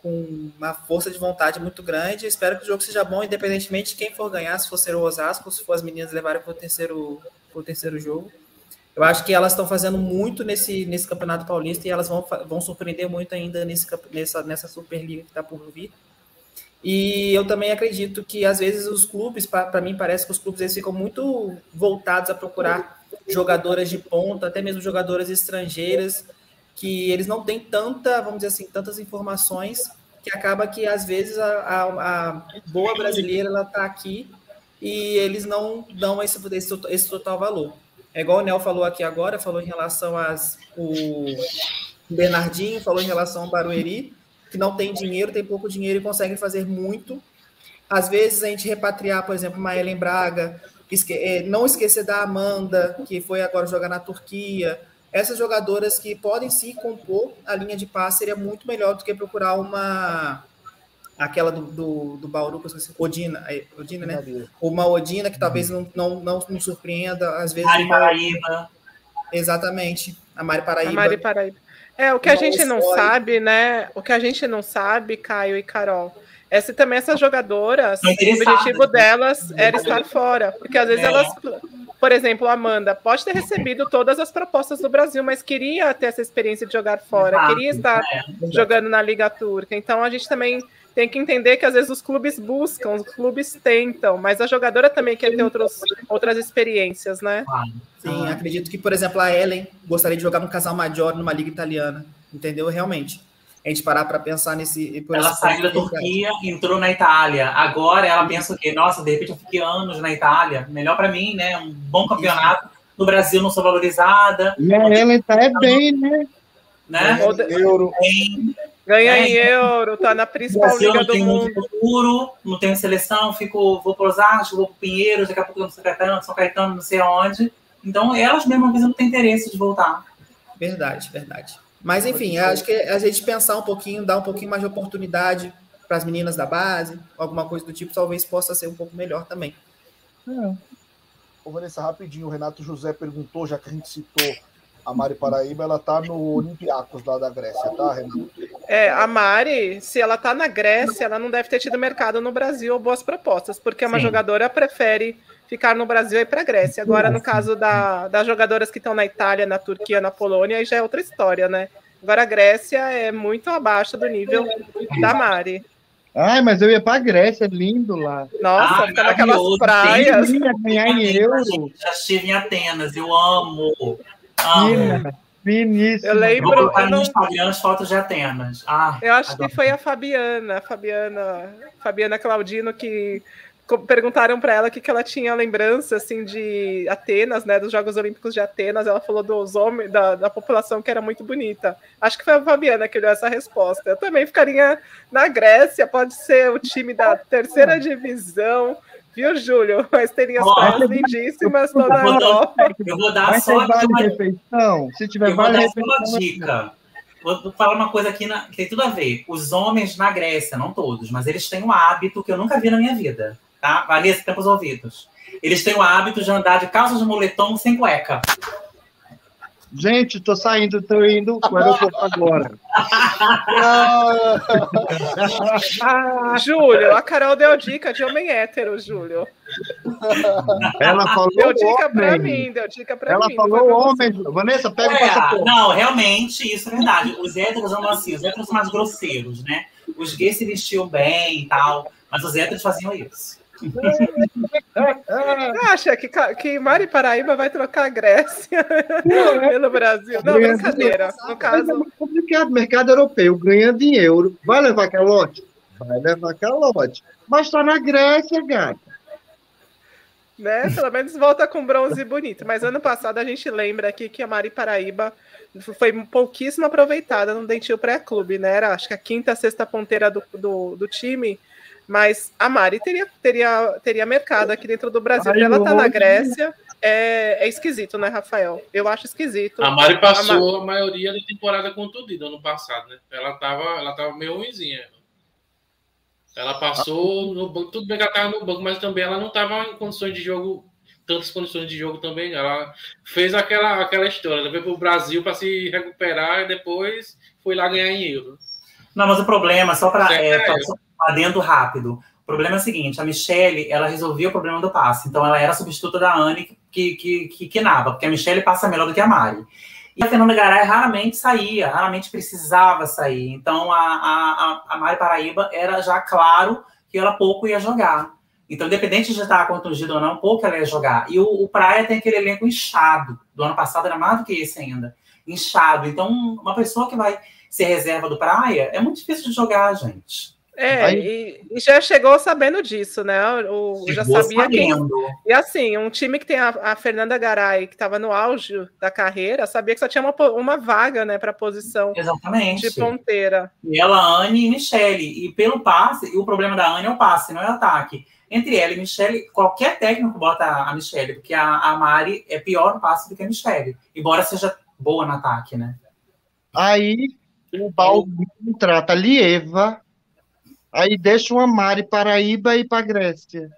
E: com uma força de vontade muito grande. Espero que o jogo seja bom, independentemente de quem for ganhar, se for ser o Osasco, se for as meninas levarem para o terceiro, terceiro jogo. Eu acho que elas estão fazendo muito nesse, nesse Campeonato Paulista e elas vão, vão surpreender muito ainda nesse, nessa, nessa Superliga que está por vir. E eu também acredito que, às vezes, os clubes, para mim, parece que os clubes eles ficam muito voltados a procurar jogadoras de ponta, até mesmo jogadoras estrangeiras, que eles não têm tanta, vamos dizer assim, tantas informações, que acaba que às vezes a, a, a boa brasileira ela está aqui e eles não dão esse, esse, esse, total valor. É igual o Nel falou aqui agora, falou em relação às o Bernardinho, falou em relação ao Barueri, que não tem dinheiro, tem pouco dinheiro e consegue fazer muito. Às vezes a gente repatriar, por exemplo, uma Ellen Braga, esque é, não esquecer da Amanda, que foi agora jogar na Turquia, essas jogadoras que podem se compor a linha de passe seria muito melhor do que procurar uma aquela do, do, do Bauru, que eu esqueci, Odina, Odina, né? Uma Odina que talvez não, não, não nos surpreenda, às vezes.
G: Mari Paraíba.
E: Exatamente, a Mari Paraíba. A
A: Mari Paraíba. É, o que a gente não sabe, né? O que a gente não sabe, Caio e Carol, é se também essas jogadoras, o objetivo delas era estar fora. Porque às vezes é. elas por exemplo, a Amanda pode ter recebido todas as propostas do Brasil, mas queria ter essa experiência de jogar fora, queria estar é, jogando na Liga Turca. Então a gente também tem que entender que às vezes os clubes buscam, os clubes tentam, mas a jogadora também quer ter outros, outras experiências, né?
E: Sim, acredito que, por exemplo, a Ellen gostaria de jogar no Casal Major numa liga italiana, entendeu? Realmente. A gente parar para pensar nesse.
G: ela saiu da Turquia, entrou na Itália. Agora ela pensa que, nossa, de repente eu fiquei anos na Itália, melhor para mim, né? Um bom campeonato. No Brasil não sou valorizada.
C: E ela tá é bem, né?
G: né?
B: Euro.
A: Ganha em euro, tá na principal Brasil, liga do mundo.
G: Futuro, não tenho seleção, fico, vou para Osasco, vou para Pinheiros, daqui a pouco eu não São Caetano, São Caetano, não sei aonde. Então, elas mesmas não têm interesse de voltar.
E: Verdade, verdade. Mas, enfim, acho que a gente pensar um pouquinho, dar um pouquinho mais de oportunidade para as meninas da base, alguma coisa do tipo, talvez possa ser um pouco melhor também.
B: É. Ô, Vanessa, rapidinho, o Renato José perguntou, já que a gente citou a Mari Paraíba, ela tá no Olympiacos lá da Grécia, tá, Renato?
A: É, a Mari, se ela tá na Grécia, ela não deve ter tido mercado no Brasil ou boas propostas, porque Sim. uma jogadora prefere ficar no Brasil e ir para a Grécia. Agora, no caso da, das jogadoras que estão na Itália, na Turquia, na Polônia, aí já é outra história, né? Agora, a Grécia é muito abaixo do nível da Mari.
C: Ai, mas eu ia pra Grécia, é lindo lá.
A: Nossa, ah, fica naquelas praias.
C: Ia ganhar em euro.
G: Já estive em Atenas, eu amo. Amo.
C: Finíssimo.
A: Eu lembro. Vou
G: colocar no Instagram as fotos de Atenas. Ah,
A: eu acho adoro. que foi a Fabiana, a Fabiana, Fabiana Claudino que perguntaram para ela o que, que ela tinha lembrança assim de Atenas, né, dos Jogos Olímpicos de Atenas. Ela falou dos homens da, da população que era muito bonita. Acho que foi a Fabiana que deu essa resposta. Eu também ficaria na Grécia, pode ser o time da terceira divisão. Viu, Júlio? Mas teria as praias lindíssimas toda a Europa.
G: Eu vou dar só
C: vale uma... refeição. Se tiver
G: eu
C: vale
G: refeição, uma dica. Vou falar uma coisa aqui na... que tem tudo a ver. Os homens na Grécia, não todos, mas eles têm um hábito que eu nunca vi na minha vida tá? Vanessa, tampa os ouvidos. Eles têm o hábito de andar de calça de moletom sem cueca.
C: Gente, tô saindo, tô indo para o aeroporto agora.
A: Júlio, a Carol deu dica de homem hétero, Júlio.
C: Ela falou
A: deu dica para mim, deu dica para
C: mim. Ela falou homem. Vanessa, pega é, o passaporte.
G: Não, realmente, isso é verdade. Os héteros são assim, os héteros são mais grosseiros, né? Os gays se vestiam bem e tal, mas os héteros faziam isso.
A: Acha que, que Mari Paraíba vai trocar a Grécia pelo Brasil? Não, brincadeira. No caso... É muito
C: complicado. Mercado europeu ganhando em euro. Vai levar calote? Vai levar calote. Mas está na Grécia, gata.
A: Né? Pelo menos volta com bronze bonito. Mas ano passado a gente lembra aqui que a Mari Paraíba foi pouquíssimo aproveitada no Dentil Pré-Clube, né? Era acho que a quinta, sexta ponteira do, do, do time mas a Mari teria, teria, teria mercado aqui dentro do Brasil. Ai, ela tá na Grécia. É, é, esquisito, né, Rafael? Eu acho esquisito.
F: A Mari passou a, a maioria da temporada contundida ano passado, né? Ela tava, ela tava meio ruimzinha. Ela passou no banco, tudo bem que ela tava no banco, mas também ela não tava em condições de jogo, tantas condições de jogo também. Ela fez aquela, aquela história, ela veio pro Brasil para se recuperar e depois foi lá ganhar em euro.
G: Não, mas o problema, só para é, adendo rápido. O problema é o seguinte, a Michelle, ela resolvia o problema do passe. Então, ela era substituta da Anne que, que, que, que porque a Michelle passa melhor do que a Mari. E a Fernanda Garay raramente saía, raramente precisava sair. Então, a, a, a Mari Paraíba era já claro que ela pouco ia jogar. Então, independente de estar contundido ou não, pouco ela ia jogar. E o, o Praia tem aquele elenco inchado. Do ano passado era mais do que esse ainda. Inchado. Então, uma pessoa que vai ser reserva do Praia é muito difícil de jogar, gente.
A: É, Aí... e, já chegou sabendo disso, né? O, já sabia quem. E assim, um time que tem a, a Fernanda Garay, que estava no auge da carreira, sabia que só tinha uma, uma vaga, né, para posição
G: Exatamente.
A: de ponteira.
G: E ela, Anne e Michele. E pelo passe, e o problema da Anne é o passe, não é o ataque. Entre ela e Michele, qualquer técnico bota a Michele, porque a, a Mari é pior no passe do que a Michele, embora seja boa no ataque, né?
C: Aí o Baldo trata Lieva Aí deixa uma Mari Paraíba e para Grécia.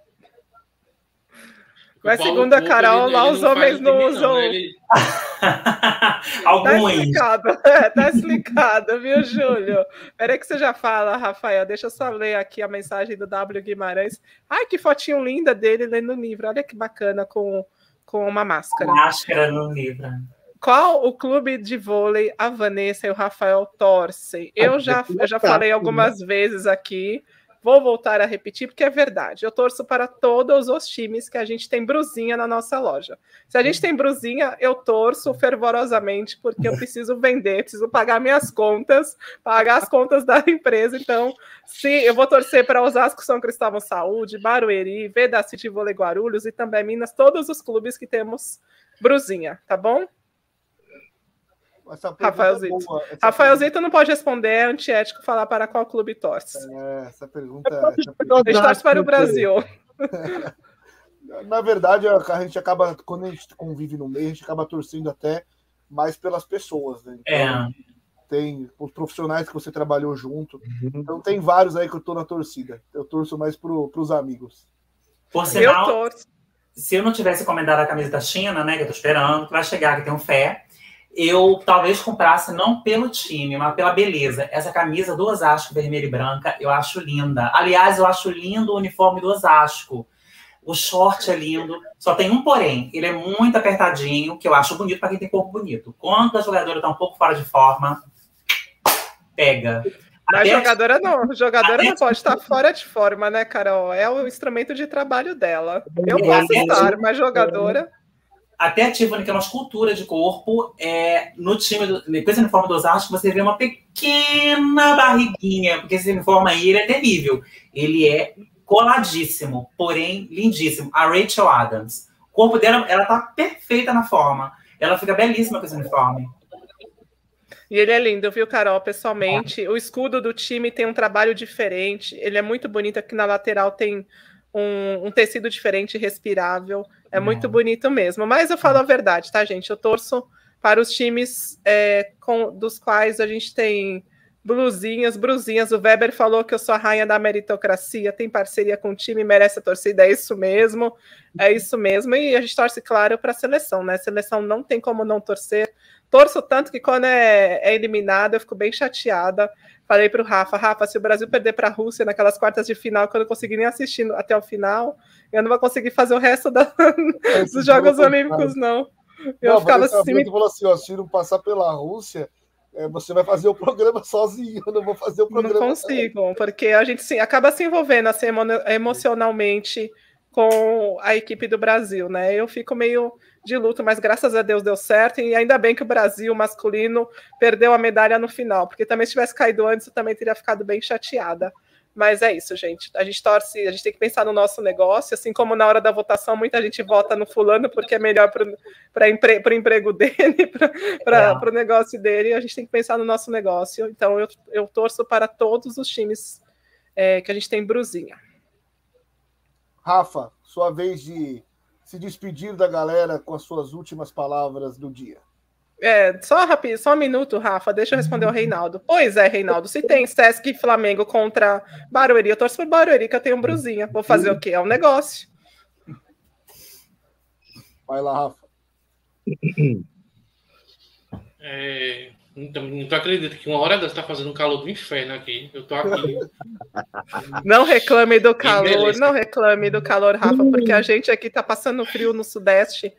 A: Mas segundo a Carol, lá os homens não usam. Né? Ele...
G: Alguns.
A: Tá explicado, é, tá explicado, viu, Júlio? Peraí que você já fala, Rafael. Deixa eu só ler aqui a mensagem do W Guimarães. Ai, que fotinho linda dele lendo o livro. Olha que bacana com, com uma máscara.
G: Máscara no livro.
A: Qual o clube de vôlei a Vanessa e o Rafael torcem? Eu já, eu já falei algumas vezes aqui vou voltar a repetir porque é verdade. Eu torço para todos os times que a gente tem brusinha na nossa loja. Se a gente tem brusinha, eu torço fervorosamente porque eu preciso vender, preciso pagar minhas contas, pagar as contas da empresa. Então, sim, eu vou torcer para Osasco, São Cristóvão Saúde, Barueri, Veda City Vôlei Guarulhos e também Minas, todos os clubes que temos brusinha, tá bom? Rafaelzito. É Rafaelzito não pode responder, é antiético falar para qual clube torce.
B: É, essa pergunta é. Essa pergunta...
A: A torce para o Brasil.
B: Na verdade, a gente acaba, quando a gente convive no meio, a gente acaba torcendo até mais pelas pessoas, né?
G: Então, é.
B: Tem os profissionais que você trabalhou junto. Uhum. Então tem vários aí que eu tô na torcida. Eu torço mais pro, pros amigos.
G: Por sinal, eu torço. se eu não tivesse encomendado a camisa da China, né, que eu tô esperando, que vai chegar, que tem um fé, eu talvez comprasse não pelo time, mas pela beleza. Essa camisa do Osasco vermelha e branca, eu acho linda. Aliás, eu acho lindo o uniforme do Osasco. O short é lindo, só tem um porém, ele é muito apertadinho, que eu acho bonito para quem tem corpo bonito. Quando a jogadora está um pouco fora de forma, pega.
A: A jogadora não, a jogadora não pode estar fora de forma, né, Carol? É o instrumento de trabalho dela. Eu posso estar, mas jogadora
G: até a Tiffany, que é uma escultura de corpo, é, no time, do, depois do uniforme do Osasco, você vê uma pequena barriguinha, porque esse uniforme aí ele é terrível. Ele é coladíssimo, porém lindíssimo. A Rachel Adams. O corpo dela, ela tá perfeita na forma. Ela fica belíssima com esse uniforme.
A: E ele é lindo, viu, Carol? Pessoalmente, é. o escudo do time tem um trabalho diferente. Ele é muito bonito. Aqui na lateral tem um, um tecido diferente, respirável. É muito bonito mesmo. Mas eu falo a verdade, tá, gente? Eu torço para os times é, com, dos quais a gente tem blusinhas, brusinhas. O Weber falou que eu sou a rainha da meritocracia, tem parceria com o time, merece a torcida. É isso mesmo, é isso mesmo. E a gente torce, claro, para a seleção, né? A seleção não tem como não torcer. Torço tanto que quando é, é eliminada, eu fico bem chateada. Falei para o Rafa, Rafa, se o Brasil perder para a Rússia naquelas quartas de final, que eu não consegui nem assistir até o final, eu não vou conseguir fazer o resto da, dos Jogos Olímpicos, não. Eu
B: não, ficava assim. Ele falou assim: ó, se não passar pela Rússia, é, você vai fazer o programa sozinho, eu não vou fazer o programa.
A: Não consigo, porque a gente sim, acaba se envolvendo assim, emocionalmente com a equipe do Brasil, né? Eu fico meio de luto, mas graças a Deus deu certo, e ainda bem que o Brasil masculino perdeu a medalha no final, porque também se tivesse caído antes, eu também teria ficado bem chateada. Mas é isso, gente. A gente torce, a gente tem que pensar no nosso negócio, assim como na hora da votação, muita gente vota no fulano porque é melhor para o empre, emprego dele, para é. o negócio dele. A gente tem que pensar no nosso negócio. Então, eu, eu torço para todos os times é, que a gente tem brusinha.
B: Rafa, sua vez de se despedir da galera com as suas últimas palavras do dia.
A: É, só rápido, só um minuto, Rafa, deixa eu responder o Reinaldo. Pois é, Reinaldo, se tem Sesc e Flamengo contra Barueri, eu torço por Barueri, que eu tenho um brusinha. Vou fazer o quê? É um negócio.
B: Vai lá, Rafa.
F: É, não, não acredito que uma hora dessa está fazendo um calor do inferno aqui. Eu tô aqui.
A: Não reclame do calor, não reclame do calor, Rafa, porque a gente aqui tá passando frio no Sudeste.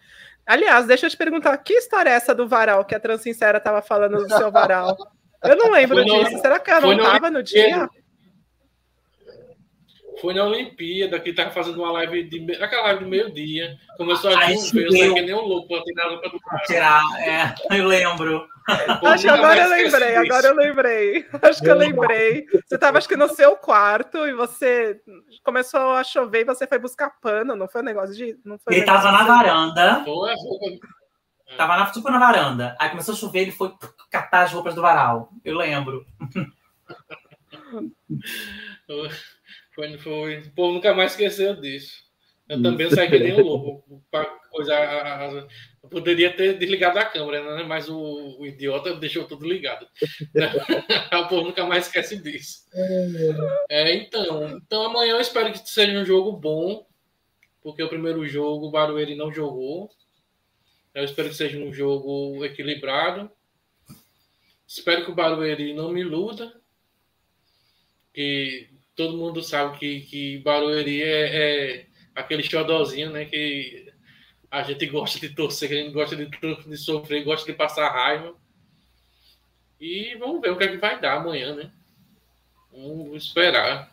A: Aliás, deixa eu te perguntar, que história é essa do varal que a Transincera estava falando do seu varal? Eu não lembro disso. Será que ela não estava no dia?
F: Foi na Olimpíada que tava fazendo uma live de aquela live do meio-dia. Começou a chover, eu saí que nem um louco para tirar a roupa do
G: cara. Tirar, é, eu lembro.
A: Acho que agora eu lembrei, agora eu lembrei. Acho que eu lembrei. Você estava acho que no seu quarto e você começou a chover e você foi buscar pano, não foi um negócio de. Não foi
G: ele estava na varanda. Tava na, tipo na varanda. Aí começou a chover, ele foi catar as roupas do varal. Eu lembro.
F: Foi, foi. O povo nunca mais esqueceu disso. Eu também saí que nem um louco. Coisa, eu poderia ter desligado a câmera, né? mas o, o idiota deixou tudo ligado. o povo nunca mais esquece disso. É, então, então, amanhã eu espero que seja um jogo bom, porque o primeiro jogo o Barueri não jogou. Eu espero que seja um jogo equilibrado. Espero que o Barueri não me iluda. Que todo mundo sabe que, que Barueri é, é aquele xodozinho, né? Que a gente gosta de torcer, que a gente gosta de, de sofrer, gosta de passar raiva. E vamos ver o que é que vai dar amanhã, né? Vamos esperar.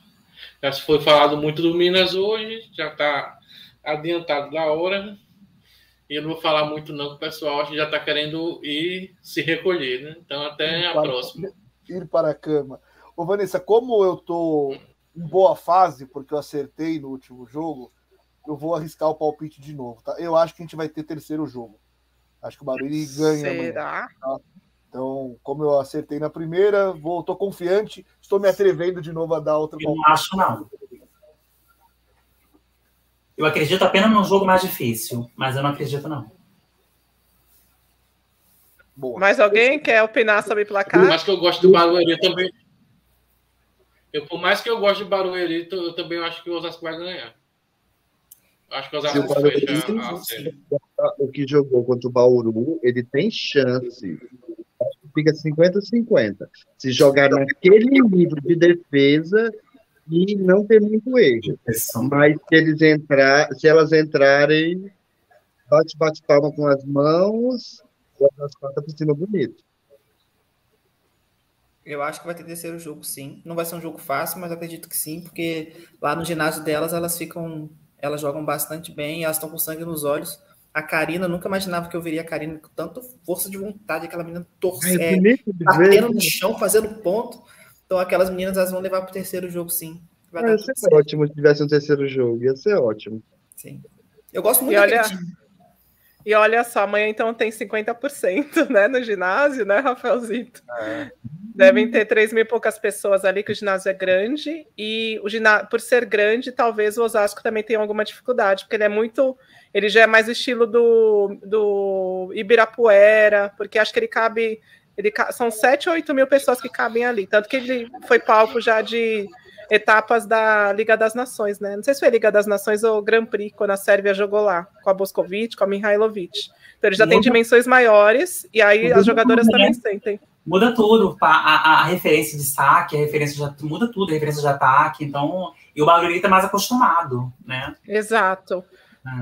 F: Já foi falado muito do Minas hoje, já está adiantado da hora. E eu não vou falar muito não, que o pessoal acho que já está querendo ir se recolher, né? Então até ir a para, próxima.
B: Ir para a cama. Ô Vanessa, como eu tô em boa fase, porque eu acertei no último jogo, eu vou arriscar o palpite de novo, tá? Eu acho que a gente vai ter terceiro jogo. Acho que o Barueri ganha Será? amanhã. Tá? Então, como eu acertei na primeira, vou, tô confiante, estou me atrevendo de novo a dar outra.
G: Eu não acho não. Eu acredito apenas num jogo mais difícil, mas eu não acredito não.
A: Boa. Mais alguém quer opinar sobre placar?
F: Por mais que eu gosto do Barueri também. Eu, por mais que eu goste de Barueri, eu também acho que o Osasco vai ganhar. Acho que o Osasco fecha
C: O que jogou contra o Bauru, ele tem chance. Fica 50-50. Se jogar naquele nível de defesa e não ter muito erro. Mas se eles entrar, se elas entrarem, bate, bate palma com as mãos, e as patas por cima bonito.
E: Eu acho que vai ter terceiro jogo, sim. Não vai ser um jogo fácil, mas acredito que sim, porque lá no ginásio delas elas ficam, elas jogam bastante bem, elas estão com sangue nos olhos. A Karina, nunca imaginava que eu veria a Karina com tanta força de vontade, aquela menina torcendo, é, batendo no chão, fazendo ponto. Então aquelas meninas elas vão levar para o terceiro jogo, sim.
C: Vai ah, ia ser certo. ótimo se tivesse um terceiro jogo, ia ser ótimo.
E: Sim. Eu gosto muito
A: e olha, E olha só, amanhã então tem 50% né, no ginásio, né, Rafaelzito? É. Devem ter 3 mil e poucas pessoas ali, que o ginásio é grande. E o ginásio, por ser grande, talvez o Osasco também tenha alguma dificuldade, porque ele é muito. Ele já é mais estilo do, do Ibirapuera, porque acho que ele cabe. Ele, são 7 ou 8 mil pessoas que cabem ali. Tanto que ele foi palco já de etapas da Liga das Nações, né? Não sei se foi Liga das Nações ou Grand Prix, quando a Sérvia jogou lá, com a Boskovic, com a Mihailovic. Então ele já tem dimensões maiores, e aí as jogadoras também sentem
G: muda tudo. A, a, a, referência de saque, a referência de, muda tudo, a referência de ataque. Então, e o Barueri tá mais acostumado, né?
A: Exato.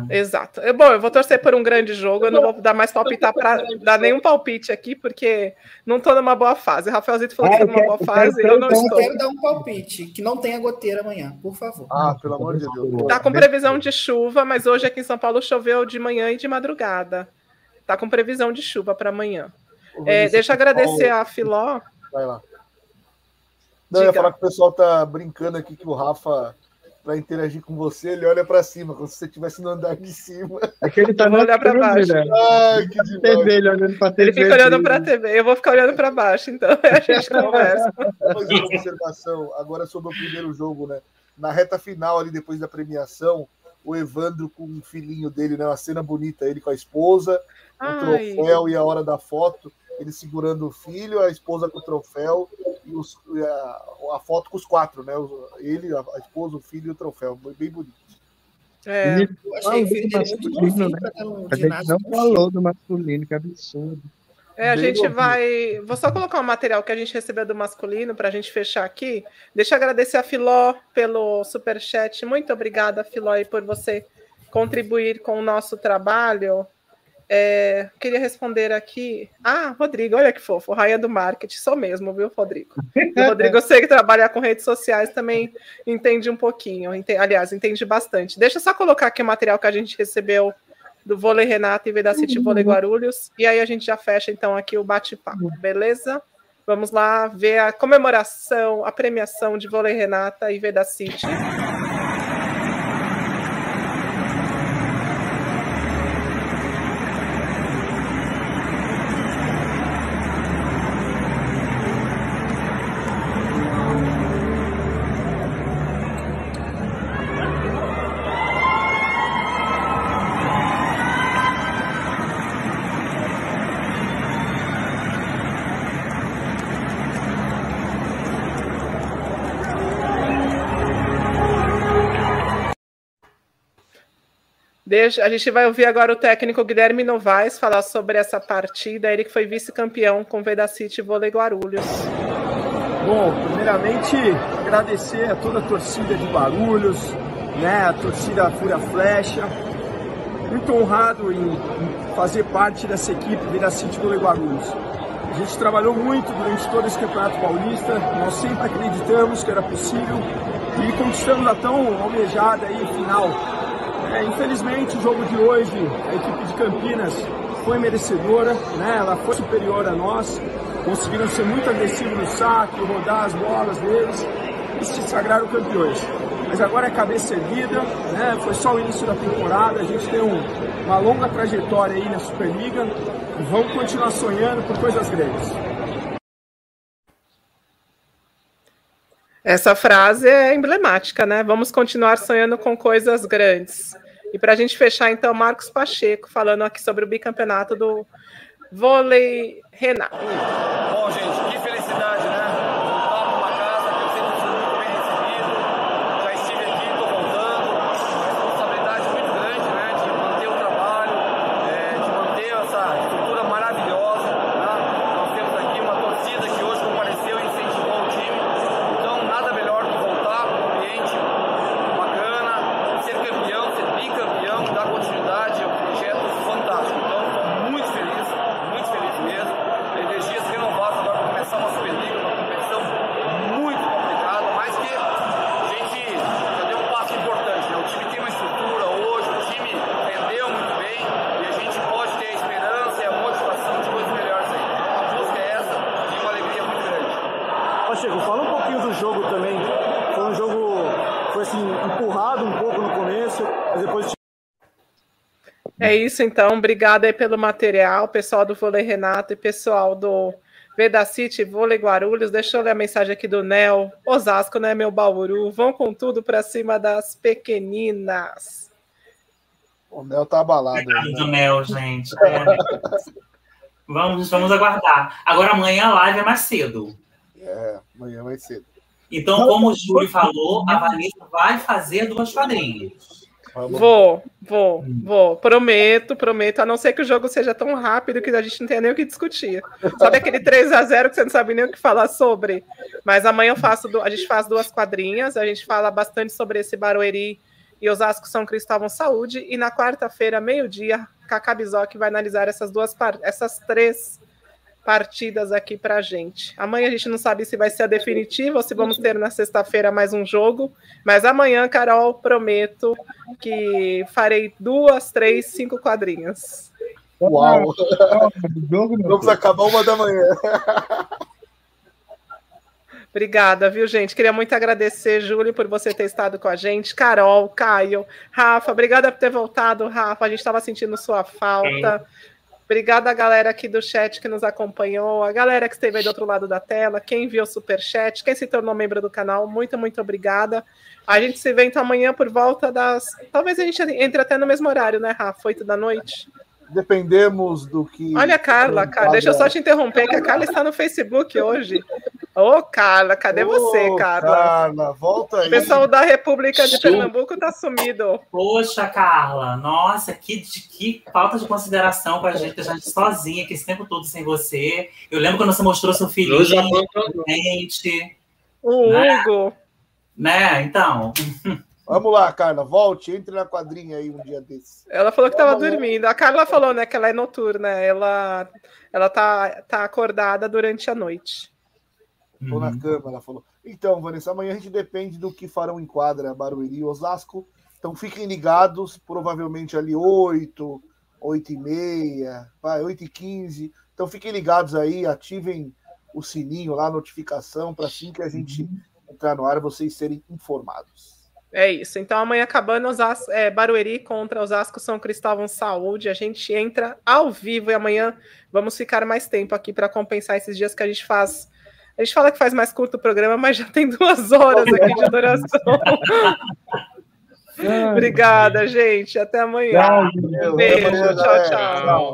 A: É. Exato. Bom, eu vou torcer por um grande jogo. Eu não vou dar mais palpitar para dar nenhum palpite aqui, porque não estou numa boa fase. Rafaelzito falou que está numa boa fase. Eu, não estou.
E: quero dar um palpite, que não tenha goteira amanhã, por favor.
B: Ah, pelo amor de Deus.
A: Está com previsão de chuva, mas hoje aqui em São Paulo choveu de manhã e de madrugada. Está com previsão de chuva para amanhã. É, deixa eu agradecer a Filó.
B: Vai lá. Não, eu ia falar que o pessoal tá brincando aqui que o Rafa, para interagir com você, ele olha para cima, como se você estivesse no andar de cima.
C: É que ele tá no
A: olhar para baixo.
C: Né? Ai, que TV, ele olhando pra TV.
A: Ele fica olhando para a TV, eu vou ficar olhando para baixo, então a gente conversa.
B: Vou fazer uma observação agora sobre o primeiro jogo, né? Na reta final, ali depois da premiação, o Evandro com o filhinho dele, né? Uma cena bonita, ele com a esposa, o troféu e a hora da foto ele segurando o filho, a esposa com o troféu e, os, a, a, foto com os quatro, né? Ele, a, a, esposa, o filho e o troféu. Bem bonito.
C: É, eu achei o filho dele muito né? A gente não falou do masculino, que absurdo.
A: É, a gente vai. Vou só colocar o um material que a gente recebeu do masculino para a gente fechar aqui. Deixa eu agradecer a Filó pelo super chat. Muito obrigada, Filó, por você contribuir com o nosso trabalho. É, queria responder aqui. Ah, Rodrigo, olha que fofo, raia do marketing, sou mesmo, viu, Rodrigo? O Rodrigo, eu sei que trabalhar com redes sociais também entende um pouquinho, entende, aliás, entende bastante. Deixa eu só colocar aqui o material que a gente recebeu do Vôlei Renata e Veda City uhum. Vôlei Guarulhos, e aí a gente já fecha então aqui o bate-papo, beleza? Vamos lá ver a comemoração, a premiação de Vôlei Renata e Veda City. Deixa, a gente vai ouvir agora o técnico Guilherme Novaes falar sobre essa partida, ele que foi vice-campeão com o Vedacity Vôlei Guarulhos.
H: Bom, primeiramente agradecer a toda a torcida de Guarulhos, né, a torcida Fúria Flecha. Muito honrado em, em fazer parte dessa equipe Vedacity Vôlei Guarulhos. A gente trabalhou muito durante todo esse Campeonato Paulista, nós sempre acreditamos que era possível e conquistamos a tão almejada aí final. É, infelizmente, o jogo de hoje, a equipe de Campinas foi merecedora, né? ela foi superior a nós, conseguiram ser muito agressivos no saque, rodar as bolas deles e se sagraram campeões. Mas agora é cabeça erguida, né? foi só o início da temporada, a gente tem um, uma longa trajetória aí na Superliga e vamos continuar sonhando por coisas grandes.
A: Essa frase é emblemática, né? Vamos continuar sonhando com coisas grandes. E para a gente fechar, então, Marcos Pacheco falando aqui sobre o bicampeonato do vôlei Renato.
I: Bom, gente,
A: É isso, então. Obrigada aí pelo material, pessoal do Vôlei Renato e pessoal do Vedacity Vôlei Guarulhos. Deixa eu ler a mensagem aqui do Nel. Osasco, né, meu Bauru? Vão com tudo para cima das pequeninas.
B: O Nel tá abalado.
G: Obrigado né? do Nel, gente. É. vamos, vamos aguardar. Agora amanhã a live é mais cedo.
B: É, amanhã é mais cedo.
G: Então, como o Júlio falou, a Vanessa vai fazer duas quadrinhas.
A: Vou, vou, hum. vou. Prometo, prometo. A não ser que o jogo seja tão rápido que a gente não tenha nem o que discutir. Sabe aquele 3 a 0 que você não sabe nem o que falar sobre? Mas amanhã eu faço, a gente faz duas quadrinhas, a gente fala bastante sobre esse Barueri e Osasco São Cristóvão Saúde. E na quarta-feira, meio-dia, Cacá Bizoc vai analisar essas duas, essas três partidas aqui para a gente. Amanhã a gente não sabe se vai ser a definitiva ou se vamos ter na sexta-feira mais um jogo, mas amanhã, Carol, prometo que farei duas, três, cinco quadrinhas.
B: Uau! Vamos acabar uma da manhã.
A: Obrigada, viu, gente? Queria muito agradecer, Júlio, por você ter estado com a gente. Carol, Caio, Rafa, obrigada por ter voltado, Rafa. A gente estava sentindo sua falta. Obrigada a galera aqui do chat que nos acompanhou, a galera que esteve aí do outro lado da tela, quem viu o super chat, quem se tornou membro do canal, muito, muito obrigada. A gente se vê então amanhã por volta das. Talvez a gente entre até no mesmo horário, né, Rafa? Oito da noite.
B: Dependemos do que.
A: Olha, Carla, Carla, deixa eu só te interromper, que a Carla está no Facebook hoje. Ô, Carla, cadê Ô, você, Carla?
B: Carla, volta aí.
A: O pessoal da República de Pernambuco tá sumido.
G: Poxa, Carla, nossa, que, que falta de consideração com a gente, a gente sozinha aqui esse tempo todo sem você. Eu lembro quando você mostrou seu filho gente.
A: O né? Hugo.
G: Né, então.
B: Vamos lá, Carla, volte, entre na quadrinha aí um dia desses.
A: Ela falou que estava dormindo. A Carla falou, né, que ela é noturna, ela ela tá, tá acordada durante a noite.
B: Estou uhum. na cama, ela falou. Então, Vanessa, amanhã a gente depende do que farão em quadra Barueri e Osasco. Então fiquem ligados, provavelmente ali 8, 8 e meia, vai, 8 e 15. Então fiquem ligados aí, ativem o sininho lá, a notificação, para assim que a gente uhum. entrar no ar, vocês serem informados.
A: É isso. Então amanhã acabando Osasco, é, Barueri contra Osasco São Cristóvão Saúde. A gente entra ao vivo e amanhã vamos ficar mais tempo aqui para compensar esses dias que a gente faz a gente fala que faz mais curto o programa, mas já tem duas horas aqui de duração. Obrigada, gente. Até amanhã. Beijo. tchau. tchau. tchau.